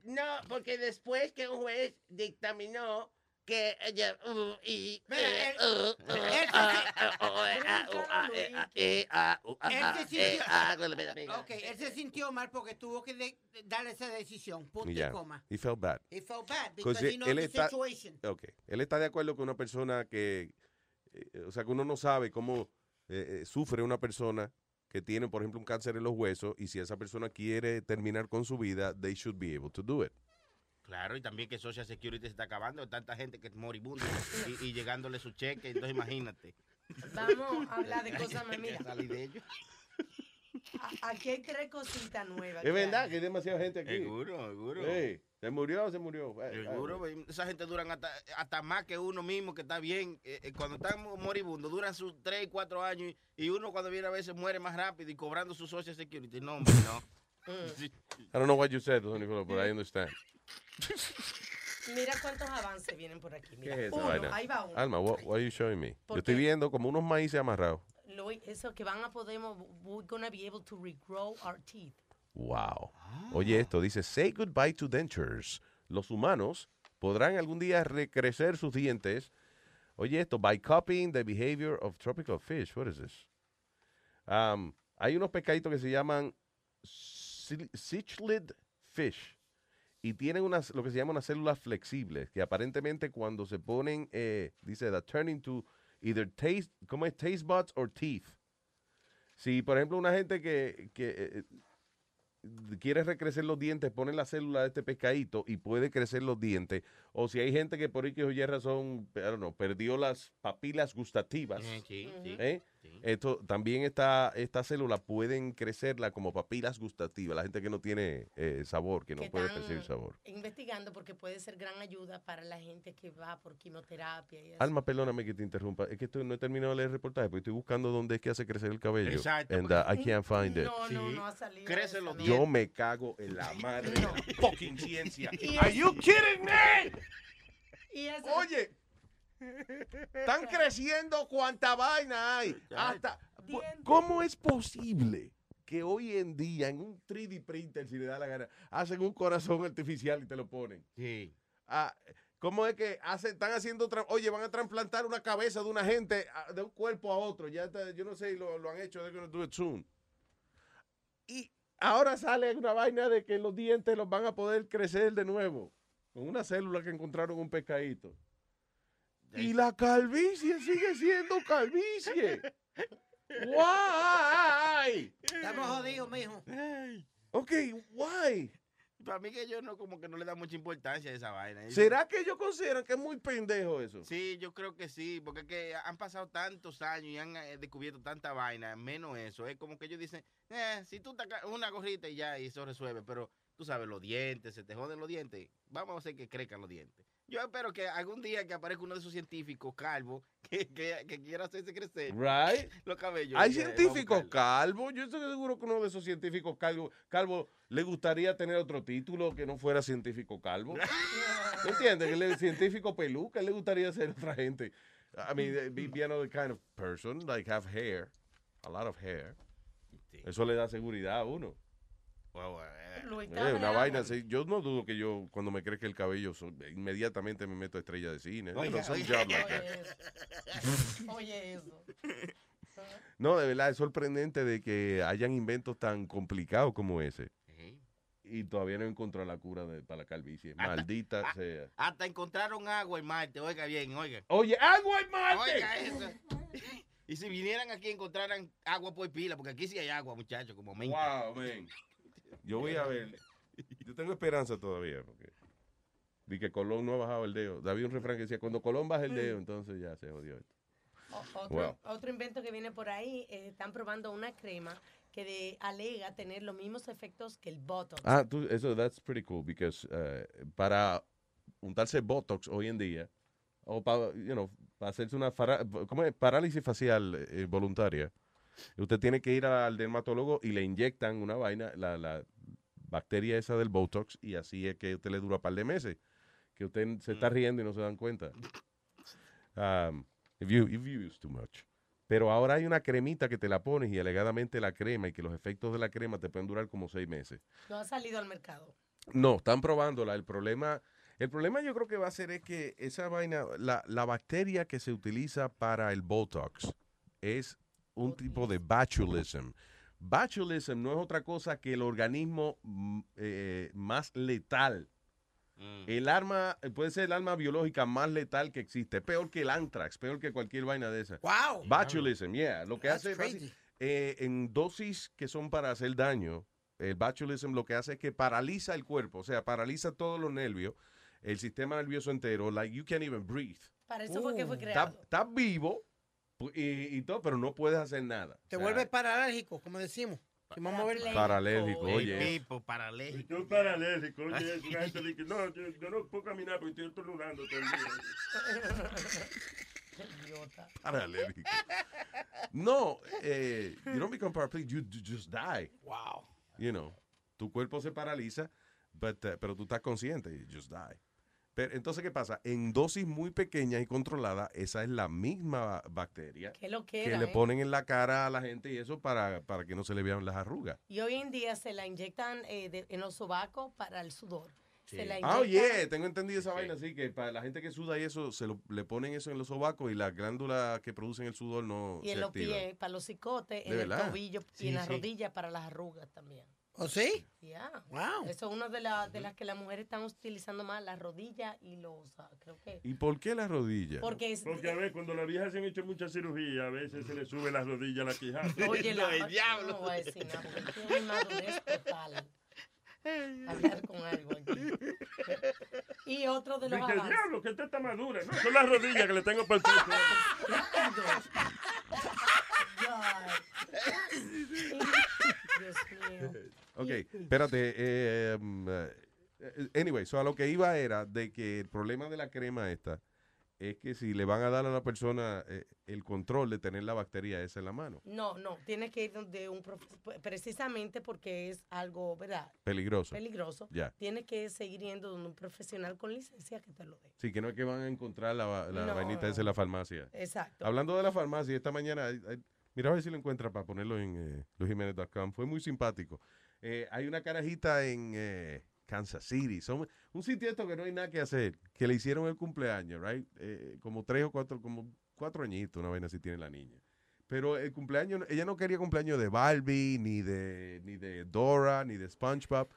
Speaker 34: No, porque después que un juez dictaminó que ella uh, y
Speaker 12: Él se sintió, mal porque tuvo que de- dar esa decisión, punto
Speaker 10: y ya,
Speaker 12: y coma.
Speaker 10: he felt bad.
Speaker 12: He felt bad
Speaker 10: Because
Speaker 12: he knows
Speaker 10: él
Speaker 12: the
Speaker 10: está,
Speaker 12: situation.
Speaker 10: ok, él está de acuerdo con una persona que, eh, o sea, que uno no sabe cómo eh, eh, sufre una persona que tiene, por ejemplo, un cáncer en los huesos y si esa persona quiere terminar con su vida, they should be able to do it.
Speaker 16: Claro, y también que Social Security se está acabando, tanta gente que es moribunda y, y llegándole su cheque, entonces imagínate.
Speaker 15: Vamos a hablar de cosas más. Mira, aquí hay tres cositas nuevas.
Speaker 10: Es
Speaker 15: que
Speaker 10: verdad
Speaker 15: hay.
Speaker 10: que hay demasiada gente aquí.
Speaker 16: Seguro, seguro.
Speaker 10: ¿Se murió o se murió?
Speaker 16: Seguro, esa gente duran hasta, hasta más que uno mismo que está bien. eh, eh, cuando están mo- moribundos, duran sus 3, 4 años y, y uno cuando viene a veces muere más rápido y cobrando su Social Security. No, hombre, no. Sí.
Speaker 10: I don't know what you said, Tony Flo, but I understand.
Speaker 15: Mira cuántos avances vienen por aquí.
Speaker 10: ¿Qué
Speaker 15: Mira,
Speaker 10: es esa
Speaker 15: uno,
Speaker 10: vaina?
Speaker 15: ahí va uno.
Speaker 10: Alma, what, what are you showing me? Yo
Speaker 15: ¿Por
Speaker 10: estoy
Speaker 15: qué?
Speaker 10: viendo como unos maíces amarrados.
Speaker 15: Eso que van a poder, we're gonna be able to regrow our teeth.
Speaker 10: Wow. Oye, esto dice, say goodbye to dentures. Los humanos podrán algún día recrecer sus dientes. Oye, esto, by copying the behavior of tropical fish. What is this? Um, hay unos pescaditos que se llaman cichlid fish y tienen unas, lo que se llama unas células flexibles que aparentemente cuando se ponen, eh, dice, that turn into either taste, ¿cómo es? Taste buds or teeth. Si, por ejemplo, una gente que, que eh, quiere recrecer los dientes, pone la célula de este pescadito y puede crecer los dientes. O si hay gente que por X o Y razón, I don't know, perdió las papilas gustativas.
Speaker 16: Eh, sí, sí.
Speaker 10: ¿eh? Esto también esta, esta célula pueden crecerla como papilas gustativas. La gente que no tiene eh, sabor, que no
Speaker 15: Que
Speaker 10: puede percibir sabor.
Speaker 15: Investigando porque puede ser gran ayuda para la gente que va por quimioterapia y.
Speaker 10: Alma, perdóname que te interrumpa. Es que estoy- no he terminado de leer el reportaje, porque estoy buscando dónde es que hace crecer el cabello.
Speaker 16: Exacto,
Speaker 10: And uh, I can't find it.
Speaker 15: No, no, no ha salido.
Speaker 16: Crece los
Speaker 10: Yo me cago en la madre de la fucking ciencia. Are you kidding me?
Speaker 15: Y eso-
Speaker 10: Oye, están creciendo cuánta vaina hay. Hasta, ¿Cómo es posible que hoy en día en un 3D printer, si le da la gana, hacen un corazón artificial y te lo ponen?
Speaker 16: Sí.
Speaker 10: Ah, ¿Cómo es que hacen, están haciendo, oye, van a trasplantar una cabeza de una gente de un cuerpo a otro? Ya está, yo no sé, lo, lo han hecho, they're gonna do it soon. Y ahora sale una vaina de que los dientes los van a poder crecer de nuevo con una célula que encontraron en un pescadito. Y la calvicie sigue siendo calvicie. Why?
Speaker 12: Estamos jodidos, mijo.
Speaker 10: Ok, why?
Speaker 16: Para mí que yo no, como que no le da mucha importancia a esa vaina.
Speaker 10: ¿Será que ellos consideran que es muy pendejo eso?
Speaker 16: Sí, yo creo que sí, porque es que han pasado tantos años y han eh, descubierto tanta vaina, menos eso. Es como que ellos dicen, eh, si tú te una gorrita y ya, y eso resuelve, pero tú sabes, los dientes, se te joden los dientes, vamos a hacer que crezcan los dientes. Yo espero que algún día que aparezca uno de esos científicos calvos que, que, que quiera hacerse crecer
Speaker 10: Right.
Speaker 16: los cabellos.
Speaker 10: Hay científicos calvos. Yo estoy seguro que uno de esos científicos calvos calvo, le gustaría tener otro título que no fuera científico calvo. ¿Me entiendes? Que el científico peluca, le gustaría ser otra gente. I mean, eh, be, be another kind of person, like have hair, a lot of hair. Eso le da seguridad a uno.
Speaker 15: Luis,
Speaker 10: Eh, una vaina así. Yo no dudo que yo, cuando me crezca el cabello, so- inmediatamente me meto a estrella de cine. Like.
Speaker 15: Oye, eso.
Speaker 10: No, de verdad, es sorprendente de que hayan inventos tan complicados como ese. Y todavía no encontró la cura de- para la calvicie. Maldita sea.
Speaker 16: Hasta encontraron agua en Marte, oiga bien, oiga.
Speaker 10: Oye, agua en Marte.
Speaker 16: Oiga eso. Y si vinieran aquí encontraran agua por pila, porque aquí sí hay agua, muchachos, como mente.
Speaker 10: Wow, man. Yo voy a ver. Yo tengo esperanza todavía. Porque vi que Colón no ha bajado el dedo. Había un refrán que decía, cuando Colón baja el dedo, entonces ya se jodió esto.
Speaker 15: O- Otro,
Speaker 10: Wow.
Speaker 15: otro invento que viene por ahí, eh, están probando una crema que de- alega tener los mismos efectos que el Botox.
Speaker 10: Ah, tú, eso, that's pretty cool, because eh, para untarse Botox hoy en día, o para, you know, para hacerse una fara- ¿cómo es? parálisis facial eh, voluntaria, usted tiene que ir al dermatólogo y le inyectan una vaina, la, la bacteria esa del Botox, y así es que usted le dura un par de meses, que usted se está riendo y no se dan cuenta. Um, if you, if you use too much. Pero ahora hay una cremita que te la pones y alegadamente la crema y que los efectos de la crema te pueden durar como seis meses.
Speaker 15: No ha salido al mercado.
Speaker 10: No, están probándola. El problema, el problema yo creo que va a ser es que esa vaina, la, la bacteria que se utiliza para el Botox es un tipo de botulism. Botulism no es otra cosa que el organismo mm, eh, más letal. El arma, eh, puede ser el arma biológica más letal que existe. Peor que el anthrax, peor que cualquier vaina de esa.
Speaker 12: Wow.
Speaker 10: Botulism, yeah. Lo que
Speaker 12: That's
Speaker 10: hace
Speaker 12: crazy.
Speaker 10: eh, en dosis que son para hacer daño, el botulism lo que hace es que paraliza el cuerpo, o sea, paraliza todos los nervios, el sistema nervioso entero, like you can't even breathe.
Speaker 15: Para eso fue que fue
Speaker 10: Estás
Speaker 15: creado.
Speaker 10: estás vivo y, y todo, pero no puedes hacer nada.
Speaker 12: Te
Speaker 10: O sea,
Speaker 12: vuelves paralérgico, como decimos. Si vamos a ver-
Speaker 10: Paralérgico, oye.
Speaker 16: Tipo paralérgico.
Speaker 13: Yo paralérgico, oye, una gente dice, no, yo, yo no puedo caminar porque estoy estornudando todo el día. Paralérgico.
Speaker 10: No, eh, you don't become paraplegic, you, you just die.
Speaker 12: Wow.
Speaker 10: You know, tu cuerpo se paraliza, but, uh, pero tú estás consciente, you just die. Pero entonces, ¿qué pasa? En dosis muy pequeñas y controladas, esa es la misma bacteria
Speaker 15: lo
Speaker 10: que
Speaker 15: que
Speaker 10: le ponen en la cara a la gente y eso para, para que no se le vean las arrugas.
Speaker 15: Y hoy en día se la inyectan eh, de- en los sobacos para el sudor. Se la
Speaker 10: Ah,
Speaker 15: inyectan-
Speaker 10: oye, tengo entendido esa vaina así, que para la gente que suda y eso, se lo, le ponen eso en los sobacos y las glándulas que producen el sudor no
Speaker 15: Y
Speaker 10: se
Speaker 15: en los
Speaker 10: activan.
Speaker 15: pies, para los cicotes,
Speaker 10: ¿De
Speaker 15: en el tobillo
Speaker 10: Sí,
Speaker 15: y en las
Speaker 10: sí.
Speaker 15: rodillas para las arrugas también.
Speaker 12: ¿Oh, sí?
Speaker 15: Ya.
Speaker 12: Wow.
Speaker 15: Eso es una de, la- de las que las mujeres están utilizando más, las rodillas y los, ah, creo que...
Speaker 10: ¿Y por qué las rodillas?
Speaker 15: Porque es...
Speaker 13: Porque a ver, cuando las viejas se han hecho mucha cirugía, a veces se le sube las rodillas a la quijada.
Speaker 15: Oye, la, no voy a decir nada, porque tiene madurez total. hablar con algo aquí. Y otro de los
Speaker 13: Dije,
Speaker 15: avances.
Speaker 13: diablo, que esta está madura. No, son las rodillas que le tengo para el.
Speaker 15: Dios mío.
Speaker 10: Ok, espérate. eh, um, eh, anyway, so a lo que iba era de que el problema de la crema esta es que si le van a dar a la persona eh, el control de tener la bacteria esa en la mano,
Speaker 15: No, no, tienes que ir donde un profesional, precisamente porque es algo, ¿verdad?
Speaker 10: peligroso.
Speaker 15: Peligroso.
Speaker 10: Ya.
Speaker 15: Tienes que seguir yendo donde un profesional con licencia que te lo dé.
Speaker 10: Sí, que no es que van a encontrar la, va- la
Speaker 15: No.
Speaker 10: vainita esa en la farmacia.
Speaker 15: Exacto.
Speaker 10: Hablando de la farmacia, esta mañana, mira a ver si lo encuentra para ponerlo en eh, luisjimenez.com. Fue muy simpático. Eh, hay una carajita en eh, Kansas City. Son un sitio esto que no hay nada que hacer. Que le hicieron el cumpleaños, right? Eh, como tres o cuatro, como cuatro añitos, una vaina así tiene la niña. Pero el cumpleaños, ella no quería cumpleaños de Barbie, ni de, ni de Dora, ni de SpongeBob.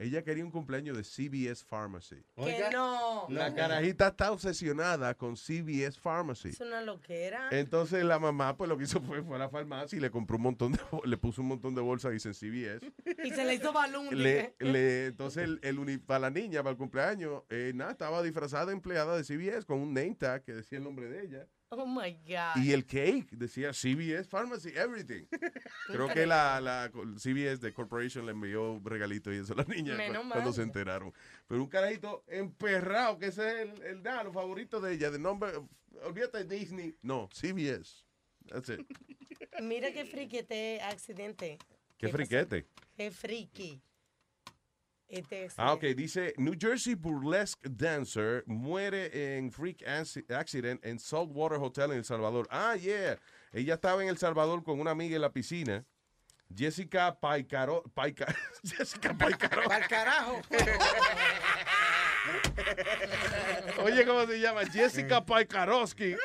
Speaker 10: Ella quería un cumpleaños de CVS Pharmacy.
Speaker 15: Que no.
Speaker 10: La carajita está obsesionada con CVS Pharmacy.
Speaker 15: Es una loquera.
Speaker 10: Entonces la mamá pues lo que hizo fue, fue a la farmacia y le compró un montón de le puso un montón de bolsas dicen CVS.
Speaker 15: Y se le hizo balón.
Speaker 10: Le, le- entonces el, el uni- para la niña, para el cumpleaños, eh, nada, estaba disfrazada de empleada de CVS con un name tag que decía el nombre de ella.
Speaker 15: Oh my God.
Speaker 10: Y el cake decía CVS Pharmacy, everything. Creo que la, la CVS de Corporation le envió regalito y eso a la niña cu-
Speaker 15: Menos
Speaker 10: cuando
Speaker 15: mal.
Speaker 10: se enteraron. Pero un carajito emperrado, que ese es el, el favoritos de ella, de nombre, olvídate de Disney. No, CVS. That's it.
Speaker 15: Mira qué friki este accidente.
Speaker 10: Qué friquete.
Speaker 15: Qué friki. Este
Speaker 10: Ah, ok, dice New Jersey burlesque dancer muere en freak acci- accident en Saltwater Hotel en El Salvador. Ah, yeah. Ella estaba en El Salvador con una amiga en la piscina. Jessica Paicaro, Paica, Jessica Paicaro.
Speaker 12: Carajo.
Speaker 10: Oye, ¿cómo se llama? Jessica Paikarowski,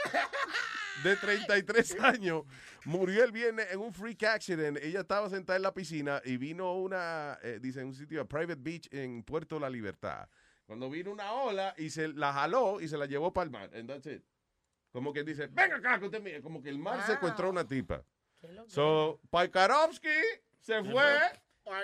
Speaker 10: de 33 años, murió el viernes en un freak accident. Ella estaba sentada en la piscina y vino una, eh, dice, un sitio, Private Beach en Puerto La Libertad. Cuando vino una ola y se la jaló y se la llevó para el mar. And that's it. Como que dice, venga acá, que usted mire. Como que el mar secuestró a una tipa. So, Paikarowski se fue.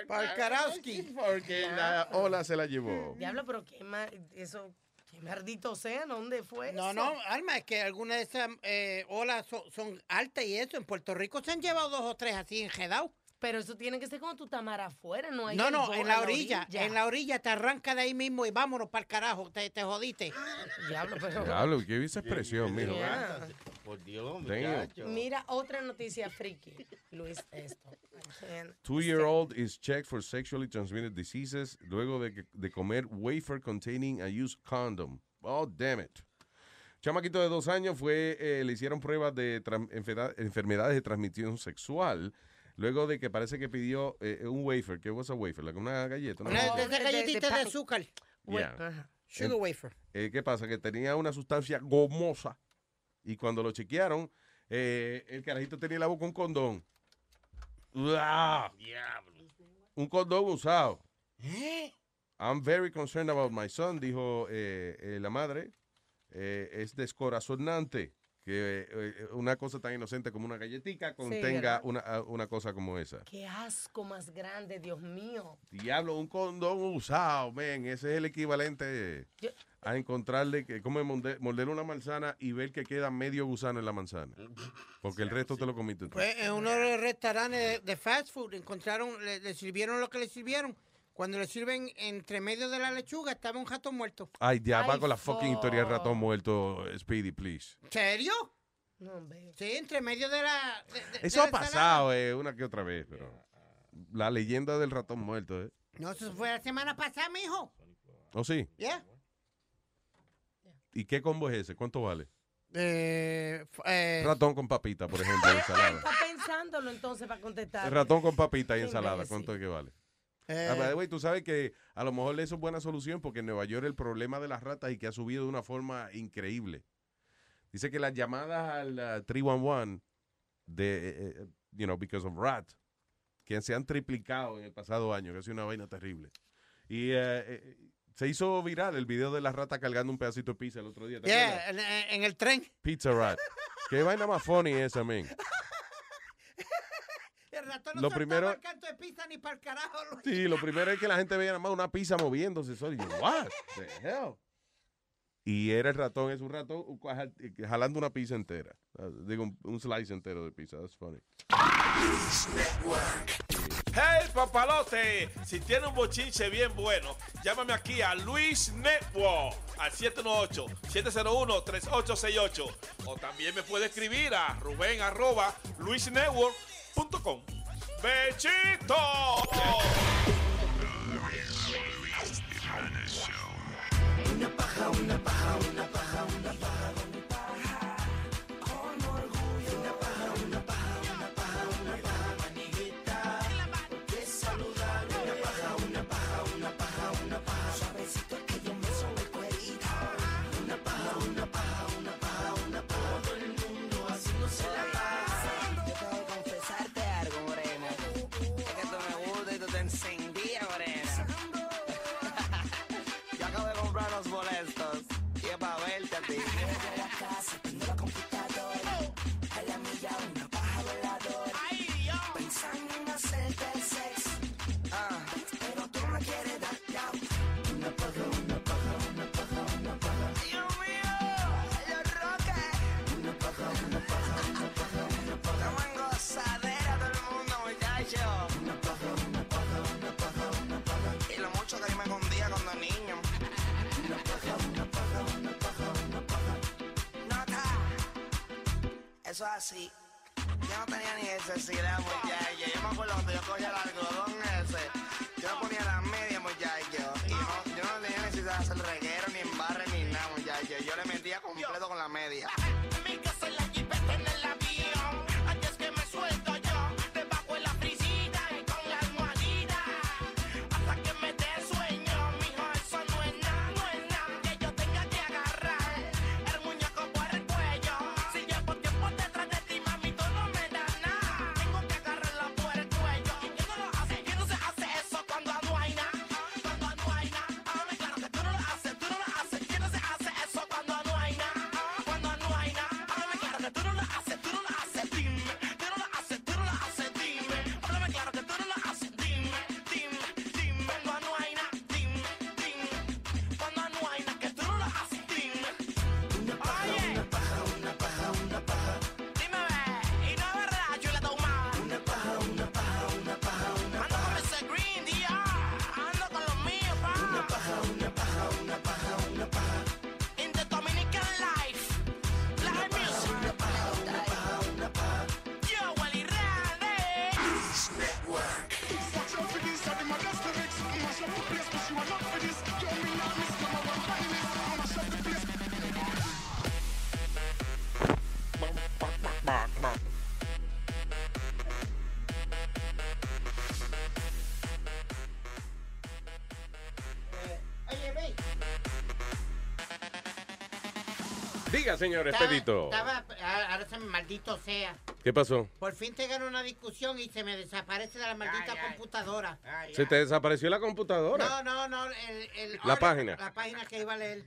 Speaker 12: Paikarowski.
Speaker 10: Porque la ola se la llevó.
Speaker 15: Diablo, pero qué ma- eso, qué maldito sea, ¿dónde fue
Speaker 12: No,
Speaker 15: eso?
Speaker 12: no, Alma, es que algunas de esas eh, olas son, son altas y eso. En Puerto Rico se han llevado dos o tres así enjedados.
Speaker 15: Pero eso tiene que ser cuando tú estás mar afuera, no hay
Speaker 12: No, no, en la orilla, en la orilla te arranca de ahí mismo y vámonos para el carajo, te, te jodiste.
Speaker 15: Diablo, pero...
Speaker 10: Diablo, qué esa expresión, mijo.
Speaker 15: Yeah.
Speaker 16: Por Dios, muchacho.
Speaker 15: Mira, otra noticia friki, Luis, esto.
Speaker 10: Two-year-old is checked for sexually transmitted diseases luego de, que- de comer wafer containing a used condom. Oh, damn it. Chamaquito de dos años fue, eh, le hicieron pruebas de enfermedades de transmisión sexual luego de que parece que pidió eh, un wafer. ¿Qué was a wafer? Like una galleta. ¿no?
Speaker 12: Una de esas
Speaker 15: de-
Speaker 12: galletitas
Speaker 15: de
Speaker 12: de,
Speaker 15: pan-
Speaker 12: azúcar.
Speaker 10: Yeah.
Speaker 12: Sugar
Speaker 10: En-
Speaker 12: wafer.
Speaker 10: Eh, ¿Qué pasa? Que tenía una sustancia gomosa y cuando lo chequearon, eh, el carajito tenía en la boca un condón. ¡Uah! Un condón usado. I'm very concerned about my son, dijo eh, eh, la madre. Eh, es descorazonante que eh, una cosa tan inocente como una galletita contenga una, ah, una cosa como esa.
Speaker 15: Qué asco más grande, Dios mío.
Speaker 10: Diablo, un condón usado, men. Ese es el equivalente
Speaker 15: Yo-
Speaker 10: a encontrarle que como morder, morder una manzana y ver que queda medio gusano en la manzana. Porque el resto te lo comiste tú.
Speaker 12: Pues en uno de los restaurantes de, de fast food encontraron, le, le sirvieron lo que le sirvieron. Cuando le sirven entre medio de la lechuga estaba un jato muerto.
Speaker 10: Ay, ya va con la fucking historia del ratón muerto, Speedy, please.
Speaker 12: ¿Serio?
Speaker 15: No, hombre.
Speaker 12: Sí, entre medio de la. de- de- de
Speaker 10: Eso ha
Speaker 12: la ensalada.
Speaker 10: pasado eh, una que otra vez, pero la leyenda del ratón muerto, ¿eh?
Speaker 12: No, eso fue la semana pasada, mijo.
Speaker 10: ¿Oh, sí?
Speaker 12: ¿Ya?
Speaker 10: ¿Y qué combo es ese? ¿Cuánto vale?
Speaker 12: Eh, f- eh,
Speaker 10: Ratón con papita, por ejemplo, ensalada.
Speaker 15: Está pensándolo entonces para contestar.
Speaker 10: El ratón con papita y ensalada. ¿cuánto es que vale?
Speaker 12: Eh,
Speaker 10: Ah, the way, tú sabes que a lo mejor eso es buena solución porque en Nueva York el problema de las ratas y que ha subido de una forma increíble. Dice que las llamadas al uh, 311 de, eh, eh, you know, because of rat, que se han triplicado en el pasado año, que ha sido una vaina terrible. Y eh, eh, se hizo viral el video de la rata cargando un pedacito de pizza el otro día. ¿te
Speaker 12: yeah, en, en el tren.
Speaker 10: Pizza rat. Qué vaina más funny esa, men.
Speaker 12: El ratón no
Speaker 10: Lo primero-
Speaker 12: el canto de pizza ni para el carajo.
Speaker 10: Sí, lo primero es que la gente veía nada más una pizza moviéndose. y yo, what the hell? Y era el ratón, es un ratón jal- jalando una pizza entera. Digo, un, un slice entero de pizza. That's funny.
Speaker 35: Hey papalote, si tiene un bochinche bien bueno, llámame aquí a Luis Network al 718-701-3868 o también me puede escribir a Rubén arroba luisnetwork.com. ¡Bechito!
Speaker 9: Una paja, una paja, una paja, una paja. Yo no
Speaker 36: tenía ni necesidad, muchacho. Yo me acuerdo cuando yo cogía el algodón ese. Yo me ponía las medias, muchacho. Y yo no tenía necesidad de hacer reguero, ni embarre, ni nada, muchacho. Yo le metía completo con la media.
Speaker 10: Diga, señor
Speaker 12: Estaba-
Speaker 10: Expedito.
Speaker 12: Estaba, ahora se me maldito sea.
Speaker 10: ¿Qué pasó?
Speaker 12: Por fin te gano una discusión y se me desaparece de la maldita computadora.
Speaker 10: ¿Se te desapareció la computadora?
Speaker 12: No, no, no. El, el
Speaker 10: La página.
Speaker 12: La página que iba a leer.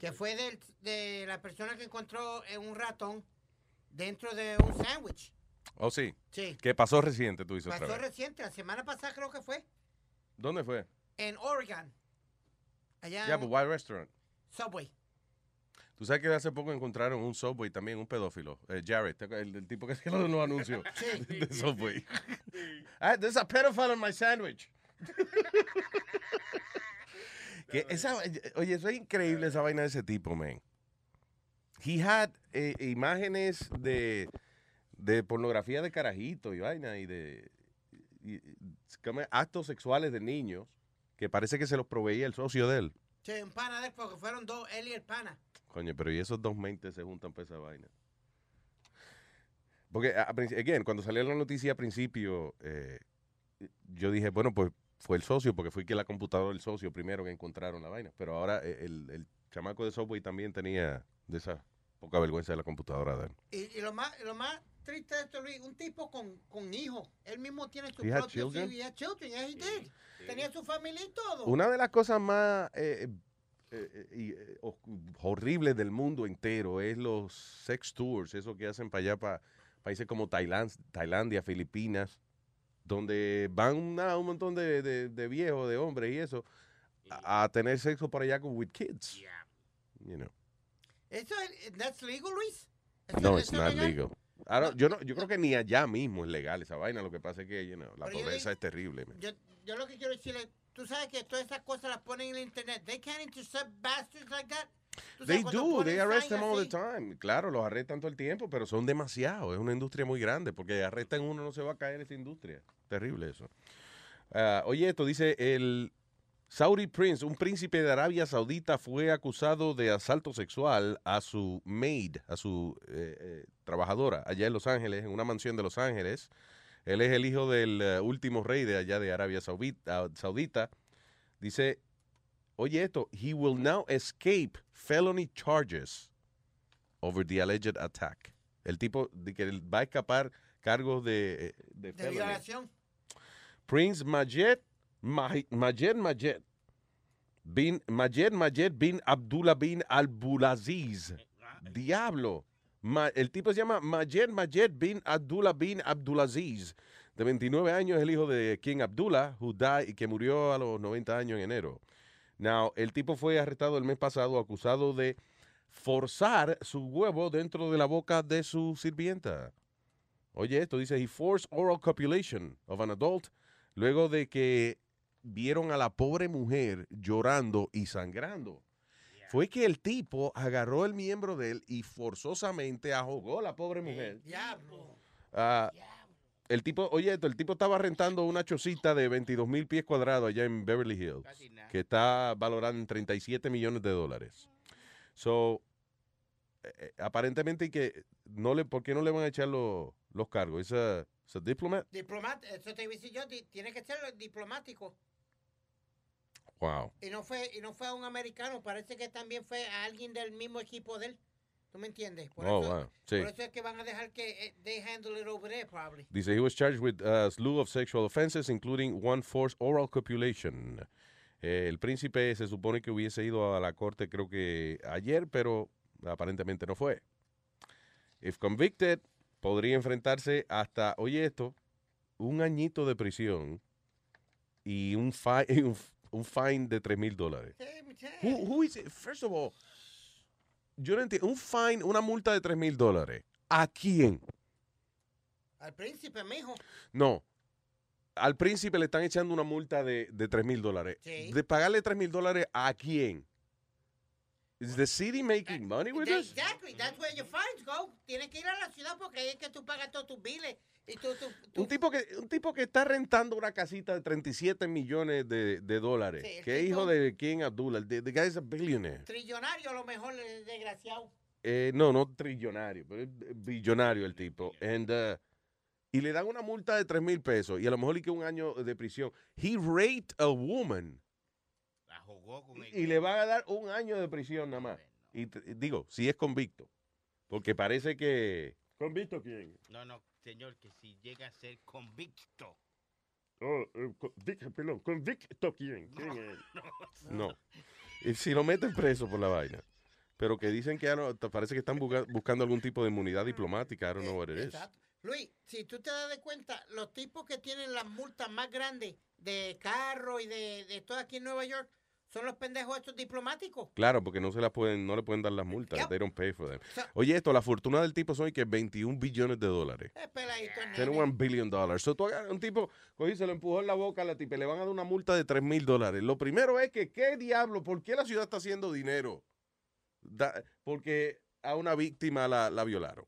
Speaker 12: Que fue del- de la persona que encontró un ratón dentro de un sándwich.
Speaker 10: ¿Oh, sí?
Speaker 12: Sí.
Speaker 10: ¿Qué pasó reciente, tú dices
Speaker 12: Pasó
Speaker 10: otra vez?
Speaker 12: reciente, la semana pasada creo que fue,
Speaker 10: ¿Dónde fue?
Speaker 12: en Oregon. Allá
Speaker 10: Ya,
Speaker 12: en
Speaker 10: but why restaurant?
Speaker 12: Subway.
Speaker 10: Tú sabes que hace poco encontraron un Subway también, un pedófilo. Eh, Jared, el, el tipo que hacía los anuncios de Subway. ah, there's a pedophile on my sandwich. que esa, oye, eso es increíble esa vaina de ese tipo, man. He had eh, imágenes de, de pornografía de carajito y vaina y de y- actos sexuales de niños que parece que se los proveía el socio de él.
Speaker 12: Sí, un pana de él, porque fueron dos, él y el pana.
Speaker 10: Coño, pero y esos dos mentes se juntan para esa vaina. Porque, again, cuando salió la noticia al principio, eh, yo dije, bueno, pues fue el socio, porque fue que la computadora del socio primero que encontraron la vaina. Pero ahora eh, el, el chamaco de Subway también tenía de esa poca vergüenza de la computadora de él.
Speaker 12: Y, y lo más lo más triste de esto, Luis, un tipo con, con hijos. Él mismo tiene su propio
Speaker 10: children?
Speaker 12: sí, children, yeah, he did. Tenía su familia y todo.
Speaker 10: Una de las cosas más eh, eh, eh, eh, horribles del mundo entero es los sex tours, eso que hacen para allá, para países como Tailand- Tailandia, Filipinas, donde van una- un montón de, de- de viejos, de hombres y eso, a, a tener sexo por allá con with kids. You know.
Speaker 12: ¿Eso es that's legal, Luis? ¿Eso-
Speaker 10: No, it's
Speaker 12: es
Speaker 10: not
Speaker 12: legal?
Speaker 10: legal. I don't- yo, no, yo creo que ni allá mismo es legal esa vaina. Lo que pasa es que you know, la
Speaker 12: Pero yo
Speaker 10: pobreza
Speaker 12: digo-
Speaker 10: es terrible.
Speaker 12: Yo, yo lo que quiero decirle, tú sabes que todas esas cosas las ponen en el internet. They can't intercept bastards like that.
Speaker 10: They do, they arrest them all the
Speaker 12: así.
Speaker 10: time. Claro, los arrestan todo el tiempo, pero son demasiados. Es una industria muy grande, porque arrestan uno, no se va a caer esa industria. Terrible eso. Ah, oye, esto dice el Saudi Prince, un príncipe de Arabia Saudita, fue acusado de asalto sexual a su maid, a su eh, eh, trabajadora, allá en Los Ángeles, en una mansión de Los Ángeles. Él es el hijo del eh, último rey de allá de Arabia Saudita. Saudita. Dice, oye esto, he will now escape felony charges over the alleged attack. El tipo de que va a escapar cargos de, eh, de
Speaker 12: violación.
Speaker 10: Prince Majed Majed Majed bin Majed Majed bin Abdullah bin Abdulaziz. Diablo. El tipo se llama Majed Majed bin Abdullah bin Abdulaziz. De 29 años, el hijo de King Abdullah, who died, que murió a los 90 años en enero. Now, el tipo fue arrestado el mes pasado acusado de forzar su huevo dentro de la boca de su sirvienta. Oye, esto dice, he forced oral copulation of an adult luego de que vieron a la pobre mujer llorando y sangrando. Fue que el tipo agarró el miembro de él y forzosamente ahogó a la pobre mujer.
Speaker 12: Diablo.
Speaker 10: Ah, el tipo, oye, esto, el tipo estaba rentando una chocita de 22 mil pies cuadrados allá en Beverly Hills, que está valorada en 37 millones de dólares. So, eh, eh, aparentemente que no le, ¿por qué no le van a echar los, los cargos? ¿Es a diplomat?
Speaker 12: Eso te iba a decir yo, tiene que ser diplomático.
Speaker 10: Wow.
Speaker 12: Y no fue y no fue a un americano, parece que también fue a alguien del mismo equipo de él. ¿Tú me entiendes? Por,
Speaker 10: Oh,
Speaker 12: eso,
Speaker 10: wow, sí.
Speaker 12: por eso es que van a dejar que eh, they handle it over there probably.
Speaker 10: Dice, he was charged with a slew of sexual offenses, including one forced oral copulation. Eh, el príncipe se supone que hubiese ido a la corte creo que ayer, pero aparentemente no fue. If convicted, podría enfrentarse hasta, oye esto, un añito de prisión y un, fi- un, un fine de 3 mil dólares. Who, who is it? First of all, yo no entiendo, un fine, una multa de 3 mil dólares. ¿A quién?
Speaker 12: Al príncipe, mijo.
Speaker 10: No. Al príncipe le están echando una multa de, de 3 mil dólares.
Speaker 12: Sí.
Speaker 10: ¿De pagarle 3 mil dólares a quién? ¿Is the city making money with this?
Speaker 12: Exactly, that's where your fines go. Tienes que ir a la ciudad porque ahí es que tú pagas todos tus biles y tú, tú, tú-
Speaker 10: Un tipo, que, un tipo que está rentando una casita de 37 millones de, de dólares.
Speaker 12: Sí,
Speaker 10: que
Speaker 12: tipo-
Speaker 10: hijo de King Abdullah. The, the guy is a billionaire.
Speaker 12: trillonario a lo mejor desgraciado.
Speaker 10: Eh, no, no trillonario, pero es billonario el tipo. And, uh, y le dan una multa de 3 mil pesos y a lo mejor le queda un año de prisión. He raped a woman.
Speaker 16: Jugó con
Speaker 10: y le van a dar un año de prisión nada más. Y digo, si es convicto. Porque parece que.
Speaker 13: ¿Convicto quién?
Speaker 16: No, no, señor, que si llega a ser convicto.
Speaker 13: Oh, eh, convic- perdón, ¿convicto quién? ¿Quién es?
Speaker 10: No. Y si lo meten preso por la vaina. Pero que dicen que ya no- te parece que están busca- buscando algún tipo de inmunidad diplomática. I don't know what it is.
Speaker 12: Luis, si tú te das de cuenta, los tipos que tienen las multas más grandes de carro y de, de todo aquí en Nueva York son los pendejos estos diplomáticos.
Speaker 10: Claro, porque no se las pueden, no le pueden dar las multas.
Speaker 12: Yep.
Speaker 10: They don't pay for them.
Speaker 12: So-
Speaker 10: Oye, esto, la fortuna del tipo son que 21 billones de dólares.
Speaker 12: Nene.
Speaker 10: 21 billion dollars. So, tú agarras un tipo, cogí, se lo empujó en la boca a la tipa le van a dar una multa de 3 mil dólares. Lo primero es que, ¿qué diablo? ¿Por qué la ciudad está haciendo dinero? Da- porque a una víctima la, la violaron.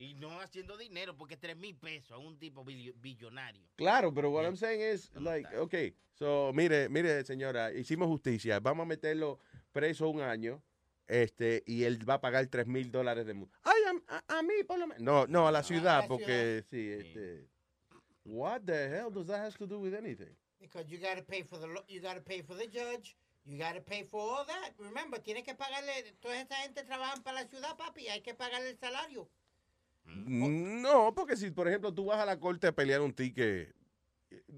Speaker 16: Y no haciendo dinero, porque tres mil pesos a un tipo billo- billonario.
Speaker 10: Claro, pero what I'm saying is, like, okay, so, mire, mire, señora, hicimos justicia, vamos a meterlo preso un año, este, y él va a pagar 3 mil dólares de multa. Ay, a, a- a mí, por lo menos. No, no, a la ciudad,
Speaker 12: la
Speaker 10: porque, sí, este, what the hell does that have to do with anything?
Speaker 12: Because you gotta pay for the you gotta pay for the judge, you gotta pay for all that. Remember, tienes que pagarle, toda esta gente trabajan para la ciudad, papi, hay que pagarle el salario.
Speaker 10: No, porque si, por ejemplo, tú vas a la corte a pelear un ticket,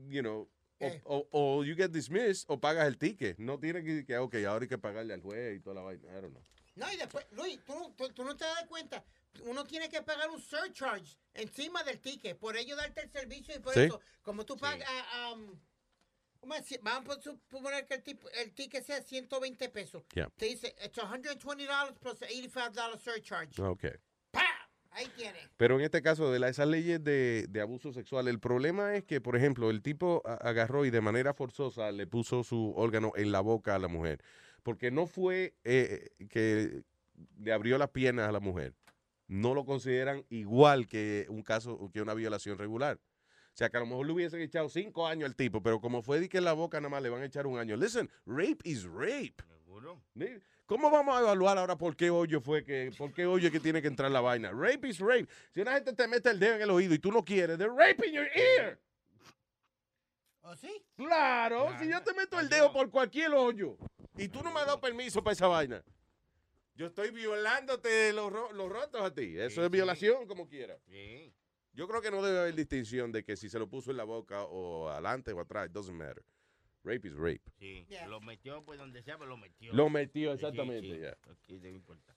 Speaker 10: you know, o,
Speaker 12: Eh.
Speaker 10: o, o you get dismissed o pagas el ticket. No tiene que, que ok, ahora hay que pagarle al juez y toda la vaina. I don't know.
Speaker 12: No, y después, Luis, tú, no- tú, tú no te das cuenta. Uno tiene que pagar un surcharge encima del ticket por ello darte el servicio y por
Speaker 10: Sí.
Speaker 12: eso, como tú pagas, ah, um, vamos a suponer que el, tipo, el ticket sea 120 pesos.
Speaker 10: Yeah.
Speaker 12: Te dice, it's $120 plus $85 surcharge.
Speaker 10: Ok.
Speaker 12: Ahí tiene.
Speaker 10: Pero en este caso de la- esas leyes de, de abuso sexual, el problema es que, por ejemplo, el tipo agarró y de manera forzosa le puso su órgano en la boca a la mujer. Porque no fue eh, que le abrió las piernas a la mujer. No lo consideran igual que un caso, que una violación regular. O sea, que a lo mejor le hubiesen echado cinco años al tipo, pero como fue de que en la boca nada más le van a echar un año. Listen, rape is rape. Ni- ¿Cómo vamos a evaluar ahora por qué hoyo fue que, por qué hoyo es que tiene que entrar la vaina? Rape is rape. Si una gente te mete el dedo en el oído y tú no quieres, they're raping your ear.
Speaker 12: ¿Oh, sí?
Speaker 10: Claro, si yo te meto el dedo por cualquier hoyo y tú no me has dado permiso para esa vaina, yo estoy violándote los, ro- los rotos a ti. Eso es violación como quiera. Yo creo que no debe haber distinción de que si se lo puso en la boca o adelante o atrás, it doesn't matter. Rape is rape.
Speaker 16: Sí, lo metió pues donde sea, pero lo metió.
Speaker 10: Lo metió,
Speaker 16: Sí, sí,
Speaker 10: exactamente,
Speaker 16: sí.
Speaker 10: ya.
Speaker 16: Aquí debe importar.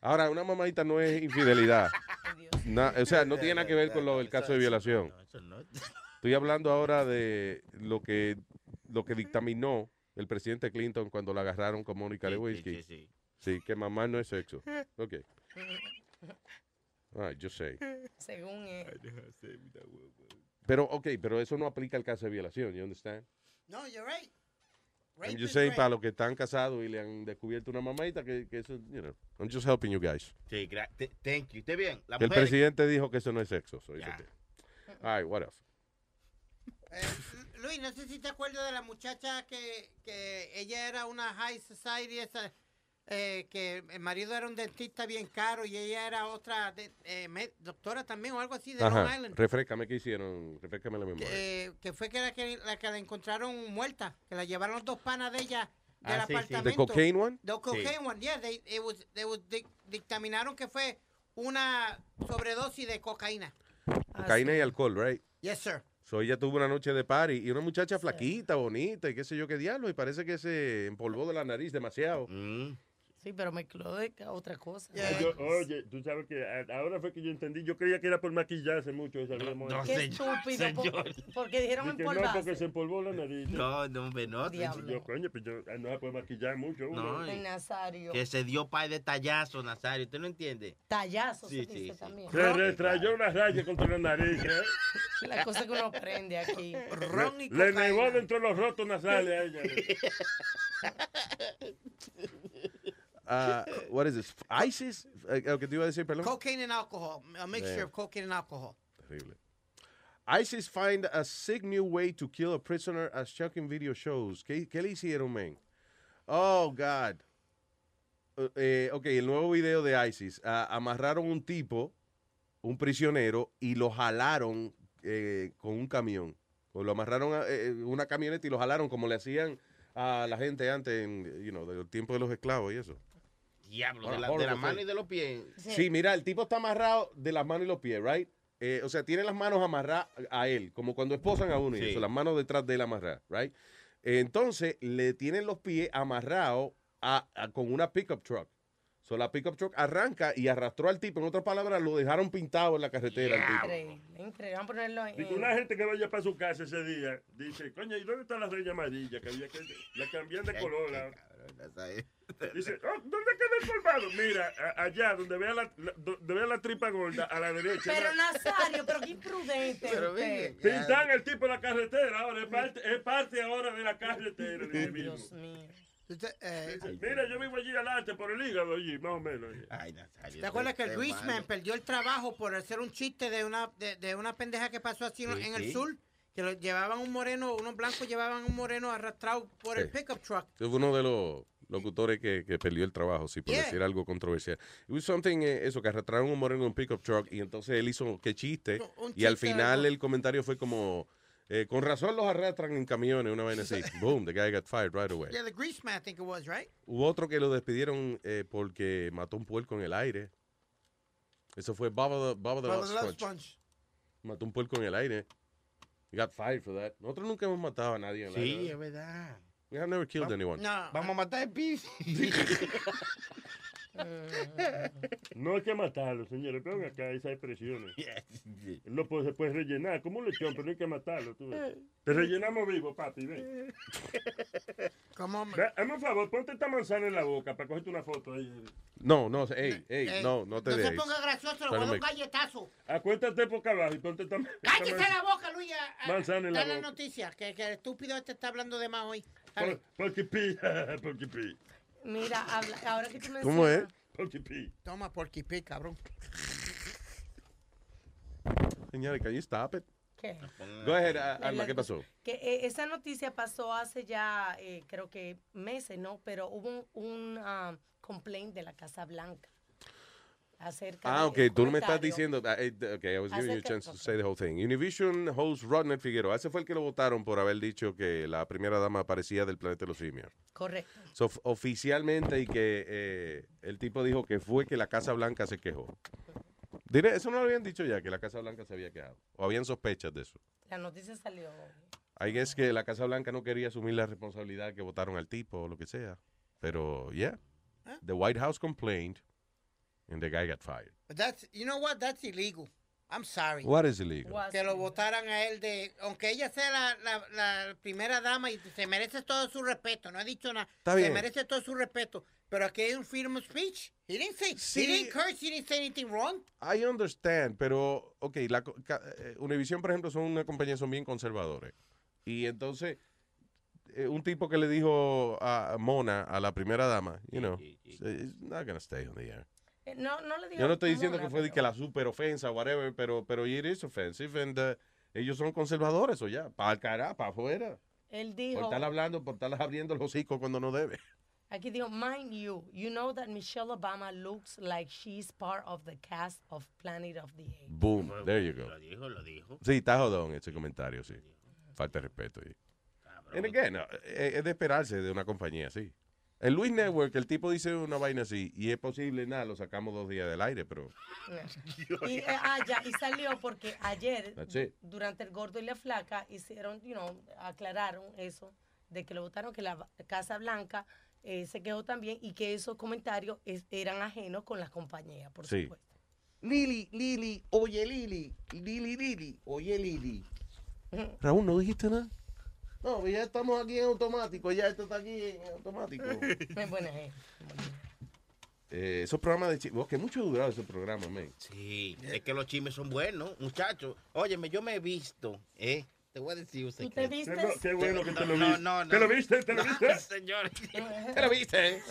Speaker 10: Ahora, una mamadita no es infidelidad. Na- o sea, no tiene nada que ver con lo, el caso de violación. Estoy hablando ahora de lo que, lo que dictaminó el presidente Clinton cuando la agarraron con Mónica Lewinsky.
Speaker 16: sí,
Speaker 10: Sí, que mamá no es sexo. Ok. Ah, yo sé.
Speaker 15: Según él.
Speaker 10: Pero, ok, pero eso no aplica al caso de violación, you understand?
Speaker 12: No, you're right. Rape
Speaker 10: I'm just saying
Speaker 12: rape.
Speaker 10: para los que están casados y le han descubierto una mamadita que, que eso, you know, I'm just helping you guys.
Speaker 16: Sí, gra- te- thank you. ¿Esté bien? La
Speaker 10: el
Speaker 16: mujer-
Speaker 10: presidente dijo que eso no es sexo. So okay. All right, what else?
Speaker 12: Luis, no sé si te acuerdas de la muchacha que, que ella era una high society, esa, eh, que el marido era un dentista bien caro y ella era otra de- eh, doctora también o algo así de Long
Speaker 10: Ajá.
Speaker 12: Island.
Speaker 10: Refrescame qué hicieron, refrescame la memoria.
Speaker 12: Que, eh, que fue que la, que la que la encontraron muerta, que la llevaron los dos panas de ella del
Speaker 10: Ah, sí, sí.
Speaker 12: apartamento.
Speaker 10: ¿The cocaine one?
Speaker 12: The cocaine one, yeah. They, it was, they was dic- dictaminaron que fue una sobredosis de cocaína.
Speaker 10: Cocaína y alcohol, right?
Speaker 12: Yes, sir.
Speaker 10: So ella tuvo una noche de party y una muchacha flaquita, bonita y qué sé yo qué diablo y parece que se empolvó de la nariz demasiado.
Speaker 15: Sí, pero mezcló de otra cosa.
Speaker 13: Yo- oye, tú sabes que ahora fue que yo entendí. Yo creía que era por maquillarse mucho esa
Speaker 16: no,
Speaker 15: Qué
Speaker 16: señor,
Speaker 15: estúpido. por-
Speaker 16: señor.
Speaker 15: porque dijeron
Speaker 13: Dije, no,
Speaker 15: empolvarse.
Speaker 13: porque se empolvó la nariz.
Speaker 16: No, no, hombre, no.
Speaker 15: Diablo.
Speaker 13: Yo, coño, pues yo ah, no se puede maquillar mucho.
Speaker 16: No,
Speaker 15: El Nazario.
Speaker 16: Que se dio par de tallazos, Nazario. ¿Usted no entiende?
Speaker 15: Tallazo
Speaker 16: Sí,
Speaker 15: se
Speaker 16: sí,
Speaker 15: dice
Speaker 16: sí.
Speaker 15: también.
Speaker 13: Se retrayó una raya contra la nariz. ¿eh?
Speaker 15: La cosa que uno aprende aquí.
Speaker 13: Le, le negó dentro de los rotos nasales a ella.
Speaker 10: Ah, what is this? ISIS? Eh, ¿Lo que te iba a decir, perdón?
Speaker 12: Cocaine and alcohol, a mixture
Speaker 10: Damn.
Speaker 12: of cocaine and alcohol.
Speaker 10: Terrible. ISIS find a sick new way to kill a prisoner as shocking video shows. ¿Qué, qué le hicieron, man? Oh, God. Uh, eh, ok, el nuevo video de ISIS. Ah, amarraron un tipo, un prisionero, y lo jalaron eh, con un camión. O lo amarraron a eh, una camioneta y lo jalaron como le hacían a la gente antes, en, you know, del tiempo de los esclavos y eso.
Speaker 16: Diablo, de la, de la mano y de los pies.
Speaker 10: Sí. mira, el tipo está amarrado de las manos y los pies, right? Eh, o sea, tiene las manos amarradas a él, como cuando esposan a uno y
Speaker 16: Sí.
Speaker 10: eso, las manos detrás de él amarradas, right? Entonces, le tienen los pies amarrados a- a- con una pickup truck. So, la pickup truck arranca y arrastró al tipo. En otras palabras, lo dejaron pintado en la carretera. al tipo.
Speaker 15: Increíble, increíble. Vamos a ponerlo en.
Speaker 13: Una gente que vaya para su casa ese día dice, coño, ¿y dónde está la reina amarilla? Que había que la cambian de color. ahora?" Dice, "Oh, ¿dónde queda el colmado? Mira, a- allá, donde vea la, la- donde vea la tripa gorda, a la derecha.
Speaker 15: Pero
Speaker 13: ¿verdad?
Speaker 15: Nazario, pero qué imprudente. usted.
Speaker 13: Pintan el tipo en la carretera ahora, es parte, es parte ahora de la carretera.
Speaker 15: Dios mío.
Speaker 12: Eh,
Speaker 13: Dice, Mira, yo vivo allí adelante por el hígado, allí, más o menos.
Speaker 12: ¿Te acuerdas que el Greaseman perdió el trabajo por hacer un chiste de una, de, de una pendeja que pasó así en-
Speaker 10: Sí,
Speaker 12: en el
Speaker 10: sí.
Speaker 12: sur? Que lo llevaban un moreno, unos blancos llevaban un moreno arrastrado por el
Speaker 10: Sí.
Speaker 12: pickup truck.
Speaker 10: Fue uno de los locutores que, que perdió el trabajo, sí, por
Speaker 12: Yeah.
Speaker 10: decir algo controversial. It was something, eh, eso, que arrastraron un moreno en un pickup truck y entonces él hizo qué chiste.
Speaker 12: un
Speaker 10: y al final el comentario fue como, eh, con razón los arrastran en camiones, una vaina así. Boom, the guy got fired right away.
Speaker 12: Yeah, the Greaseman, I think it was, right?
Speaker 10: Hubo otro que lo despidieron eh, porque mató un puerco en el aire. Eso fue Bubba the, Bubba the
Speaker 12: Bubba
Speaker 10: Love
Speaker 12: the Love
Speaker 10: Sponge.
Speaker 12: Sponge.
Speaker 10: Mató un puerco en el aire. He got fired for that. Nosotros nunca hemos matado a nadie en el
Speaker 16: Sí,
Speaker 10: aire.
Speaker 16: es verdad.
Speaker 10: We have never killed anyone.
Speaker 12: No.
Speaker 16: Vamos a matar el pis.
Speaker 13: No hay que matarlo, señores. Pero acá esas expresiones. No puede, se puede rellenar como un lechón, pero no hay que matarlo. Tú ves. Te rellenamos vivo, papi. Ven.
Speaker 12: ¿Cómo?
Speaker 13: Hazme un favor, ponte esta manzana en la boca para cogerte una foto ahí.
Speaker 10: No, no, ey, ey,
Speaker 12: Ey,
Speaker 10: no, no te
Speaker 12: No se
Speaker 10: dejes.
Speaker 12: ponga gracioso, le voy a un galletazo.
Speaker 13: Acuéstate boca abajo y ponte esta, esta
Speaker 12: ¡Cállese
Speaker 13: manzana-
Speaker 12: la boca, Luis!
Speaker 13: Manzana en la
Speaker 12: da la
Speaker 13: boca.
Speaker 12: noticia, que, que el estúpido este está hablando de más hoy.
Speaker 13: Por- Porky Pi, Porky Pi.
Speaker 15: Mira, habla, ahora que tú mencionas.
Speaker 10: ¿Cómo es?
Speaker 13: Porky Pi.
Speaker 12: Toma, Porky Pig, cabrón.
Speaker 10: Señores, can you stop it?
Speaker 15: ¿Qué?
Speaker 10: Go ahead, uh, Alma, ¿qué pasó?
Speaker 15: Que eh, esa noticia pasó hace ya, eh, creo que meses, ¿no? Pero hubo un, un ah, complaint de la Casa Blanca acerca
Speaker 10: Ah, ok, tú no me estás diciendo. ah, eh, Ok, I was giving you a chance to say the whole thing. Univision host Rodney Figueroa, ese fue el que lo votaron por haber dicho que la primera dama aparecía del planeta de los simios.
Speaker 15: Correcto.
Speaker 10: So, oficialmente y que eh, el tipo dijo que fue que la Casa Blanca se quejó. Diré, eso no lo habían dicho ya, que la Casa Blanca se había quejado. O habían sospechas de eso.
Speaker 15: La noticia salió.
Speaker 10: I guess que la Casa Blanca no quería asumir la responsabilidad que votaron al tipo o lo que sea. Pero, yeah. The White House complained and the guy got fired.
Speaker 12: But that's, you know what? That's illegal. I'm sorry.
Speaker 10: What is illegal?
Speaker 12: Que lo votaran a él de, aunque ella sea la, la, la primera dama y se merece todo su respeto, no he dicho nada,
Speaker 10: Está
Speaker 12: se
Speaker 10: bien.
Speaker 12: merece todo su respeto, pero aquí hay un freedom of speech. He didn't say,
Speaker 10: Sí.
Speaker 12: he didn't curse, he didn't say anything wrong.
Speaker 10: I understand, pero, ok, la, co- ca- eh, Univision, por ejemplo, son una compañía, son bien conservadores. Y entonces, eh, un tipo que le dijo a Mona, a la primera dama, you know, it's not gonna stay on the air.
Speaker 15: Eh, No, no le digo.
Speaker 10: Yo no estoy diciendo que fue
Speaker 15: pero-
Speaker 10: que la super ofensa, whatever, pero, pero it is offensive, and uh, ellos son conservadores, o ya, para el carajo, para afuera.
Speaker 15: Él
Speaker 10: Por
Speaker 15: dijo.
Speaker 10: estar hablando, por estar abriendo los hocicos cuando no debe.
Speaker 15: Aquí dijo, mind you, you know that Michelle Obama looks like she's part of the cast of Planet of the Apes.
Speaker 10: Boom, there you go.
Speaker 16: Lo dijo, lo dijo.
Speaker 10: Sí, está jodón ese comentario, sí. Falta de respeto. And again, no, eh, es de esperarse de una compañía así. El Luis Network, el tipo dice una vaina así, y es posible, nada, lo sacamos dos días del aire, pero
Speaker 15: Y, eh, ah, ya, y salió porque ayer, durante el gordo y la flaca, hicieron, you know, aclararon eso, de que lo votaron, que la Casa Blanca eh, se quejó también y que esos comentarios es- eran ajenos con las compañías, por
Speaker 10: Sí.
Speaker 15: supuesto.
Speaker 34: Lili, Lili, oye Lili, Lili, Lili, oye Lili.
Speaker 10: Raúl, ¿no dijiste nada?
Speaker 34: No, pues ya estamos aquí en automático, ya esto está aquí en automático.
Speaker 15: Gente.
Speaker 10: Eh, esos programas de chismes, que mucho durado ese programa, man.
Speaker 16: Sí, es que los chismes son buenos, muchachos. Óyeme, yo me he visto, ¿eh? Te voy a decir un secreto.
Speaker 15: te viste?
Speaker 13: Qué, qué bueno que te lo
Speaker 16: No,
Speaker 13: viste.
Speaker 16: no, no.
Speaker 13: ¿Te lo viste? ¿Te lo viste?
Speaker 16: No, señor.
Speaker 10: ¿Te lo viste?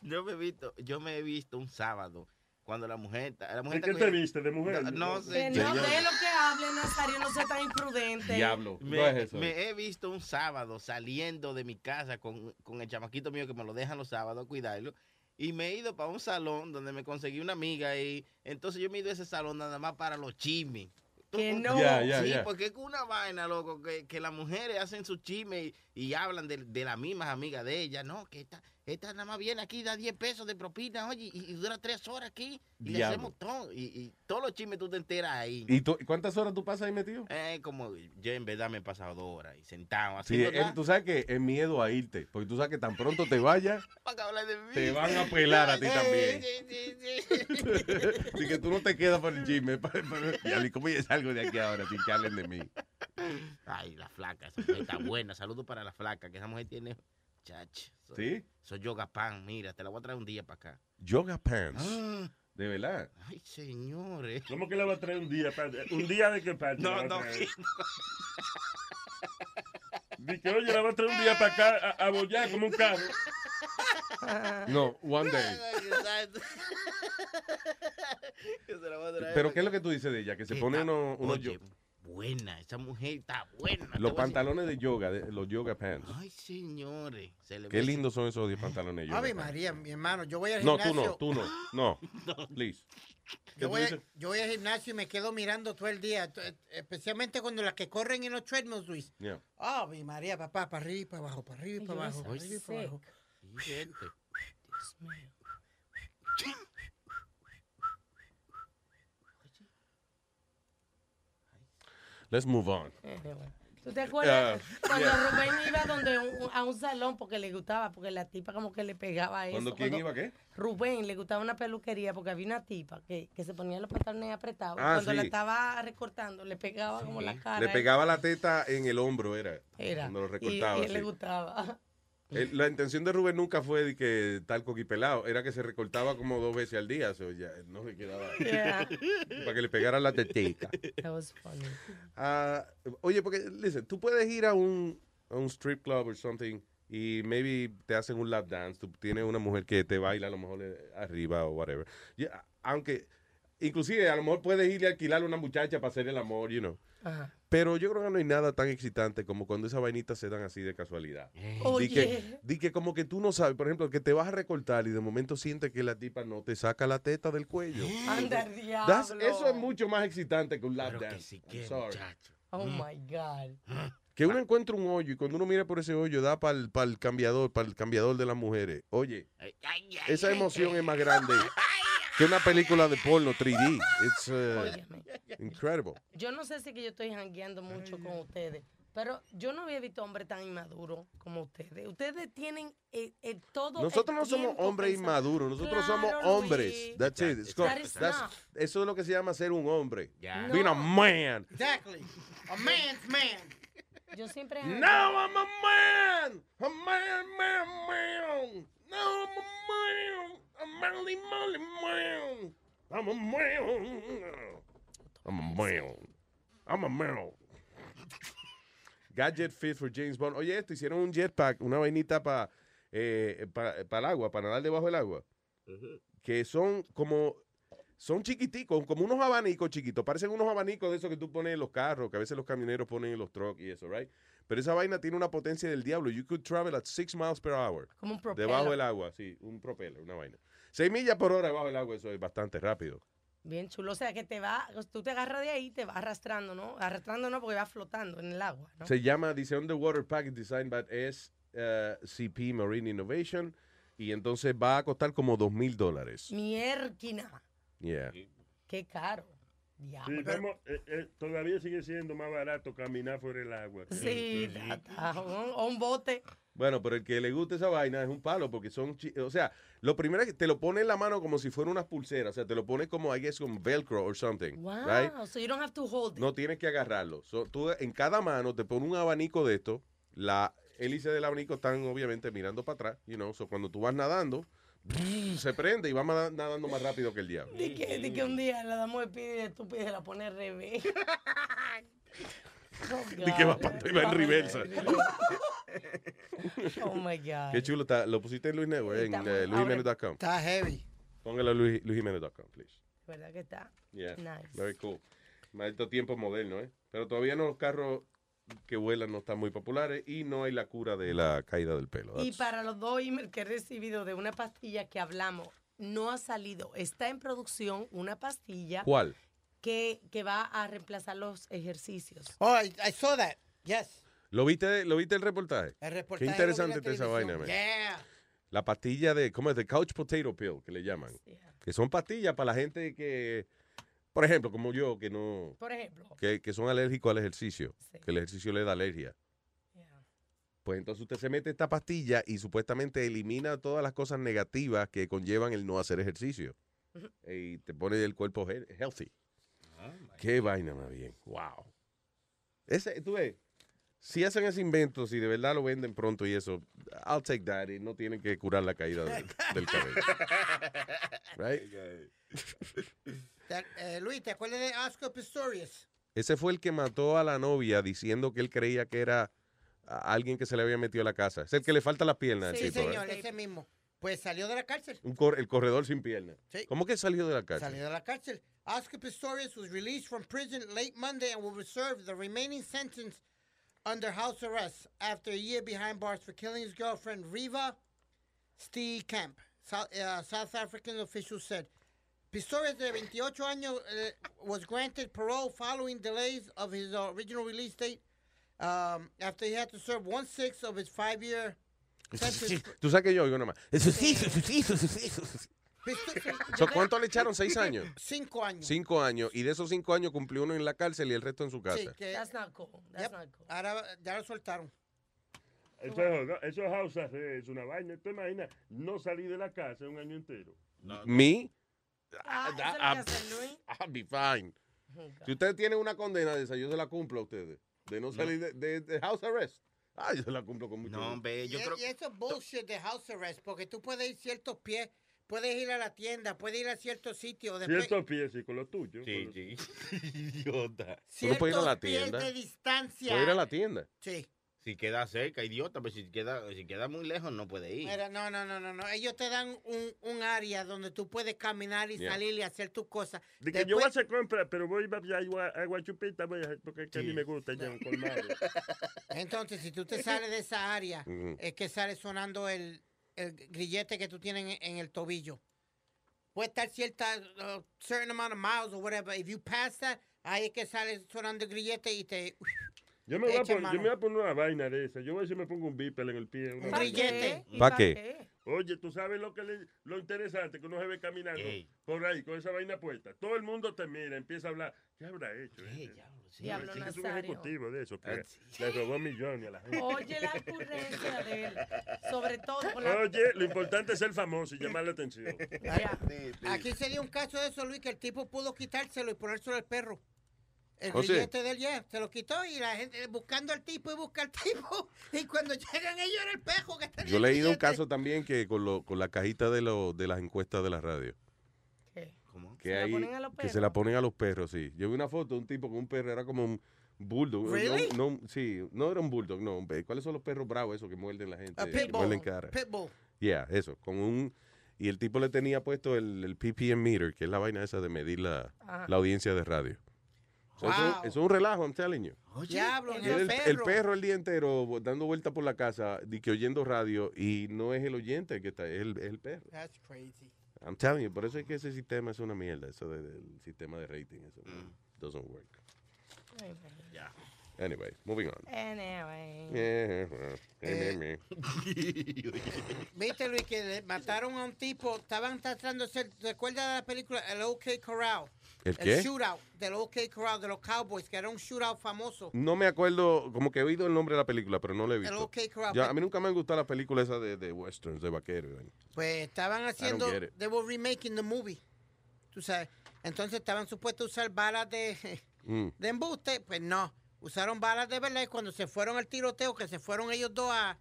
Speaker 16: Yo me he visto, yo me he visto un sábado cuando la mujer, la
Speaker 13: ¿De
Speaker 16: mujer
Speaker 13: qué
Speaker 16: está
Speaker 13: te viste? ¿De mujer?
Speaker 16: No, no
Speaker 15: Que
Speaker 16: sé.
Speaker 15: no de lo que hable, Nazario, no sea tan imprudente.
Speaker 10: Diablo.
Speaker 16: Me,
Speaker 10: No es eso.
Speaker 16: me he visto un sábado saliendo de mi casa con, con el chamaquito mío que me lo dejan los sábados a cuidarlo. Y me he ido para un salón donde me conseguí una amiga y entonces yo me he ido a ese salón nada más para los chismes.
Speaker 15: Que no.
Speaker 16: Sí, porque es una vaina, loco, que, que las mujeres hacen sus chismes y, y hablan de, de las mismas amigas de ellas. No, que esta, esta nada más viene aquí, da 10 pesos de propina, oye, y, y dura 3 horas aquí. Y le hacemos todo. Y, y todos los chismes tú te enteras ahí.
Speaker 10: ¿Y tú- cuántas horas tú pasas ahí metido?
Speaker 16: Eh, como yo en verdad me he pasado dos horas y sentado
Speaker 10: Sí,
Speaker 16: haciendo
Speaker 10: eh, tú sabes que es miedo a irte, porque tú sabes que tan pronto te vayas, te van a pelar a ti también.
Speaker 16: Sí, sí, sí.
Speaker 10: Así que tú no te quedas por el chisme. Y ¿cómo yo salgo de aquí ahora sin que hablen de mí?
Speaker 16: Ay, la flaca, esa mujer está buena. Saludos para la flaca, que esa mujer tiene. Chach. Soy,
Speaker 10: ¿Sí?
Speaker 16: Soy yoga pan, mira, te la voy a traer un día para acá.
Speaker 10: Yoga pants.
Speaker 16: Ah.
Speaker 10: De verdad.
Speaker 16: Ay, señores.
Speaker 13: ¿Cómo que le va a traer un día? pa- ¿Un día de qué parte?
Speaker 16: No, no,
Speaker 13: traer? Di que, oye, la va a traer un día para acá a, a bollar como un carro.
Speaker 10: No, one day.
Speaker 16: Que la
Speaker 10: Pero
Speaker 16: para
Speaker 10: ¿qué es lo que tú dices de ella? Que se
Speaker 16: Que
Speaker 10: pone unos,
Speaker 16: oye,
Speaker 10: yo-
Speaker 16: buena, esa mujer está buena.
Speaker 10: los pantalones de yoga, de- los yoga pants.
Speaker 16: Ay, señores. se le
Speaker 10: Qué lindos son esos 10 pantalones de yoga.
Speaker 12: Ave. María, mi hermano, yo voy al
Speaker 10: No, tú
Speaker 12: gimnasio.
Speaker 10: no, tú no. No, please. ¿Qué
Speaker 12: Yo voy, a- yo voy al gimnasio y me quedo mirando todo el día, t- especialmente cuando las que corren en los treadmills, Luis.
Speaker 10: Yeah.
Speaker 12: Ave María, papá, para arriba y para abajo, para arriba y para abajo, para arriba y para abajo.
Speaker 16: Sí, gente.
Speaker 10: Let's move on.
Speaker 15: ¿Tú te acuerdas?
Speaker 10: Ah,
Speaker 15: Cuando
Speaker 10: yeah.
Speaker 15: Rubén iba donde un- a un salón porque le gustaba, porque la tipa como que le pegaba eso.
Speaker 10: ¿Cuándo quién iba qué?
Speaker 15: Rubén le gustaba una peluquería porque había una tipa que, que se ponía los pantalones apretados.
Speaker 10: Ah,
Speaker 15: Cuando la
Speaker 10: sí.
Speaker 15: estaba recortando, le pegaba como la cara.
Speaker 10: Le pegaba la teta en el hombro, era.
Speaker 15: Era.
Speaker 10: Cuando lo recortaba.
Speaker 15: y, él le
Speaker 10: sí.
Speaker 15: gustaba.
Speaker 10: Eh, La intención de Rubén nunca fue de que tal coquipelado, era que se recortaba como dos veces al día, so ya no le quedaba
Speaker 15: Yeah.
Speaker 10: para que le pegara la tetita.
Speaker 15: That was funny.
Speaker 10: Ah, oye, porque, listen, tú puedes ir a un, a un strip club or something y maybe te hacen un lap dance, tú tienes una mujer que te baila a lo mejor eh, arriba o whatever. Aunque, inclusive a lo mejor puedes ir y alquilar a una muchacha para hacer el amor, you know.
Speaker 15: Ajá.
Speaker 10: Pero yo creo que no hay nada tan excitante como cuando esas vainitas se dan así de casualidad.
Speaker 15: Oye.
Speaker 10: Di que, di que como que tú no sabes, por ejemplo, que te vas a recortar y de momento sientes que la tipa no te saca la teta del cuello.
Speaker 15: Anda el diablo.
Speaker 10: eso es mucho más excitante que un lap dance. Sorry.
Speaker 15: Oh my God.
Speaker 10: Que uno encuentra un hoyo y cuando uno mira por ese hoyo da para el, cambiador, para el cambiador de las mujeres. Oye, esa emoción es más grande que una película de porno 3D. It's uh, incredible.
Speaker 15: Yo no sé si que yo estoy jangueando mucho con ustedes, pero yo no había visto hombre tan inmaduro como ustedes. Ustedes tienen eh, eh, todo. el
Speaker 10: Nosotros no somos hombres inmaduros, nosotros somos
Speaker 15: Claro,
Speaker 10: hombres.
Speaker 15: Luis.
Speaker 10: That's it. It's called-
Speaker 15: That is
Speaker 10: that's- eso es lo que se llama ser un hombre.
Speaker 15: Yeah.
Speaker 10: Being a
Speaker 15: No.
Speaker 10: man.
Speaker 12: Exactly. A man's man.
Speaker 15: Yo siempre.
Speaker 10: Now I'm a man. A man, man, man. Now I'm a man. A manly, manly man. I'm a man. I'm a man. I'm a man. Gadget Fit for James Bond. Oye, esto hicieron un jetpack, una vainita para el agua, para nadar debajo del agua. Que son como. Son chiquiticos, como unos abanicos chiquitos. Parecen unos abanicos de esos que tú pones en los carros, que a veces los camioneros ponen en los trucks y eso, right? Pero esa vaina tiene una potencia del diablo. You could travel at 6 miles per hour.
Speaker 15: Como un propeller.
Speaker 10: Debajo del agua, sí. Un propeller, una vaina. 6 millas por hora debajo del agua, eso es bastante rápido.
Speaker 15: Bien chulo. O sea, que te va, tú te agarras de ahí, te vas arrastrando, ¿no? Arrastrando no, porque va flotando en el agua, ¿no?
Speaker 10: Se llama, dice Underwater Package Design by SCP Marine Innovation. Y entonces va a costar como 2 mil dólares.
Speaker 15: Mierquina.
Speaker 10: Yeah.
Speaker 15: Qué caro.
Speaker 13: Sí, estamos- eh, eh, todavía sigue siendo más barato caminar por el agua.
Speaker 15: Sí, o un bote.
Speaker 10: Bueno, pero el que le guste esa vaina es un palo porque son, chi- o sea, lo primero es que te lo pone en la mano como si fuera unas pulseras, o sea, te lo pone como, I guess, como velcro or something,
Speaker 15: Wow.
Speaker 10: right?
Speaker 15: So you don't have to hold it.
Speaker 10: No tienes que agarrarlo. So, tú en cada mano te pone un abanico de esto, la hélice del abanico están obviamente mirando para atrás, you know, so cuando tú vas nadando, se prende y va nadando más rápido que el diablo.
Speaker 15: Di que, di que un día la damos de pide estúpida y se la pone al revés. Oh,
Speaker 10: Di que va
Speaker 15: God.
Speaker 10: pa- va en reversa.
Speaker 15: Oh my God.
Speaker 10: Qué chulo está. Lo pusiste en Luis Network, en eh, luisjimenez.com.
Speaker 12: Está heavy.
Speaker 10: Póngalo en Luis- luisjimenez.com, please.
Speaker 15: ¿Verdad que está?
Speaker 10: Yeah,
Speaker 15: Nice.
Speaker 10: very cool. Maldito tiempo moderno, ¿eh? Pero todavía no, los carros que vuelan no están muy populares y no hay la cura de la caída del pelo.
Speaker 15: Y para los dos emails que he recibido de una pastilla que hablamos, no ha salido. Está en producción una pastilla
Speaker 10: ¿Cuál?
Speaker 15: que, que va a reemplazar los ejercicios.
Speaker 12: Oh, I, I saw that. Yes.
Speaker 10: ¿Lo viste, ¿Lo viste el reportaje?
Speaker 12: El reportaje
Speaker 10: Qué interesante
Speaker 12: la
Speaker 10: está esa vaina, man.
Speaker 12: Yeah.
Speaker 10: La pastilla de, ¿cómo es? De couch potato pill, que le llaman. Que son pastillas para la gente que, por ejemplo, como yo, que no...
Speaker 15: Por ejemplo.
Speaker 10: Que, que son alérgicos al ejercicio. Que el ejercicio le da alergia. Pues entonces usted se mete esta pastilla y supuestamente elimina todas las cosas negativas que conllevan el no hacer ejercicio. Y te pone el cuerpo he- healthy. Qué vaina más bien. Wow. Ese, tú ves, si hacen ese invento, si de verdad lo venden pronto y eso, I'll take that y no tienen que curar la caída del, del cabello. Right?
Speaker 12: Eh, Luis, ¿te acuerdas de Oscar Pistorius?
Speaker 10: Ese fue el que mató a la novia diciendo que él creía que era a- alguien que se le había metido a la casa. Es el que le falta las piernas.
Speaker 12: Sí,
Speaker 10: ¿eh?
Speaker 12: señor, ese mismo. Pues salió de la cárcel.
Speaker 10: Un cor- el corredor sin piernas.
Speaker 12: Sí.
Speaker 10: ¿Cómo que salió de la cárcel?
Speaker 12: Salió de la cárcel. Oscar Pistorius was released from prison late Monday and will serve the remaining sentence under house arrest after a year behind bars for killing his girlfriend Riva Camp. South, uh, South African officials said. Pistorius, de 28 años, eh, was granted parole following delays of his uh, original release date um, after he had to serve one sixth of his five-year sentence.
Speaker 10: Tú sabes que yo oigo nada más. Eso sí, eso sí, eso sí, eso sí. So, ¿Cuánto le echaron? ¿Seis años?
Speaker 12: Cinco años.
Speaker 10: Cinco años. Y de esos cinco años cumplió uno en la cárcel y el resto en su casa.
Speaker 12: Sí, que,
Speaker 15: That's not cool. That's
Speaker 12: Yep.
Speaker 15: not cool.
Speaker 12: Ahora ya lo soltaron.
Speaker 13: Eso es, eso es house arrest, es una vaina. ¿Te imaginas no salir de la casa un año entero?
Speaker 10: Me,
Speaker 15: Ah, hace Luis.
Speaker 10: I'll be fine. Si ustedes tienen una condena de esa, yo se la cumplo a ustedes. De no salir de, de- de house arrest. Ah, yo se la cumplo con mucho
Speaker 16: No, hombre, yo
Speaker 12: y,
Speaker 16: creo
Speaker 12: y eso es bullshit de house arrest, porque tú puedes ir ciertos pies, puedes ir a la tienda, puedes ir a ciertos sitios. Después,
Speaker 13: Ciertos pies y con lo tuyo.
Speaker 16: Sí, sí. Idiota.
Speaker 10: No puedes ir a la
Speaker 12: ciertos pies
Speaker 10: tienda.
Speaker 12: de distancia.
Speaker 10: Puedes ir a la tienda.
Speaker 12: Sí.
Speaker 16: Si queda cerca, idiota, pero si queda, si queda muy lejos no puede ir.
Speaker 12: Mira, no, no, no, no, no. Ellos te dan un, un área donde tú puedes caminar y
Speaker 13: Yeah.
Speaker 12: salir y hacer tus cosas.
Speaker 13: De que yo voy a hacer compra, pero voy a ir a agua, agua chupita, voy a porque es que a mí me gusta ya un colmado.
Speaker 12: Entonces, si tú te sales de esa área, es que sale sonando el, el grillete que tú tienes en, en el tobillo. Puede estar cierta, uh, certain amount of miles or whatever. If you pass that, ahí es que sale sonando el grillete y te...
Speaker 13: Yo me, voy a poner, yo me voy a poner una vaina de esa. Yo voy a si me pongo un bípel en el pie.
Speaker 12: Un
Speaker 13: vaina.
Speaker 12: grillete.
Speaker 10: ¿Y ¿Pa' pa' qué?
Speaker 13: Oye, tú sabes lo que le- lo interesante que uno se ve caminando por ahí con esa vaina puesta. Todo el mundo te mira, empieza a hablar. ¿Qué habrá hecho? ese?
Speaker 15: Diablo,
Speaker 13: Sí, es un ejecutivo de eso que
Speaker 16: Ah,
Speaker 13: le robó millones a la gente.
Speaker 15: Oye la ocurrencia de él. Sobre todo con la...
Speaker 13: Oye, lo importante es ser famoso y llamar la atención.
Speaker 12: Aquí se dio un caso de eso, Luis, que el tipo pudo quitárselo y ponérselo al perro. El
Speaker 10: ¿Oh, sí?
Speaker 12: grillete del ya, se lo quitó y la gente buscando al tipo y busca al tipo. Y cuando llegan ellos era el pejo que tenía
Speaker 10: Yo he leído un caso también que con, lo, con la cajita de, lo, de las encuestas de la radio.
Speaker 16: ¿Cómo?
Speaker 10: Que,
Speaker 15: ¿Se la
Speaker 10: ahí-
Speaker 15: ponen a los
Speaker 10: que se la ponen a los perros, sí. Yo vi una foto de un tipo con un perro, era como un bulldog.
Speaker 12: Really?
Speaker 10: No, no, sí, no era un bulldog, no. un ¿Cuáles son los perros bravos esos que muerden la gente?
Speaker 12: A
Speaker 10: que muerden cara.
Speaker 12: Pitbull.
Speaker 10: Yeah, eso, con un... Y el tipo le tenía puesto el, el ppm meter, que es la vaina esa de medir la,
Speaker 12: Ajá.
Speaker 10: la audiencia de radio. So, eso,
Speaker 12: Wow.
Speaker 10: eso es un relajo, I'm telling you.
Speaker 12: Diablo,
Speaker 10: Y
Speaker 12: el,
Speaker 10: el,
Speaker 12: perro.
Speaker 10: el perro el día entero dando vuelta por la casa, di que oyendo radio, y no es el oyente que está, es el, es el perro.
Speaker 12: That's crazy.
Speaker 10: I'm telling you, por eso es que ese sistema es una mierda, eso de- del sistema de rating, eso no-
Speaker 16: Mm.
Speaker 10: doesn't work.
Speaker 16: Ya.
Speaker 10: Anyway, moving on.
Speaker 15: Anyway.
Speaker 10: Eh, eh, eh,
Speaker 12: Viste, Luis, que le mataron a un tipo. Estaban tratando de hacer. ¿Recuerdas de la película El OK Corral?
Speaker 10: ¿El qué?
Speaker 12: shootout del OK Corral de los Cowboys, que era un shootout famoso.
Speaker 10: No me acuerdo, como que he oído el nombre de la película, pero no la he visto.
Speaker 12: El OK Corral.
Speaker 10: Ya, a mí nunca me han gustado las películas esas de, de westerns, de vaqueros.
Speaker 12: Pues estaban haciendo. They were remaking the movie. Tú sabes. Entonces estaban supuestos a usar balas de,
Speaker 10: Mm.
Speaker 12: de embuste. Pues no. Usaron balas de verdad y cuando se fueron al tiroteo, que se fueron ellos dos a.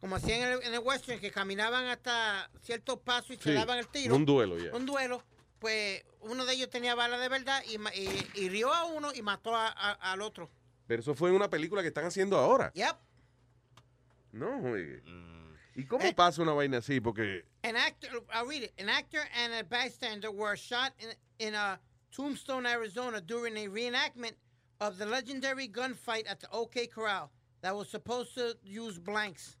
Speaker 12: Como hacían en el, en el western, que caminaban hasta ciertos pasos y se
Speaker 10: Sí,
Speaker 12: daban el tiro.
Speaker 10: un duelo, ya.
Speaker 12: Un duelo. Pues uno de ellos tenía balas de verdad y, ma- y, hirió a uno y mató a- a- al otro.
Speaker 10: Pero eso fue en una película que están haciendo ahora.
Speaker 12: Yep.
Speaker 10: No, oye.
Speaker 16: Mm.
Speaker 10: ¿Y cómo
Speaker 12: Eh.
Speaker 10: pasa una vaina así? Porque
Speaker 12: An actor, I'll read it. An actor and a bystander were shot in, in a Tombstone, Arizona during a reenactment of the legendary gunfight at the OK Corral that was supposed to use blanks.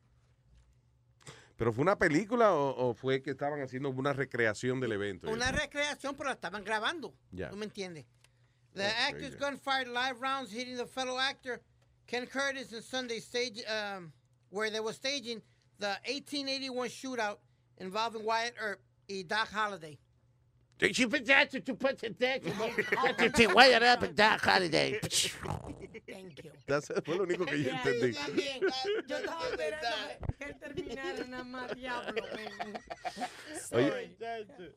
Speaker 10: ¿Pero fue una película o, o fue que estaban haciendo una recreación del evento?
Speaker 12: Una recreación, pero la estaban grabando.
Speaker 10: Ya.
Speaker 12: ¿Tú me entiendes? The actors
Speaker 10: crazy.
Speaker 12: gunfired live rounds hitting the fellow actor Ken Curtis and Sunday stage um, where they were staging the 1881 shootout involving Wyatt Earp y Doc Holliday.
Speaker 34: Wire up and Doc Holiday.
Speaker 15: Thank you.
Speaker 10: Eso fue lo único que yo entendí.
Speaker 15: Yo estaba esperando que terminara nada más, diablo.
Speaker 10: Oye,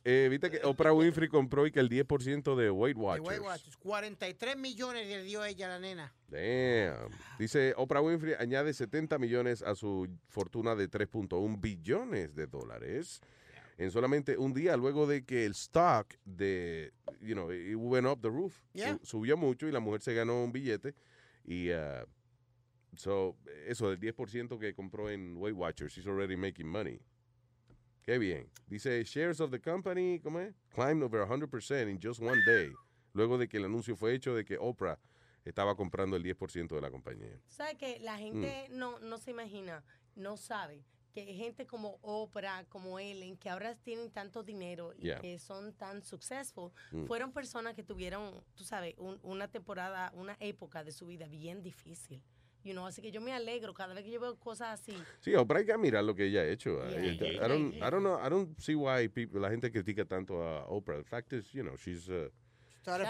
Speaker 10: eh, viste que Oprah Winfrey compró y que el 10% de Weight Watchers.
Speaker 12: Weight Watchers. 43 millones le dio ella a la nena.
Speaker 10: Damn. Dice Oprah Winfrey añade 70 millones a su fortuna de 3.1 billones de dólares en solamente un día luego de que el stock de, you know, it went up the roof.
Speaker 12: Yeah.
Speaker 10: Su- subió mucho y la mujer se ganó un billete y uh, so, eso del 10% que compró en Weight Watchers, she's already making money. Qué bien. Dice, shares of the company, ¿cómo es? Climbed over 100% in just one day. Luego de que el anuncio fue hecho de que Oprah estaba comprando el 10% de la compañía.
Speaker 15: ¿Sabes que La gente
Speaker 10: Mm.
Speaker 15: no, no se imagina, no sabe que gente como Oprah, como Ellen, que ahora tienen tanto dinero y
Speaker 10: Yeah.
Speaker 15: que son tan successful,
Speaker 10: Mm.
Speaker 15: fueron personas que tuvieron, tú sabes, un- una temporada, una época de su vida bien difícil. You know, así que yo me alegro cada vez que yo veo cosas así.
Speaker 10: Sí, Oprah hay que mirar lo que ella ha hecho.
Speaker 15: Yeah,
Speaker 10: I,
Speaker 15: yeah,
Speaker 10: I don't. I don't know, I don't see why people, la gente critica tanto a Oprah. The fact is, you know, she's uh,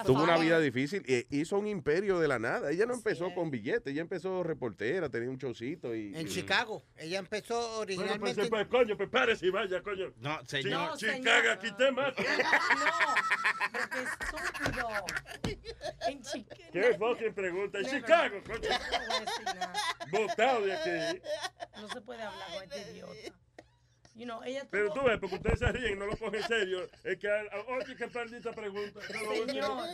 Speaker 10: tuvo una vida difícil e hizo un imperio de la nada. Ella no empezó con billetes, ella empezó reportera, tenía un showcito y
Speaker 12: En
Speaker 10: y-
Speaker 12: Chicago. Ella empezó
Speaker 13: Bueno, pues,
Speaker 12: originalmente.
Speaker 13: pues, coño, pues párese y vaya, coño.
Speaker 16: No,
Speaker 13: señor. Chicago, aquí te mato.
Speaker 15: Pero qué estúpido. En Chicago.
Speaker 13: ¿Qué fucking pregunta? En. Chicago, coño.
Speaker 15: No
Speaker 13: de aquí.
Speaker 15: No se puede hablar con este idiota. You know, ella
Speaker 13: Pero
Speaker 15: tuvo-
Speaker 13: tú ves, porque ustedes se ríen y no lo cogen en serio. Es que, a- a- oye, qué maldita pregunta. Lo último.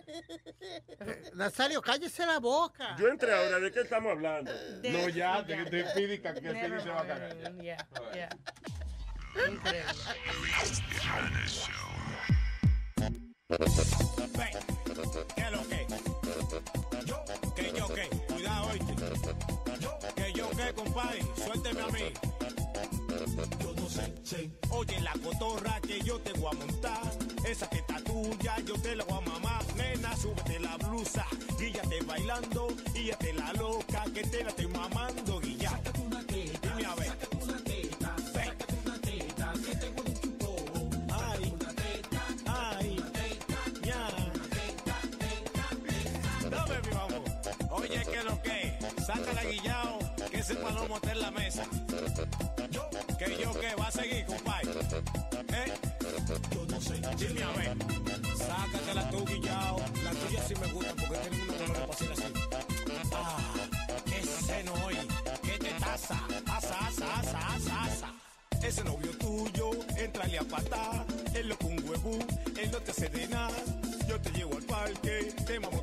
Speaker 12: Nazario, cállese la boca.
Speaker 13: Yo entré ahora, ¿de qué estamos hablando?
Speaker 15: De-
Speaker 10: No, ya,
Speaker 15: de-
Speaker 10: de, de Speedy, que
Speaker 15: Never
Speaker 10: se va a cagar.
Speaker 15: mind. Yeah, yeah. Increíble.
Speaker 31: ¿Qué lo que? Yo, que yo que, cuidado oíste. Yo, que yo que, compadre, suélteme a mí. Yo no sé, sé. Oye, la cotorra que yo te voy a montar, esa que está tuya, yo te la voy a mamar. Nena, súbete la blusa, guíllate bailando, y ya te la loca, que te la estoy mamando, guilla. Dime a ver. Ven. Ay, ay, ña. Dame mi vamos. Oye, que lo que, sácala guillao, que ese palomo está en la mesa. Que yo que va a seguir, compadre. ¿Eh? Yo no sé. Dime a ver. Sácatela tú, guillao. La tuya sí me gusta porque tiene una color para así. Ah, ese no oye. ¿Qué te taza? Asa, asa, asa, asa, asa. Ese novio tuyo, entrale a patar. Él lo un huevo, él no te hace de nada. Yo te llevo al parque, te mamo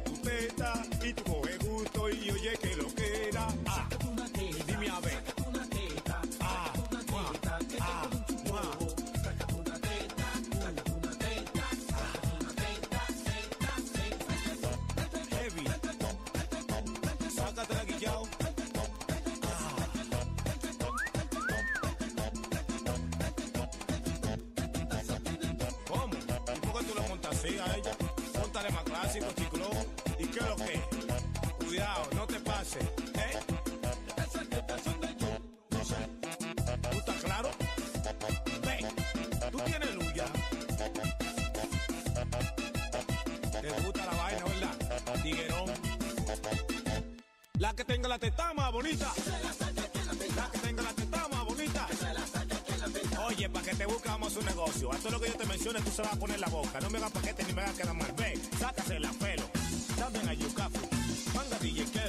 Speaker 31: Que tenga la teta más bonita. La que tenga la teta más bonita. Oye, para que te buscamos un negocio. A todo lo que yo te mencione, tú se vas a poner la boca. No me hagas paquete ni me hagas quedar mal. Ve, sácase la pelo. También a Yucafu. Manga DJ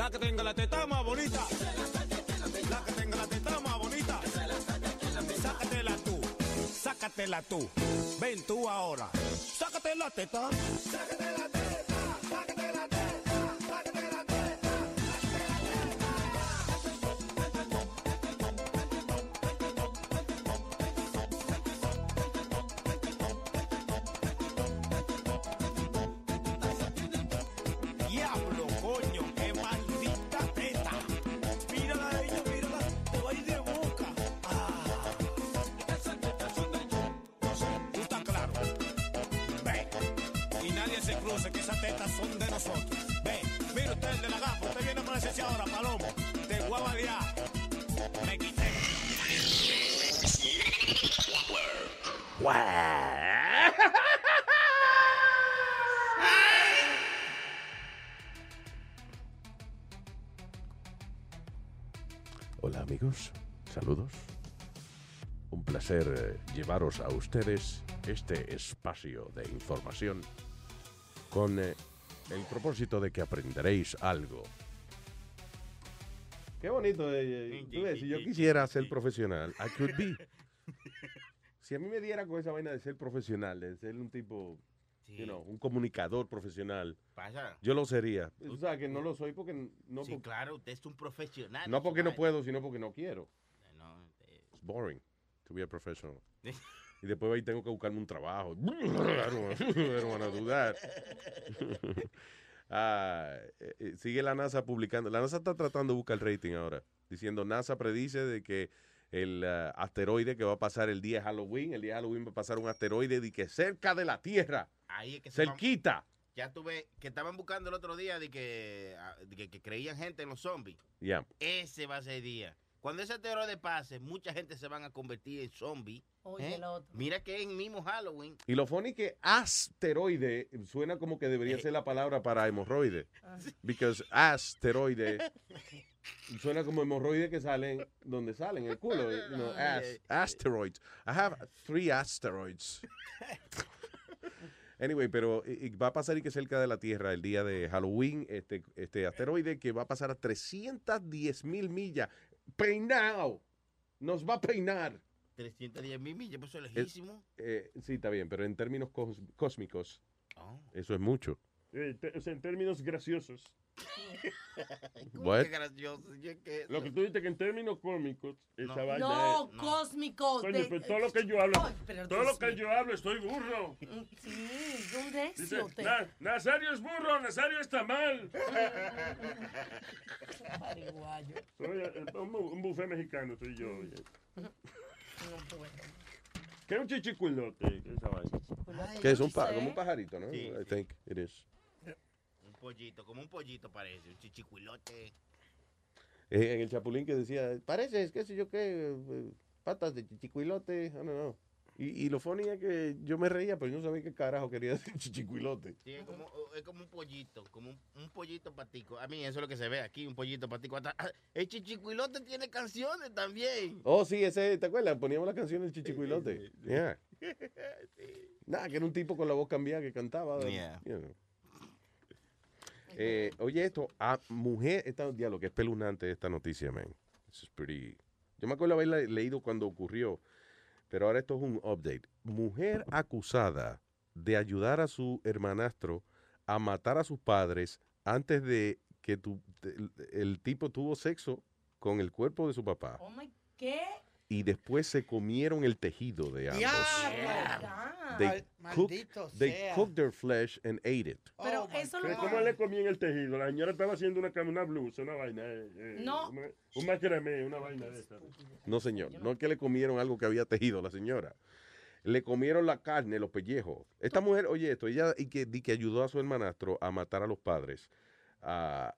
Speaker 31: La que tenga la teta más bonita. La que tenga la teta más bonita. Sácatela tú. Sácatela tú. Ven tú ahora. Sácate la teta. Sácate
Speaker 10: placer eh, llevaros a ustedes este espacio de información con eh, el propósito de que aprenderéis algo. Qué bonito. eh, eh, tú ves, si yo quisiera ser profesional, I could be. si a mí me diera con esa vaina de ser profesional, de ser un tipo, you know, un comunicador profesional,
Speaker 16: Pasa.
Speaker 10: yo lo sería. O sea, que no lo soy porque no,
Speaker 16: Sí,
Speaker 10: por-
Speaker 16: claro, usted es un profesional.
Speaker 10: no porque no puedo, sino porque no quiero.
Speaker 16: No, eh,
Speaker 10: It's boring to be a professional. Y después ahí tengo que buscarme un trabajo. That. Ah, eh, eh, sigue la NASA publicando. La NASA está tratando de buscar el rating ahora. Diciendo, NASA predice de que el ah, asteroide que va a pasar el día de Halloween, el día de Halloween va a pasar un asteroide de que cerca de la Tierra.
Speaker 16: Ahí es que van-
Speaker 10: Cerquita.
Speaker 16: Ya tuve que estaban buscando el otro día de que, ah, de que, que creían gente en los zombies.
Speaker 10: Ya.
Speaker 16: Ese va a ser el día. Cuando ese asteroide pase, mucha gente se van a convertir en zombies.
Speaker 15: Oye, el otro.
Speaker 16: Mira que en mismo Halloween.
Speaker 10: Y lo funny que asteroide suena como que debería ser la palabra para hemorroide. Because asteroide suena como hemorroide que salen donde salen, el culo. you know, as- asteroids. I have three asteroids. Anyway, pero eh, eh, va a pasar y que cerca de la Tierra el día de Halloween, este, este asteroide que va a pasar a 310 mil millas. Peinado. Nos va a peinar.
Speaker 16: 310 mil millas, pues eso es lejísimo.
Speaker 10: eh, sí, está bien, pero en términos cos- cósmicos,
Speaker 16: Oh.
Speaker 10: eso es mucho.
Speaker 13: Eh, te- o sea, en términos graciosos.
Speaker 16: Qué gracioso. yo que-
Speaker 13: Lo que tú dices que en términos cómicos, esa vaina
Speaker 15: No,
Speaker 13: es...
Speaker 15: cósmicos.
Speaker 13: Coño,
Speaker 15: de-
Speaker 13: pues todo lo que yo hablo,
Speaker 15: pero
Speaker 13: todo
Speaker 15: Dios
Speaker 13: lo que yo hablo, estoy burro.
Speaker 15: Sí, un
Speaker 13: Dice,
Speaker 15: necio usted.
Speaker 13: "Na- Nazario es burro, Nazario está mal.
Speaker 15: Pariguayo.
Speaker 13: Soy eh, un, bu- un buffet mexicano, soy yo. oye.
Speaker 15: No puedo.
Speaker 13: ¿Qué es un chichicuilote? ¿Qué es esa vaina?
Speaker 10: Que es un, pa- como un pajarito, ¿no?
Speaker 16: Sí,
Speaker 10: I
Speaker 16: sí.
Speaker 10: think it is.
Speaker 16: Pollito, como un pollito parece, un chichicuilote.
Speaker 10: Eh, en el chapulín que decía, parece, es qué sé yo qué, eh, patas de chichicuilote, I don't know. Y, y lo funny es que yo me reía, pero yo no sabía qué carajo quería decir chichicuilote.
Speaker 16: Sí, es como, es como un pollito, como un, un pollito patico. A mí eso es lo que se ve aquí, un pollito patico. Hasta- ah, el chichicuilote tiene canciones también.
Speaker 10: Oh, sí, ese, ¿te acuerdas? Poníamos la canción del chichicuilote. Yeah. Nada, que era un tipo con la voz cambiada que cantaba.
Speaker 16: Yeah.
Speaker 10: you know. Eh, oye, esto, a mujer, esta diálogo que es pelunante esta noticia, man. This is pretty- Yo me acuerdo haberla leído cuando ocurrió, pero ahora esto es un update. Mujer acusada de ayudar a su hermanastro a matar a sus padres antes de que tu- el, el tipo tuvo sexo con el cuerpo de su papá
Speaker 15: Oh my, ¿qué?
Speaker 10: Y después se comieron el tejido de ambos.
Speaker 15: Diablo.
Speaker 10: They,
Speaker 12: Mal-
Speaker 10: cooked, they cooked their flesh and ate it.
Speaker 15: Pero
Speaker 12: Oh,
Speaker 15: eso no.
Speaker 13: ¿Cómo le comí en el tejido? La señora estaba haciendo una, una blusa, una vaina. eh, eh,
Speaker 15: No.
Speaker 13: una- un macramé, una vaina de esa.
Speaker 10: No, señor. No es que le comieron algo que había tejido la señora. Le comieron la carne, los pellejos. Esta mujer, oye esto, ella y que, di que ayudó a su hermanastro a matar a los padres. eh,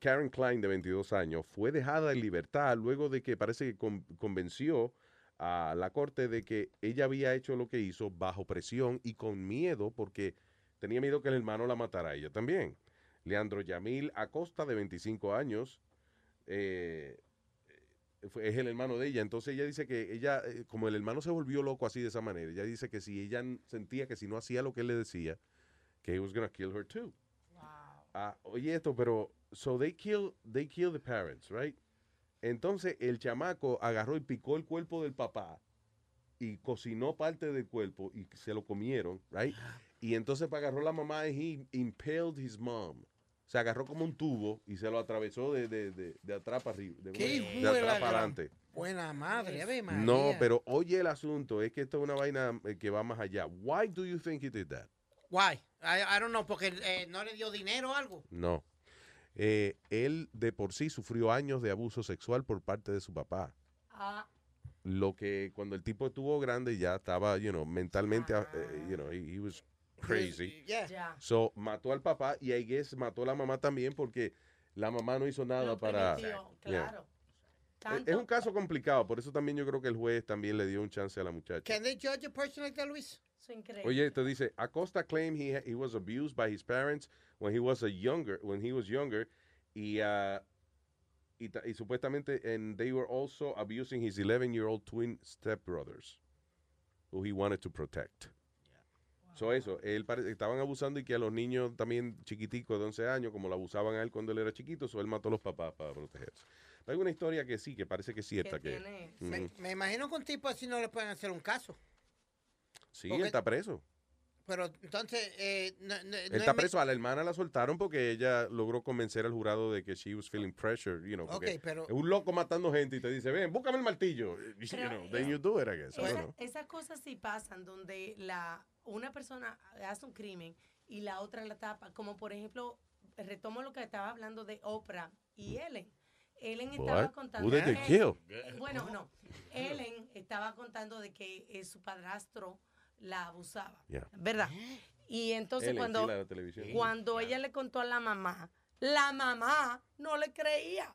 Speaker 10: Karen Klein, de 22 años, fue dejada en libertad luego de que parece que con- convenció a la corte de que ella había hecho lo que hizo bajo presión y con miedo porque tenía miedo que el hermano la matara a ella también. Leandro Yamil Acosta, de 25 años, eh, fue- es el hermano de ella. Entonces ella dice que ella, eh, como el hermano se volvió loco así de esa manera, ella dice que si ella sentía que si no hacía lo que él le decía, que he was gonna kill her too. Ah, oye esto, pero so they kill they kill the parents, right? Entonces el chamaco agarró y picó el cuerpo del papá y cocinó parte del cuerpo y se lo comieron, right? Y entonces agarró la mamá y he impaled his mom. Se agarró como un tubo y se lo atravesó de, de, de, de atrás para arriba, de,
Speaker 12: ¿Qué
Speaker 10: de atrás para adelante.
Speaker 12: Buena madre, Ave María.
Speaker 10: No, pero oye el asunto, es que esto es una vaina eh, que va más allá. Why do you think he did that?
Speaker 12: Why? I, I don't know, porque eh, no le dio dinero o algo.
Speaker 10: No. Eh, él de por sí sufrió años de abuso sexual por parte de su papá.
Speaker 15: Ah,
Speaker 10: Lo que cuando el tipo estuvo grande ya estaba, you know, mentalmente, eh, you know, he, he was crazy.
Speaker 12: Yeah.
Speaker 15: ya.
Speaker 10: So, mató al papá y I guess mató a la mamá también porque la mamá no hizo nada
Speaker 15: Lo
Speaker 10: para...
Speaker 15: permitió,
Speaker 10: Yeah.
Speaker 15: claro.
Speaker 10: Es-
Speaker 15: Tanto-
Speaker 10: Es un caso complicado, por eso también yo creo que el juez también le dio un chance a la muchacha.
Speaker 12: Can they judge a person like that, Luis?
Speaker 15: Eso es increíble.
Speaker 10: Oye, esto dice, Acosta claimed he, he was abused by his parents when he was a younger, when he was younger, y, uh, y, y supuestamente, and they were also abusing his 11-year-old twin stepbrothers, who he wanted to protect. So eso, él pare- estaban abusando y que a los niños también chiquiticos de 11 años, como lo abusaban a él cuando él era chiquito, so él mató a los papás para protegerse. Hay una historia que sí, que parece que es cierta. Que,
Speaker 12: Me,
Speaker 10: Ujú.
Speaker 12: me imagino que un tipo así no le pueden hacer un caso.
Speaker 10: Sí,
Speaker 12: Porque-
Speaker 10: él está preso.
Speaker 12: Pero entonces, eh, no, no- no
Speaker 10: Él
Speaker 12: es
Speaker 10: está preso. A la hermana la soltaron porque ella logró convencer al jurado de que she was feeling pressure, you know.
Speaker 15: pero-
Speaker 10: es un loco matando gente y te dice, ven, búscame el martillo. You know, then you do it, I guess.
Speaker 15: Esa- esas cosas sí pasan donde la una persona hace un crimen y la otra la tapa. Como por ejemplo, retomo lo que estaba hablando de Oprah y Ellen. Ellen estaba
Speaker 10: What?
Speaker 15: contando.
Speaker 10: Who did they
Speaker 15: que-
Speaker 10: kill?
Speaker 15: Bueno, no. Ellen estaba contando de que eh, su padrastro la abusaba.
Speaker 10: Yeah.
Speaker 15: ¿Verdad? Y entonces cuando,
Speaker 10: sí,
Speaker 15: cuando ella le contó a la mamá, la mamá no le creía.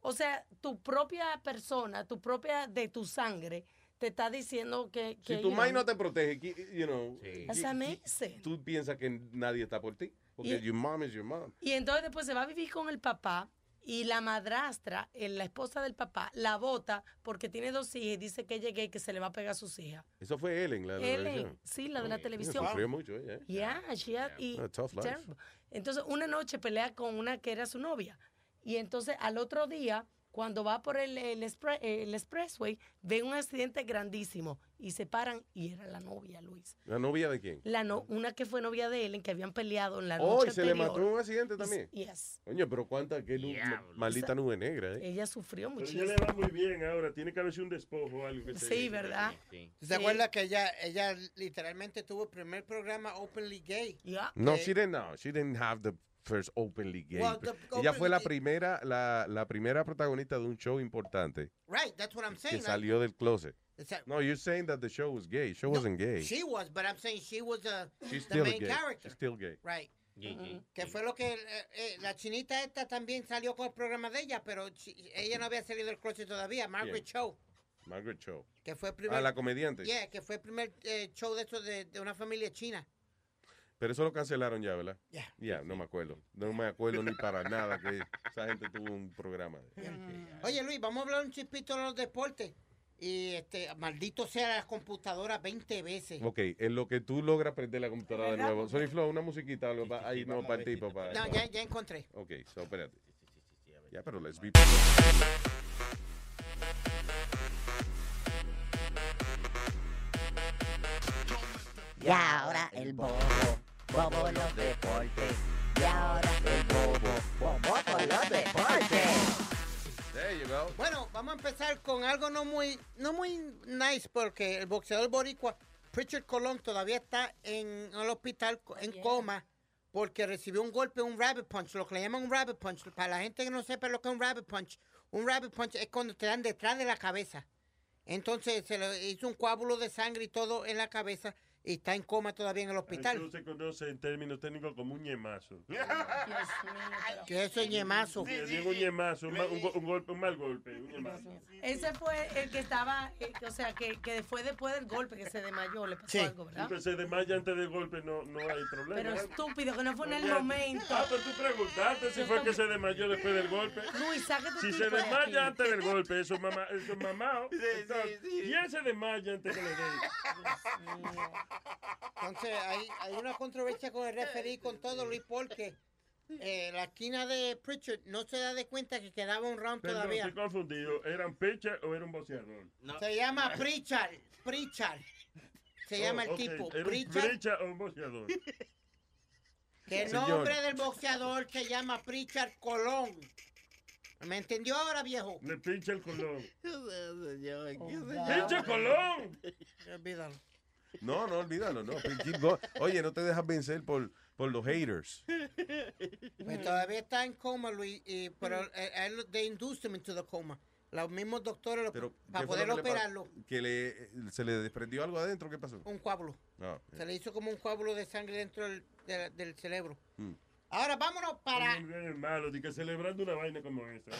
Speaker 15: O sea, tu propia persona, tu propia de tu sangre, te está diciendo que... que
Speaker 10: Si tu
Speaker 15: you know,
Speaker 10: no te protege, you know, qui-
Speaker 15: amazing.
Speaker 10: tú piensas que nadie está por ti. Porque
Speaker 15: Y-
Speaker 10: your mom is your mom.
Speaker 15: Y entonces después se va a vivir con el papá y la madrastra, eh, la esposa del papá, la bota porque tiene dos hijas y dice que llegué y que se le va a pegar a sus hijas.
Speaker 10: Eso fue Ellen, la de la televisión.
Speaker 15: sí, la de la televisión.
Speaker 10: Sufrió mucho ella. ¿eh?
Speaker 15: Yeah, she had- y-
Speaker 10: A tough life.
Speaker 15: Entonces, una noche pelea con una que era su novia. Y entonces, al otro día, cuando va por el, el, expre- el expressway, ve un accidente grandísimo y se paran y era la novia, Luis.
Speaker 10: ¿La novia de quién?
Speaker 15: La no, una que fue novia de Ellen, que habían peleado en la
Speaker 10: Oh,
Speaker 15: noche
Speaker 10: y se le
Speaker 15: anterior.
Speaker 10: mató en un accidente también.
Speaker 15: Yes.
Speaker 10: Coño, pero cuánta, qué nu- maldita nube negra, ¿eh?
Speaker 15: Ella sufrió
Speaker 13: Pero
Speaker 15: muchísimo.
Speaker 13: ella le va muy bien ahora. Tiene que haberse un despojo o algo que se-
Speaker 15: Sí, ¿verdad?
Speaker 12: ¿Se acuerda que ella, ella literalmente tuvo el primer programa openly gay?
Speaker 10: No,
Speaker 12: Eh,
Speaker 10: she didn't, no, she didn't have the first openly gay.
Speaker 12: Well, the
Speaker 10: ella fue la primera, la, la primera protagonista de un show importante
Speaker 12: Right, that's what I'm
Speaker 10: que
Speaker 12: saying. right?
Speaker 10: salió del closet.
Speaker 12: A-
Speaker 10: No, you're saying that the show was gay. Show wasn't gay.
Speaker 12: She was, but I'm saying she was uh,
Speaker 10: She's
Speaker 12: the
Speaker 10: still
Speaker 12: main
Speaker 10: gay.
Speaker 12: character.
Speaker 10: She's still gay.
Speaker 12: Right. Que fue lo que eh, eh, la chinita esta también salió con el programa de ella, pero chi- ella no había salido del closet todavía. Margaret. Cho,
Speaker 10: Margaret Cho.
Speaker 12: que fue el primer.
Speaker 10: Ah, la comediante.
Speaker 12: Yeah, que fue el primer eh, show de eso de, de una familia china.
Speaker 10: Pero eso lo cancelaron ya, ¿verdad?
Speaker 12: Ya.
Speaker 10: Ya, no me acuerdo. No me acuerdo ni para nada que esa gente tuvo un programa.
Speaker 12: Oye Luis, vamos a hablar un chispito de los deportes. Y este, maldito sea la computadora 20 veces.
Speaker 10: Ok, en lo que tú logras prender la computadora de nuevo. Sony Flow, una musiquita, algo pa- ahí no para el tipo. Para,
Speaker 12: No, ya, ya encontré.
Speaker 10: Ok, so espérate. Ya, pero let's be...
Speaker 37: Y ahora el bobo, bobo los deportes. Y ahora el bobo, bobo con los deportes.
Speaker 10: There you go.
Speaker 12: Bueno, vamos a empezar con algo no muy, no muy nice porque el boxeador boricua Pritchard Colón todavía está en el hospital en coma porque recibió un golpe, un rabbit punch, lo que le llaman un rabbit punch. Para la gente que no sepa lo que es un rabbit punch, un rabbit punch es cuando te dan detrás de la cabeza. Entonces se le hizo un coágulo de sangre y todo en la cabeza y está en coma todavía en el
Speaker 13: Eso
Speaker 12: hospital.
Speaker 13: se conoce en términos técnicos como un ñemazo.
Speaker 12: Eso es ñemazo.
Speaker 13: Sí, digo un ñemazo, un, golpe, un mal golpe, un ñemazo.
Speaker 15: Ese fue el que estaba, eh, o sea, que, que fue después del golpe que se desmayó, le pasó
Speaker 13: Sí.
Speaker 15: algo, ¿verdad?
Speaker 13: Siempre se desmaya antes del golpe, no, no hay problema.
Speaker 15: Pero estúpido, que no fue en el momento.
Speaker 13: Ah, pero tú preguntaste si fue que se desmayó después del golpe.
Speaker 15: Luis,
Speaker 13: Si
Speaker 15: tu
Speaker 13: se
Speaker 15: de aquí.
Speaker 13: desmaya antes del golpe, eso es mamá, eso es mamao. Entonces, ¿Quién se desmaya antes que le dé?
Speaker 12: Entonces hay, hay una controversia con el referí con todo, Luis, porque eh, la esquina de Pritchard no se da de cuenta que quedaba un round
Speaker 13: Perdón,
Speaker 12: todavía.
Speaker 13: estoy confundido. ¿Eran pitcher o era un boxeador?
Speaker 12: Se llama Pritchard, Pritchard. Se llama el
Speaker 13: Oh,
Speaker 12: tipo,
Speaker 13: ¿Era un
Speaker 12: Pritchard.
Speaker 13: pitcher o un boxeador?
Speaker 12: Que el
Speaker 13: Señor.
Speaker 12: nombre del boxeador se llama Pritchard Colón. ¿Me entendió ahora, viejo?
Speaker 13: Le pincha el colón. ¡Pinche colón!
Speaker 12: Olvídalo.
Speaker 10: No, no, olvídalo, no. Oye, no te dejas vencer por, por los haters.
Speaker 12: Pues todavía está en coma, Luis, y, pero eh, él they induced him into the coma. Los mismos doctores,
Speaker 10: Pero,
Speaker 12: para
Speaker 10: ¿qué fue
Speaker 12: poder
Speaker 10: lo que le
Speaker 12: operarlo,
Speaker 10: Que le, se le desprendió algo adentro, ¿qué pasó?
Speaker 12: un coágulo.
Speaker 10: No.
Speaker 12: Se le hizo como un coágulo de sangre dentro del, de- del cerebro.
Speaker 10: Mm.
Speaker 12: Ahora vámonos para,
Speaker 13: Es malo, de que celebrando una vaina como esa.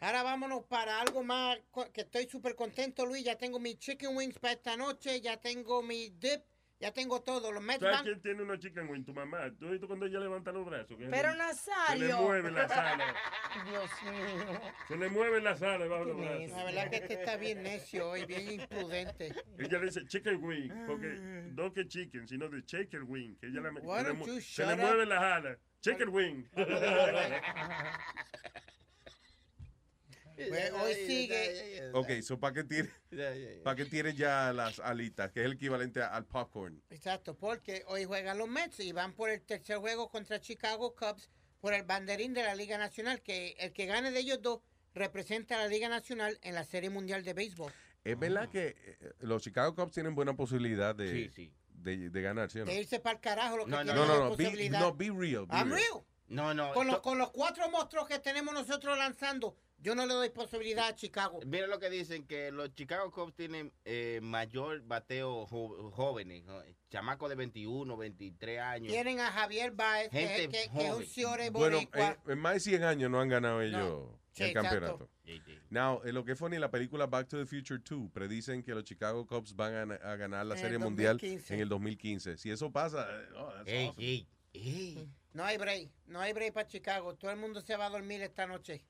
Speaker 12: Ahora vámonos para algo más que estoy súper contento, Luis. Ya tengo mi chicken wings para esta noche, ya tengo mi dip, ya tengo todo. Los Mets
Speaker 13: ¿Sabes
Speaker 12: van-
Speaker 13: quién tiene una chicken wing? Tu mamá. ¿Tú has visto cuando ella levanta los brazos? Que
Speaker 15: Pero
Speaker 13: se-
Speaker 15: Nazario.
Speaker 13: Se le mueve la sala.
Speaker 15: Dios mío.
Speaker 13: Se le mueve la sala bajo los brazos.
Speaker 12: La verdad que este está bien necio hoy, bien imprudente.
Speaker 13: Ella le dice chicken wing, porque no que chicken, sino de chicken wing, que ella la, se le, se le mueve la jala. Chicken wing.
Speaker 12: Pues, hoy sigue.
Speaker 10: Ok, so ¿para qué tiene, para qué tiene ya las alitas? Que es el equivalente al popcorn.
Speaker 12: Exacto, porque hoy juegan los Mets y van por el tercer juego contra Chicago Cubs por el banderín de la Liga Nacional, que el que gane de ellos dos representa a la Liga Nacional en la Serie Mundial de Béisbol.
Speaker 10: Es verdad que eh, los Chicago Cubs tienen buena posibilidad de,
Speaker 16: Sí, sí.
Speaker 10: de, de ganar, ¿sí o no?
Speaker 12: De irse para el carajo lo que
Speaker 10: No, no,
Speaker 12: tienen
Speaker 10: no, no, be, no, be real. be
Speaker 12: I'm
Speaker 10: real.
Speaker 12: real.
Speaker 16: No, no.
Speaker 12: Con los, con los cuatro monstruos que tenemos nosotros lanzando, yo no le doy posibilidad a Chicago.
Speaker 16: Mira lo que dicen, que los Chicago Cubs tienen eh, mayor bateo jo- jóvenes, ¿no? chamacos de 21, 23 años.
Speaker 12: Tienen a Javier Baez, que,
Speaker 16: Gente
Speaker 12: que- que es un ciore
Speaker 10: Bueno, eh, en más de 100 años no han ganado ellos
Speaker 12: Sí,
Speaker 10: el
Speaker 12: exacto.
Speaker 10: campeonato. Now, en lo que fue ni la película Back to the Future 2, predicen que los Chicago Cubs van a, a ganar la
Speaker 12: En el
Speaker 10: Serie Mundial
Speaker 12: 2015.
Speaker 10: en el 2015. Si eso pasa, eh, oh, that's
Speaker 16: Ey,
Speaker 10: awesome.
Speaker 16: ey, ey.
Speaker 12: No hay break, no hay break para Chicago. Todo el mundo se va a dormir esta noche.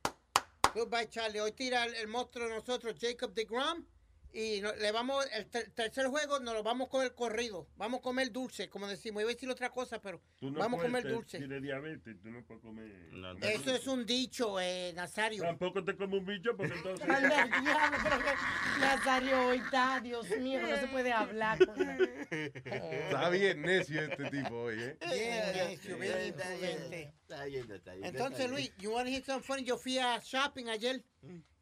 Speaker 12: Goodbye, Charlie. Hoy tira el, el monstruo de nosotros, Jacob de Grom. Y no- le vamos, el ter- tercer juego nos lo vamos a comer corrido. Vamos a comer dulce, como decimos. Iba a decir otra cosa, pero
Speaker 13: Tú no
Speaker 12: vamos a comer dulce.
Speaker 13: Tienes diabetes, tú no puedes comer.
Speaker 12: Eso es un dicho, eh, Nazario.
Speaker 13: Tampoco te come un bicho porque entonces.
Speaker 15: Nazario hoy está, Dios mío, no se puede hablar con él.
Speaker 10: Está bien necio este tipo hoy, ¿eh?
Speaker 12: Bien, necio, bien
Speaker 16: Está bien,
Speaker 12: imprudente.
Speaker 16: está bien, está bien,
Speaker 12: Entonces. Luis, you want to hear something funny? Yo fui a shopping ayer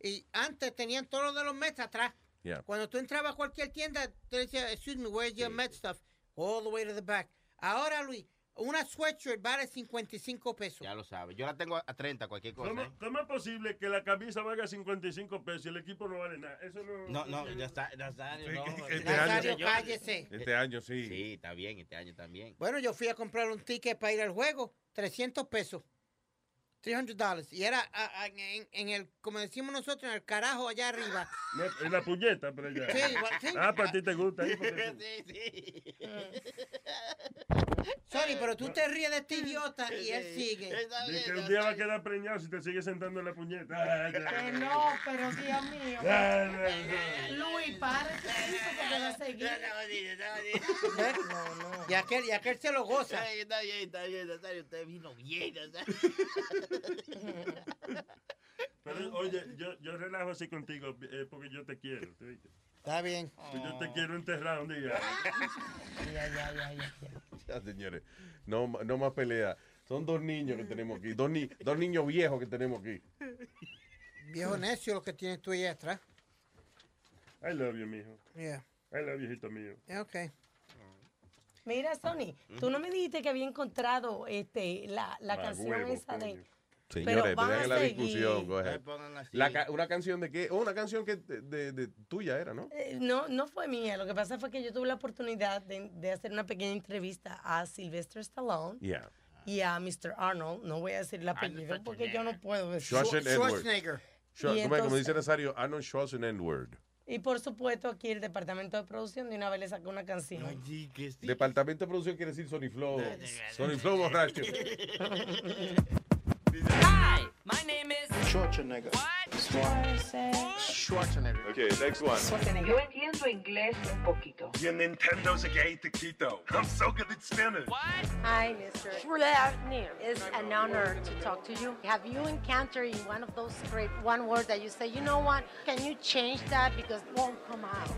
Speaker 12: y antes tenían todos los de los Mets atrás.
Speaker 10: Yeah.
Speaker 12: Cuando tú entrabas a cualquier tienda, te decía, excuse me, where's your Met stuff? All the way to the back. Ahora, Luis, una sweatshirt vale 55 pesos.
Speaker 16: Ya lo sabes. Yo la tengo a 30, cualquier cosa.
Speaker 13: ¿Cómo,
Speaker 16: ¿eh?
Speaker 13: cómo es posible que la camisa valga 55 pesos y el equipo no vale nada? Eso no.
Speaker 16: No, no, ya está, Nazario, no.
Speaker 10: Este
Speaker 12: Nazario,
Speaker 10: año,
Speaker 12: cállese.
Speaker 10: este año sí.
Speaker 16: Sí, está bien, este año también.
Speaker 12: Bueno, yo fui a comprar un ticket para ir al juego, 300 pesos. 300 dólares. Y era a- a- en, en el, como decimos nosotros, en el carajo allá arriba.
Speaker 13: En la puñeta, pero ya.
Speaker 12: Sí, igual, sí.
Speaker 13: Ah, para ti te gusta. ahí, porque tú-
Speaker 12: Sorry, pero tú te ríes de este idiota y él sigue.
Speaker 13: Di que un día va a quedar preñado si te sigues sentando en la puñeta. Ah.
Speaker 15: Que no, pero Dios mío.
Speaker 13: Ah, no, no.
Speaker 15: Luis, párate porque va a seguir.
Speaker 12: Y aquel, y aquel se lo goza.
Speaker 16: Ay, Está bien, está bien, Nazario. Usted vino bien, Nazario.
Speaker 13: Pero oye, yo, yo relajo así contigo eh, porque yo te quiero. ¿te?
Speaker 12: Está bien.
Speaker 13: Yo te quiero enterrar un día.
Speaker 15: Ya, ya, ya, ya.
Speaker 10: Ya, señores, no, no más pelea. Son dos niños que tenemos aquí, dos, ni- dos niños viejos que tenemos aquí.
Speaker 12: Viejo necio lo que tienes tú ahí atrás.
Speaker 13: I love you, mijo.
Speaker 12: Yeah.
Speaker 13: I love you, hijito mío.
Speaker 12: Okay.
Speaker 15: Mira, Sony, tú no me dijiste que había encontrado este, la, la canción
Speaker 10: huevo,
Speaker 15: esa de...
Speaker 10: coño.
Speaker 15: Pero
Speaker 10: Señores, vean
Speaker 15: a
Speaker 10: la discusión. La ca- ¿Una canción de qué? Oh, una canción que de, de- de tuya era, ¿no?
Speaker 15: Eh, No, no fue mía. Lo que pasa fue que yo tuve la oportunidad de, de hacer una pequeña entrevista a Sylvester Stallone
Speaker 10: Yeah.
Speaker 15: y a Mr. Arnold. No voy a decir el apellido porque yo no puedo decir.
Speaker 10: Schwarzenegger.
Speaker 12: Schwarzenegger.
Speaker 10: Como- dice Nazario, Arnold Schwarzenegger.
Speaker 15: Y por supuesto, aquí el departamento de producción de una vez le sacó una canción.
Speaker 10: Departamento de producción quiere decir Sony Flow. Sony Flow borracho.
Speaker 38: Hi, my name is
Speaker 39: Schwarzenegger. Schwarzenegger.
Speaker 38: Okay, next one.
Speaker 39: Yo entiendo inglés un poquito.
Speaker 38: Your Nintendo's a gay taquito. I'm so good at Spanish. What?
Speaker 40: Hi, Mr. Schwarzenegger. It's an honor to talk to you. Have you encountered in one of those script one word that you say, you know what, can you change that because it won't come out?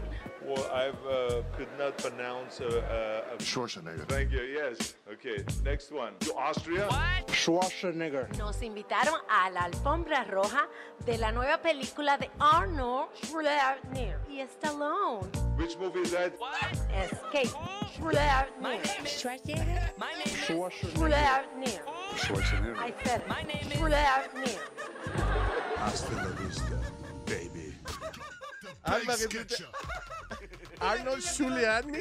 Speaker 38: Well, I uh, could not pronounce uh, uh,
Speaker 39: Schwarzenegger.
Speaker 38: Thank you. Yes. Okay. Next one. To Austria. What?
Speaker 39: Schwarzenegger.
Speaker 40: Nos invitaron a la alfombra roja de la nueva película de Arnold Schwarzenegger y Stallone.
Speaker 38: Which movie is that?
Speaker 40: Escape. Schwarzenegger. Schwarzenegger. Schwarzenegger.
Speaker 39: Schwarzenegger.
Speaker 40: I said it. Schwarzenegger.
Speaker 39: Hasta la vista, baby.
Speaker 10: Alma, que tú te- Arnold Giuliani.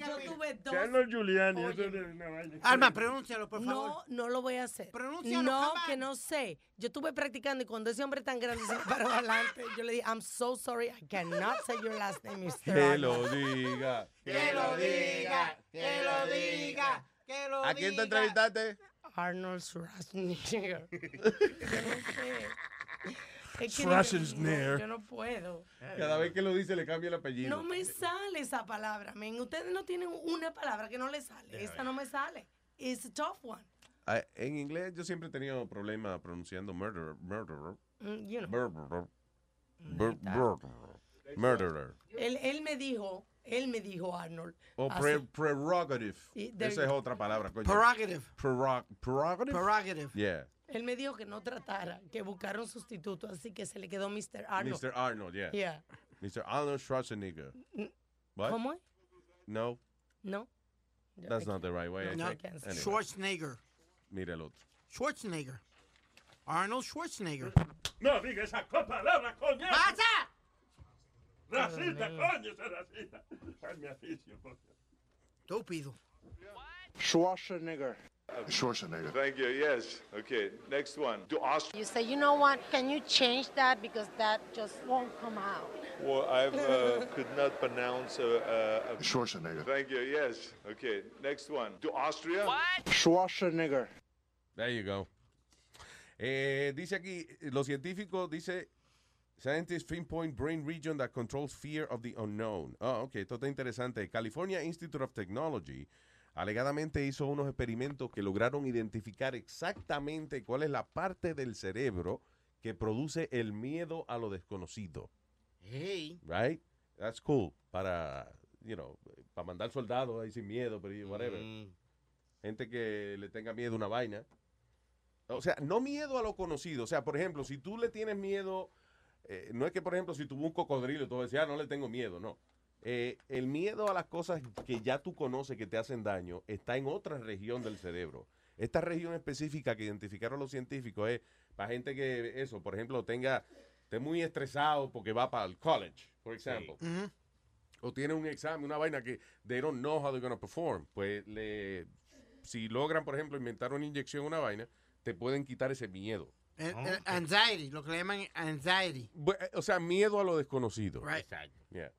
Speaker 15: Yo tuve dos.
Speaker 13: Carlos Giuliani, eso es una vaina.
Speaker 12: Alma, pronúncialo, por favor.
Speaker 15: No, no lo voy a hacer.
Speaker 12: Pronúncialo,
Speaker 15: No, que no sé. Yo estuve practicando y cuando ese hombre tan grande se me paró adelante, yo le dije, I'm so sorry, I cannot say your last name, Mr.
Speaker 10: Que
Speaker 15: Arnold."
Speaker 10: lo diga.
Speaker 12: Que lo diga, que lo diga, que lo
Speaker 10: ¿A quién te
Speaker 12: diga.
Speaker 10: entrevistaste?
Speaker 15: Arnold Schwarzenegger. Es que. Yo no puedo.
Speaker 10: Cada vez que lo dice le cambia el apellido.
Speaker 15: No me sale esa palabra, men. Ustedes no tienen una palabra que no le sale. Esta no me sale. It's a tough one.
Speaker 10: Ah, En inglés yo siempre he tenido problemas pronunciando murderer, murderer,
Speaker 15: Mm, you know.
Speaker 10: Bur- bur- bur- Murderer.
Speaker 15: Él, él me dijo, él me dijo, Arnold.
Speaker 10: O pre- prerogative. Esa es otra palabra, coño.
Speaker 12: Prerogative.
Speaker 10: Prerog- prerogative.
Speaker 12: Prerogative.
Speaker 10: Yeah.
Speaker 15: Él me dijo que no tratara, que buscara un sustituto, así que se le quedó Mr. Arnold.
Speaker 10: Mr. Arnold, yeah.
Speaker 15: Yeah.
Speaker 10: Mr. Arnold Schwarzenegger. What?
Speaker 15: ¿Cómo es?
Speaker 10: No,
Speaker 15: No.
Speaker 10: that's not the right way. I
Speaker 12: No,
Speaker 10: think. Anyway,
Speaker 12: Schwarzenegger.
Speaker 10: mira el otro.
Speaker 12: Schwarzenegger. Arnold Schwarzenegger.
Speaker 13: No diga esa palabra, coño.
Speaker 12: ¡Pasa!
Speaker 13: Racista, coño, ese racista. Ay, mi aficio, coño.
Speaker 12: Estúpido.
Speaker 39: Schwarzenegger. Schwarzenegger.
Speaker 38: Thank you. Yes. Okay. Next one. Do Austria.
Speaker 40: You say, you know what? Can you change that because that just won't come out?
Speaker 38: Well, I uh, could not pronounce. Uh, uh, uh,
Speaker 39: Schwarzenegger.
Speaker 38: Thank you. Yes. Okay. Next one. Do Austria. What?
Speaker 39: Schwarzenegger.
Speaker 10: There you go. Eh, dice aquí, los científicos, dice, scientists pinpoint brain region that controls fear of the unknown. Oh, ok, esto está interesante. California Institute of Technology alegadamente hizo unos experimentos que lograron identificar exactamente cuál es la parte del cerebro que produce el miedo a lo desconocido.
Speaker 16: Hey.
Speaker 10: Right? That's cool. Para, you know, para mandar soldados ahí sin miedo, pero whatever.
Speaker 16: Mm.
Speaker 10: Gente que le tenga miedo a una vaina. O sea, no miedo a lo conocido. O sea, por ejemplo, si tú le tienes miedo, eh, no es que, por ejemplo, si tuvo un cocodrilo y tú decías, ah, no le tengo miedo, no. Eh, el miedo a las cosas que ya tú conoces que te hacen daño está en otra región del cerebro. Esta región específica que identificaron los científicos es para gente que, eso, por ejemplo, tenga, esté muy estresado porque va para el college, por ejemplo. O tiene un examen, una vaina que they don't know how they're going to perform. Pues le, si logran, por ejemplo, inventar una inyección, una vaina, te pueden quitar ese miedo.
Speaker 12: El- el anxiety, lo que le llaman anxiety.
Speaker 10: Eh, O sea, miedo a lo desconocido.
Speaker 16: Exacto.
Speaker 10: Yeah.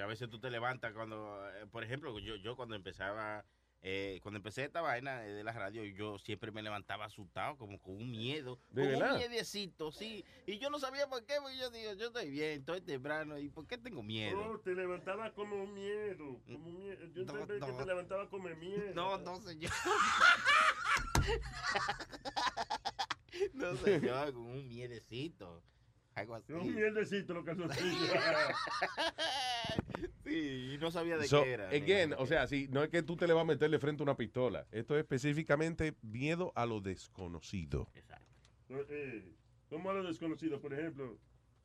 Speaker 16: Que a veces tú te levantas cuando, eh, por ejemplo, yo, yo cuando empezaba, eh, cuando empecé esta vaina de la radio, yo siempre me levantaba asustado, como con un miedo,
Speaker 10: ¿De
Speaker 16: con
Speaker 10: verdad?
Speaker 16: un miedecito, sí. Y yo no sabía por qué, porque yo digo, yo estoy bien, estoy temprano, ¿y por qué tengo miedo?
Speaker 13: No, te levantaba como miedo. Como miedo. Yo
Speaker 16: No,
Speaker 13: entendí que te levantaba como miedo.
Speaker 16: No, no, señor. no, señor, con un miedecito. Algo así.
Speaker 13: Un mierdecito lo que
Speaker 16: Sí, y no sabía de
Speaker 10: So,
Speaker 16: qué era.
Speaker 10: again, o sea, si no es que tú te le vas a meterle frente a una pistola. Esto es específicamente miedo a lo desconocido.
Speaker 13: Eh, ¿Cómo a lo desconocido? Por ejemplo,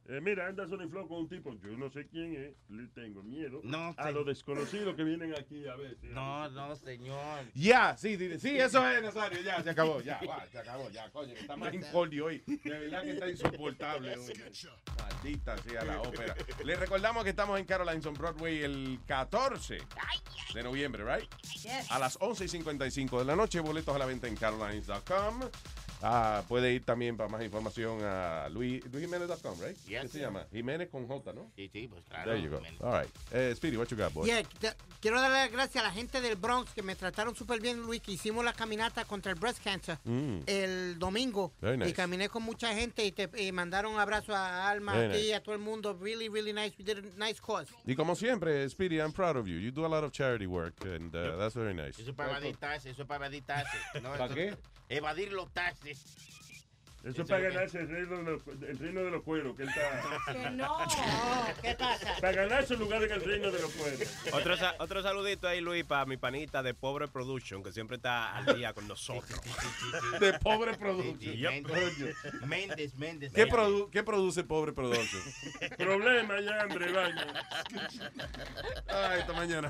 Speaker 13: eh, mira, anda Sony Flow con un tipo, yo no sé quién es, le tengo miedo
Speaker 16: No,
Speaker 13: a
Speaker 16: te-
Speaker 13: lo desconocido que vienen aquí a veces.
Speaker 16: No, no, señor.
Speaker 10: Ya, sí, dile, sí, eso es, Nazario, ya, se acabó, ya, va, se acabó, ya, coño, está más incordio hoy. De verdad que está insoportable hoy. Maldita sea la ópera. Les recordamos que estamos en Caroline's on Broadway el 14 de noviembre, right? A las 11 y 55 de la noche, boletos a la venta en carolines.com. Ah, puede ir también para más información a Luis, luisjiménez.com, right?
Speaker 16: Yes,
Speaker 10: ¿Qué se llama? Jiménez con J, ¿no?
Speaker 16: Sí, sí, pues claro.
Speaker 10: There you go.
Speaker 16: Jiménez.
Speaker 10: All right. Eh, Speedy, what you got, boy?
Speaker 12: Yeah, quiero darle las gracias a la gente del Bronx que me trataron súper bien, Luis, que hicimos la caminata contra el breast cancer
Speaker 10: Mm.
Speaker 12: el domingo.
Speaker 10: Very nice.
Speaker 12: Y caminé con mucha gente y te y mandaron un abrazo a Alma,
Speaker 10: Very
Speaker 12: a ti,
Speaker 10: nice.
Speaker 12: a todo el mundo. Really, really nice. We did a nice cause.
Speaker 10: Y como siempre, Speedy, I'm proud of you. You do a lot of charity work, and uh, that's very nice.
Speaker 16: Eso es para evadir taxes, eso es para. No,
Speaker 10: ¿Para qué?
Speaker 16: Evadir los taxes.
Speaker 13: Eso es para ganarse el reino, de los, el reino de los cueros, que él está...
Speaker 15: Que no.
Speaker 12: ¿Qué pasa?
Speaker 13: Para ganarse un lugar en el reino de los cueros.
Speaker 14: Otro, sa- otro saludito ahí, Luis, para mi panita de Pobre Production, que siempre está al día con nosotros.
Speaker 10: De pobre producto.
Speaker 16: Sí,
Speaker 14: Yup.
Speaker 16: Méndez, Méndez, Méndez.
Speaker 10: ¿Qué, produ- ¿Qué produce pobre producto?
Speaker 13: Problema y hambre, vaina.
Speaker 10: Ay, esta mañana.